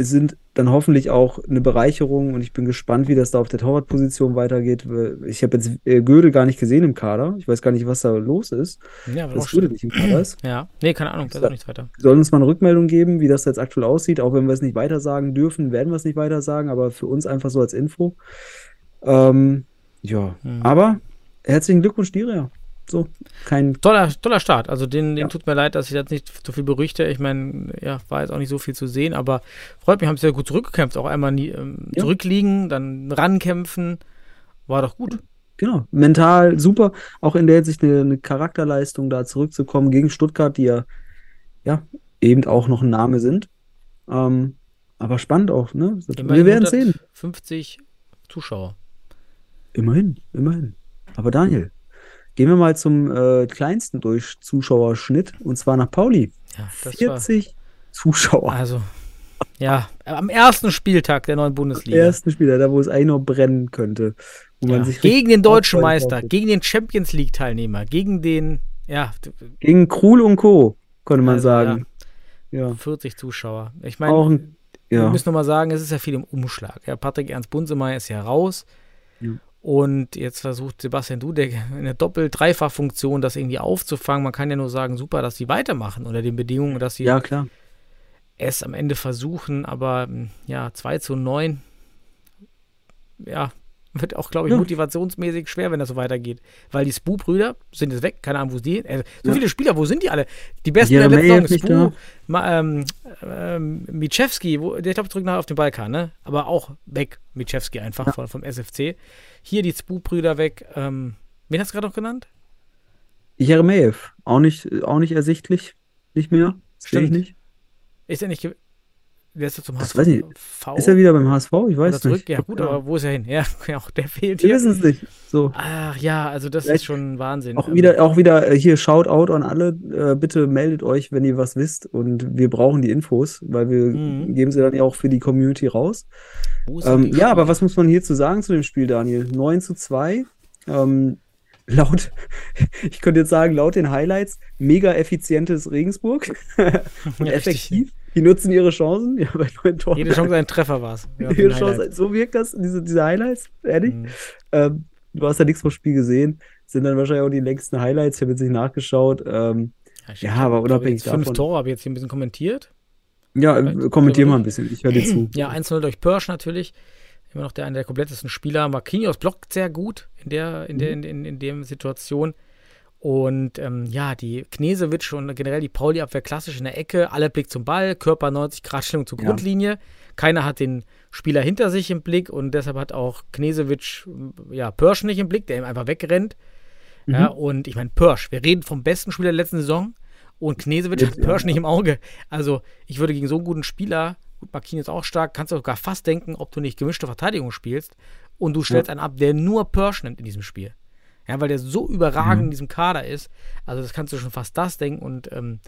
Sind dann hoffentlich auch eine Bereicherung und ich bin gespannt, wie das da auf der Torwartposition weitergeht. Ich habe jetzt äh, Gödel gar nicht gesehen im Kader. Ich weiß gar nicht, was da los ist, Ja, dass Gödel nicht im Kader ist. (clears throat) Ja, nee, keine Ahnung, da ist auch nichts weiter. Sollen uns mal eine Rückmeldung geben, wie das jetzt aktuell aussieht. Auch wenn wir es nicht weiter sagen dürfen, werden wir es nicht weiter sagen, aber für uns einfach so als Info. Ähm, ja, Mhm. aber herzlichen Glückwunsch, Diria. So, kein, Toller, toller Start. Also den, den Ja. tut mir leid, dass ich jetzt nicht so viel berichte. Ich meine, ja, war jetzt auch nicht so viel zu sehen, aber freut mich, haben sehr gut zurückgekämpft. Auch einmal nie, ähm, Ja. zurückliegen, dann rankämpfen. War doch gut. genau, mental super. Auch in der Hinsicht eine, eine Charakterleistung, da zurückzukommen gegen Stuttgart, die ja, ja eben auch noch ein Name sind. Ähm, aber spannend auch, ne? Wir werden sehen. 150 Zuschauer. Immerhin, immerhin. Aber Daniel, gehen wir mal zum äh, kleinsten durch Zuschauerschnitt und zwar nach Pauli. Ja, das war. 40 Zuschauer. Also, ja, am ersten Spieltag der neuen Bundesliga. Ersten Spieler, da wo es eigentlich noch brennen könnte. Wo Ja, man sich gegen den deutschen Meister, konnte. gegen den Champions League-Teilnehmer, gegen den, ja, Gegen Krul und Co., konnte man Also, sagen. Ja. 40 Zuschauer. Ich meine, ein, wir müssen nochmal sagen, es ist ja viel im Umschlag. Ja, Patrick Ernst Bunsemeyer ist ja raus. Und jetzt versucht Sebastian Dudek in der Doppel-Dreifach-Funktion das irgendwie aufzufangen. Man kann ja nur sagen, super, dass sie weitermachen unter den Bedingungen, dass sie ja, klar. es am Ende versuchen. Aber m, ja, 2 zu 9, ja, wird auch, glaube ich, Ja. motivationsmäßig schwer, wenn das so weitergeht. Weil die Spu-Brüder sind jetzt weg, keine Ahnung, wo die äh, So Ja. viele Spieler, wo sind die alle? Die besten der letzten Saison. Spu, Ma, ähm, ähm, Michewski, wo, der glaube zurück nach auf den Balkan, ne? Aber auch weg, Michewski einfach Ja. vom SFC. Hier die Spu-Brüder weg. Ähm, wen hast du gerade noch genannt? Jeremejeff, auch nicht, auch nicht ersichtlich. Nicht mehr. Sehe ich Stimmt. nicht. Ist er nicht. Der ist ja zum HSV. weiß ich. Ist er wieder beim HSV? Ich weiß nicht. Ja, gut, Ja. aber wo ist er hin? Ja, (laughs) auch der fehlt Wir hier. wissen es nicht. So. Ach ja, also das Vielleicht ist schon Wahnsinn. Auch wieder, auch wieder äh, hier Shoutout an alle. Äh, bitte meldet euch, wenn ihr was wisst. Und wir brauchen die Infos, weil wir Mhm. geben sie dann ja auch für die Community raus. Ähm, ja, aber was muss man hierzu sagen zu dem Spiel, Daniel? 9 zu 2. Ähm, (laughs) laut, ich könnte jetzt sagen, laut den Highlights, mega effizientes Regensburg. (laughs) und Ja, richtig. Die nutzen ihre Chancen. (laughs) Ja, bei neun Toren. Jede Chance ein Treffer war es. Ja, Jede Chance, so wirkt das, diese, diese Highlights, ehrlich. Mhm. Ähm, du hast ja nichts vom Spiel gesehen. Sind dann wahrscheinlich auch die längsten Highlights. Ich habe jetzt nicht nachgeschaut. Ähm, Ja, hab- aber unabhängig jetzt Fünf davon- Tore habe ich jetzt hier ein bisschen kommentiert. ja, äh, kommentier mal ein bisschen. Ich höre dir zu. (clears throat) Ja, 1-0 durch Pörsch natürlich. Immer noch der einer der komplettesten Spieler. Marquinhos blockt sehr gut in der, in der, in, in, in der Situation. Und ähm, ja, die Knesewitsch und generell die Pauli-Abwehr klassisch in der Ecke. Alle Blick zum Ball, Körper 90 Grad Stellung zur Ja. Grundlinie. Keiner hat den Spieler hinter sich im Blick und deshalb hat auch Knesewitsch ja, Pörsch nicht im Blick, der ihm einfach wegrennt. Ja, und ich meine, Pörsch, wir reden vom besten Spieler der letzten Saison und Knesewitsch hat Pörsch ja. nicht im Auge. Also, ich würde gegen so einen guten Spieler, gut, Marquinhos ist auch stark, kannst du sogar fast denken, ob du nicht gemischte Verteidigung spielst und du stellst einen ab, der nur Pörsch nimmt in diesem Spiel. Ja, weil der so überragend in diesem Kader ist. Also, das kannst du schon fast das denken und ähm,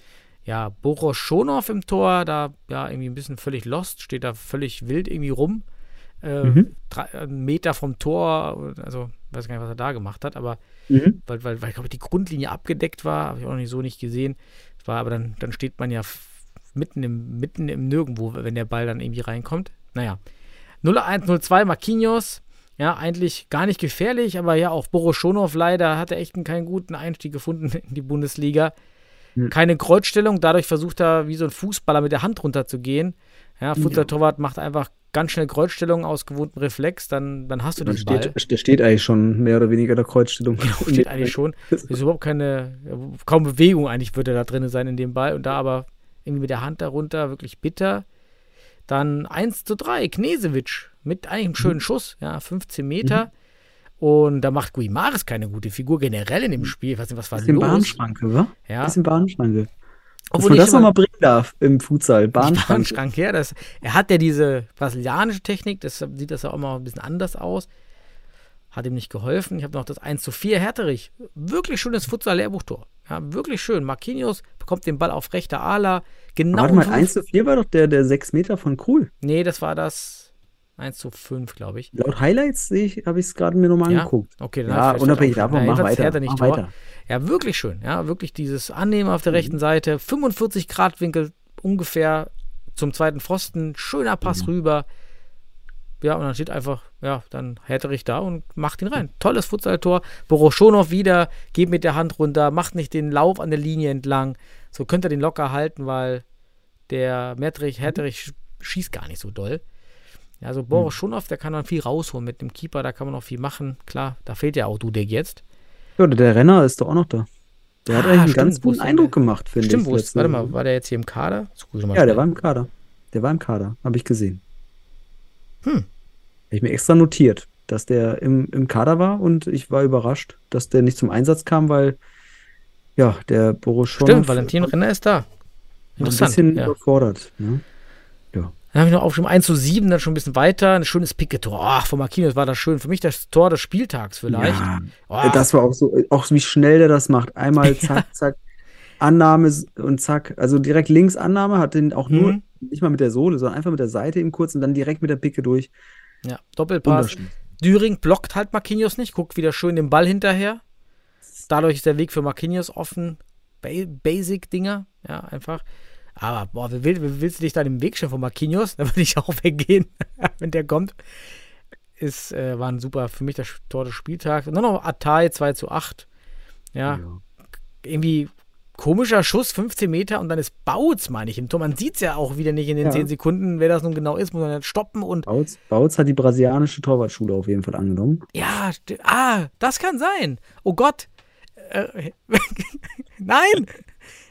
ja, Boros Schonov im Tor, da ja irgendwie ein bisschen völlig lost, steht da völlig wild irgendwie rum. Äh, Mhm. drei, einen Meter vom Tor, also weiß gar nicht, was er da gemacht hat, aber Mhm. weil, weil, weil glaube ich, die Grundlinie abgedeckt war, habe ich auch noch nicht so nicht gesehen. War aber dann, dann steht man ja mitten im, mitten im Nirgendwo, wenn der Ball dann irgendwie reinkommt. Naja. 0-1-0-2, Marquinhos. Ja, eigentlich gar nicht gefährlich, aber ja, auch Boroschonov leider hatte echt einen, keinen guten Einstieg gefunden (laughs) in die Bundesliga. Hm. Keine Kreuzstellung, dadurch versucht er wie so ein Fußballer mit der Hand runterzugehen. Ja, Futsal-Torwart macht einfach ganz schnell Kreuzstellung aus gewohntem Reflex, dann, dann hast du Dann den Ball. steht, der steht eigentlich schon mehr oder weniger der Kreuzstellung. (laughs) Genau, steht eigentlich schon. Ist überhaupt keine, kaum Bewegung eigentlich würde da drin sein in dem Ball und da aber irgendwie mit der Hand darunter, wirklich bitter. Dann 1 zu 3, Knesewitsch mit einem schönen Schuss, ja, 15 Meter. Und da macht Guimares keine gute Figur generell in dem Spiel. Ich weiß nicht, was war Bisschen los. Bahnschranke, wa? Ja, Bisschen Bahnschranke. Dass obwohl man das nochmal bringen darf im Futsal. Bahnschranke. Bahnschrank her. Das, er hat ja diese brasilianische Technik, deshalb sieht das ja auch mal ein bisschen anders aus. Hat ihm nicht geholfen. Ich habe noch das 1 zu 4 Herterich. Wirklich schönes Futsal-Lehrbuchtor. Ja, wirklich schön. Marquinhos bekommt den Ball auf rechter Ala. Genau. Warte mal, Fünf- 1 zu 4 war doch der, der 6 Meter von Krul. Nee, das war das 1 zu 5, glaube ich. Laut Highlights habe ich es gerade mir nochmal Ja? angeguckt. Okay, dann Ja, unabhängig davon, mach weiter. Nicht Mach Tor. weiter. Ja, wirklich schön. Ja, wirklich dieses Annehmen auf Mhm. der rechten Seite. 45 Grad Winkel ungefähr zum zweiten Pfosten. Schöner Pass Mhm. rüber. Ja, und dann steht einfach, ja, dann Härterich da und macht ihn rein. Tolles Futsal-Tor. Boroschonov wieder, geht mit der Hand runter, macht nicht den Lauf an der Linie entlang. So könnte er den locker halten, weil der Mertrich, Härterich sch- schießt gar nicht so doll. Ja, also Boroschonov, der kann dann viel rausholen mit dem Keeper, da kann man noch viel machen. Klar, da fehlt ja auch Dudek jetzt. Ja, der Renner ist doch auch noch da. Der hat Ah, eigentlich einen stimmt, ganz guten Eindruck der? gemacht, finde Stimmt, ich. letzte warte mal, war der jetzt hier im Kader? Ja, der schnell. war im Kader. Der war im Kader, habe ich gesehen. Hm. Habe ich mir extra notiert, dass der im, im Kader war und ich war überrascht, dass der nicht zum Einsatz kam, weil ja, der Boroschonov Stimmt, Valentin Renner ist da. war ein Interessant. bisschen ja. überfordert. Ne? Dann habe ich noch aufgeschrieben, 1 zu 7, dann schon ein bisschen weiter. Ein schönes Picket-Tor. Ach, von Marquinhos war das schön. Für mich das Tor des Spieltags vielleicht. Ja, Oh, das war auch so, auch wie schnell der das macht. Einmal (laughs) zack, zack, Annahme und zack. Also direkt links Annahme, hat den auch nur, Mhm. Nicht mal mit der Sohle, sondern einfach mit der Seite eben kurz und dann direkt mit der Picke durch. ja, Doppelpass. Düring blockt halt Marquinhos nicht, guckt wieder schön den Ball hinterher. Dadurch ist der Weg für Marquinhos offen. Ba Basic-Dinger, ja, einfach. Aber, boah, wie, will, wie willst du dich da im Weg stellen von Marquinhos? (laughs) Da würde ich auch weggehen, (laughs) wenn der kommt. Ist, äh, war ein super, für mich das Tor des Spieltags. Und dann noch Atay 2 zu 8. Ja, irgendwie komischer Schuss, 15 Meter und dann ist Bautz, meine ich, im Tor. Man sieht es ja auch wieder nicht in den Ja. 10 Sekunden, wer das nun genau ist, muss man dann stoppen und Bautz, Bautz hat die brasilianische Torwartschule auf jeden Fall angenommen. Ja, ah, das kann sein. Oh Gott. Äh, (laughs) Nein!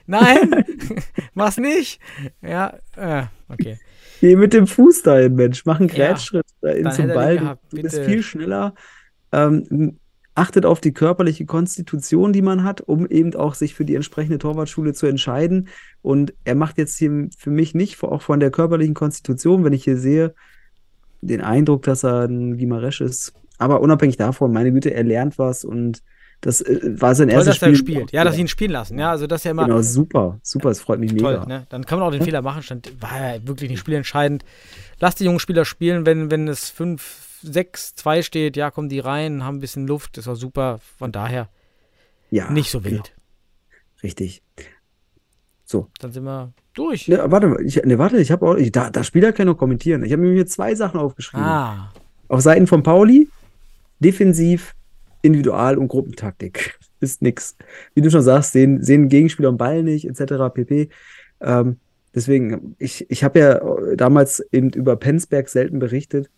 Nein! (laughs) Mach's nicht! Ja, äh, okay. Geh mit dem Fuß dahin, Mensch. Mach einen Ja, Grätschritt dahin dann zum Ball. gehabt, du bist viel schneller. Ähm, achtet auf die körperliche Konstitution, die man hat, um eben auch sich für die entsprechende Torwartschule zu entscheiden. Und er macht jetzt hier für mich nicht, auch von der körperlichen Konstitution, wenn ich hier sehe, den Eindruck, dass er ein Gimaresch ist. Aber unabhängig davon, meine Güte, er lernt was und das äh, war sein Toll, erstes dass er Spiel. spielt. Ja, dass sie ihn spielen lassen. Ja, also das ja immer Genau, super, super, es freut mich toll. mega. Ne? Dann kann man auch den Fehler machen. Stand, war ja wirklich nicht spielentscheidend. Lass die jungen Spieler spielen, wenn, wenn es 5, 6, 2 steht, ja, kommen die rein, haben ein bisschen Luft, ist auch super. Von daher Ja, nicht so genau, wild. richtig. So, Dann sind wir durch. ne, warte ich, ne, warte, ich habe auch, ich, da, das Spieler kann noch kommentieren. Ich habe mir hier zwei Sachen aufgeschrieben. Ah, Auf Seiten von Pauli, defensiv, Individual- und Gruppentaktik. (laughs) Ist nix. Wie du schon sagst, sehen, sehen Gegenspieler am Ball nicht, etc. pp. Ähm, deswegen, ich, ich habe ja äh, damals eben über Penzberg selten berichtet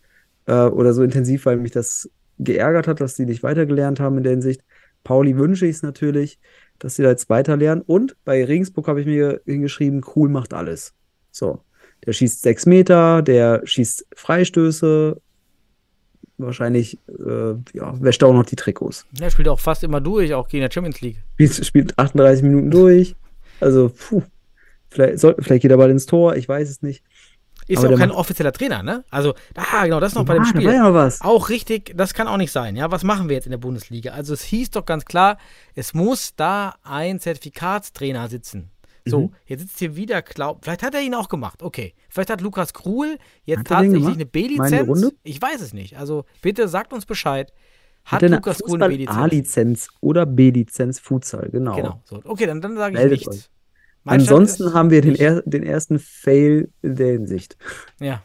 äh, oder so intensiv, weil mich das geärgert hat, dass die nicht weitergelernt haben in der Hinsicht. Pauli wünsche ich es natürlich, dass sie da jetzt weiterlernen. Und bei Regensburg habe ich mir hingeschrieben, cool macht alles. So, der schießt sechs Meter, der schießt Freistöße, wahrscheinlich, äh, ja, wäscht auch noch die Trikots. er spielt auch fast immer durch, auch gegen der Champions League. Spielt, spielt 38 Minuten durch. Also, puh, vielleicht, soll, vielleicht geht er bald ins Tor, ich weiß es nicht. Ist ja auch kein offizieller Trainer, ne? Also, ah, genau, das noch bei dem Ah, da Spiel. war ja noch was. Auch richtig, das kann auch nicht sein. Ja, was machen wir jetzt in der Bundesliga? Also es hieß doch ganz klar, es muss da ein Zertifikatstrainer sitzen. So, Mhm. jetzt sitzt hier wieder Klau. Vielleicht hat er ihn auch gemacht. Okay. Vielleicht hat Lukas Krul jetzt Hat tatsächlich eine B-Lizenz. Ich weiß es nicht. Also bitte sagt uns Bescheid. Hat, Hat eine Lukas Krul eine B-Lizenz? A-Lizenz oder B-Lizenz Futsal, genau. Genau. So. Okay, dann, dann sage ich Meldet nichts. euch. Mein Ansonsten haben wir den, er, den ersten Fail in der Hinsicht. Ja.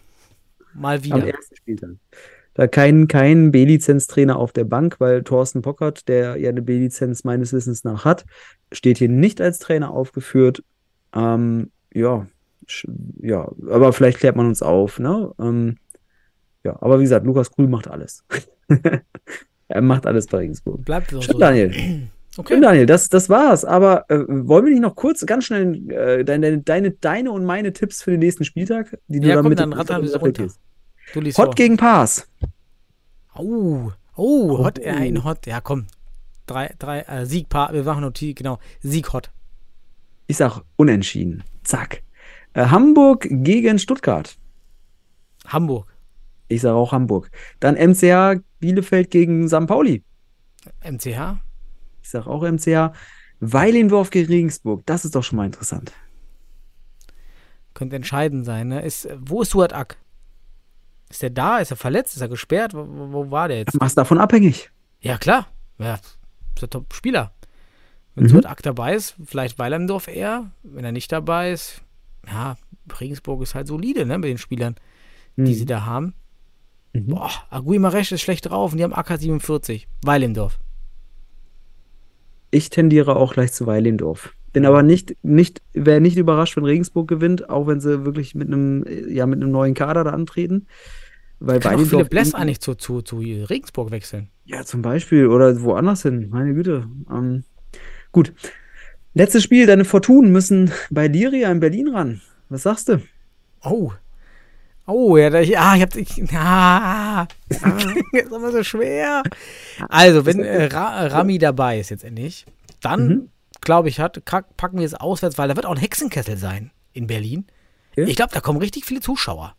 Mal Am wieder. ersten Spieltag. Da kein, kein B-Lizenz-Trainer auf der Bank, weil Thorsten Pockert, der ja eine B-Lizenz meines Wissens nach hat, steht hier nicht als Trainer aufgeführt. Ähm, ja, ja, aber vielleicht klärt man uns auf, ne? Ähm, ja, aber wie gesagt, Lukas Krul macht alles. (laughs) er macht alles bei Regensburg. Bleibt so. Stimmt, Daniel. (clears throat) Okay. Daniel, das, das war's. Aber äh, wollen wir nicht noch kurz, ganz schnell äh, deine, deine, deine und meine Tipps für den nächsten Spieltag, die du Ja, dann komm, mit dann rattern wir runter. Du liest Hot vor. gegen Pass. Oh, oh, Hot, ja, ein Hot, ja komm. Drei, drei, äh, Siegpaar, wir machen Notiz, genau. Sieg Hot. Ich sag unentschieden. Zack. Äh, Hamburg gegen Stuttgart. Hamburg, Ich sage auch Hamburg. Dann MCH Bielefeld gegen St. Pauli. MCH. Ich sage auch MCH. Weilendorf gegen Regensburg. Das ist doch schon mal interessant. Könnte entscheidend sein, ne? Ist, wo ist Suat Ak? Ist er da? Ist er verletzt? Ist er gesperrt? Wo, wo, war der jetzt? Mach's davon abhängig. Ja, klar. Ja, ist der Top-Spieler. Wenn Mhm. Suat Ak dabei ist, vielleicht Weilandorf eher. Wenn er nicht dabei ist, ja, Regensburg ist halt solide, ne, mit den Spielern, die Mhm. sie da haben. Mhm. Boah, Agui Maresch ist schlecht drauf und die haben AK-47. Weilendorf. Ich tendiere auch gleich zu Weilendorf. Bin aber nicht, nicht, wäre nicht überrascht, wenn Regensburg gewinnt, auch wenn sie wirklich mit einem, ja, mit einem neuen Kader da antreten. Weil Kann Weilendorf Philipp Bless eigentlich zu, zu, zu Regensburg wechseln. Ja, zum Beispiel. Oder woanders hin. Meine Güte. Ähm, gut. Letztes Spiel. Deine Fortunen müssen bei Liria in Berlin ran. Was sagst du? Oh. Oh, ja, da, ja ich hab. Ich, ah, das (laughs) ist immer so schwer. Also, wenn äh, Ra Rami dabei ist jetzt endlich, dann, Mhm. glaube ich, hat, packen wir es auswärts, weil da wird auch ein Hexenkessel sein in Berlin. Ja. Ich glaube, da kommen richtig viele Zuschauer.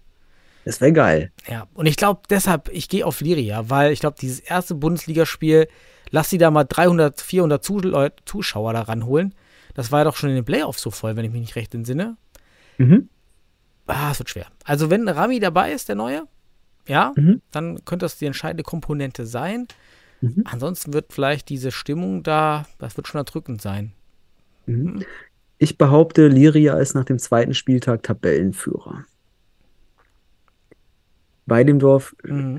Das wäre geil. Ja, und ich glaube deshalb, ich gehe auf Liria, weil ich glaube, dieses erste Bundesligaspiel, lass sie da mal 300, 400 Zu Leut- Zuschauer da ranholen. Das war ja doch schon in den Playoffs so voll, wenn ich mich nicht recht entsinne. Mhm. Ah, es wird schwer. Also, wenn Rami dabei ist, der Neue, ja, Mhm. dann könnte das die entscheidende Komponente sein. Mhm. Ansonsten wird vielleicht diese Stimmung da, das wird schon erdrückend sein. Mhm. Ich behaupte, Liria ist nach dem zweiten Spieltag Tabellenführer. Weidendorf Mhm.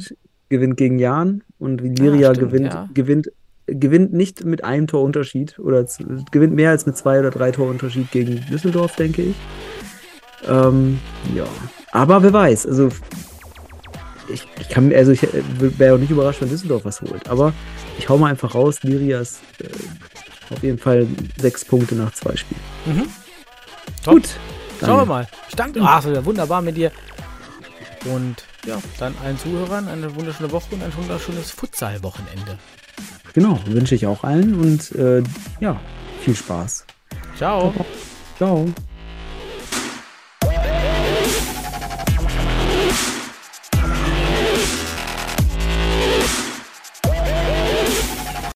gewinnt gegen Jan und Liria Ah, stimmt, gewinnt, ja. gewinnt, gewinnt nicht mit einem Torunterschied oder gewinnt mehr als mit zwei oder drei Torunterschied gegen Düsseldorf, denke ich. Ähm, ja, aber wer weiß, also ich, ich kann, also ich wäre auch nicht überrascht, wenn Düsseldorf was holt, aber ich hau mal einfach raus, Liria ist äh, auf jeden Fall sechs Punkte nach zwei Spielen. Mhm. Top. Gut, Schauen wir mal. Ich danke. Es war wunderbar mit dir. Und ja, dann allen Zuhörern eine wunderschöne Woche und ein wunderschönes Futsal-Wochenende. Genau, wünsche ich auch allen und äh, ja, viel Spaß. Ciao. Ciao.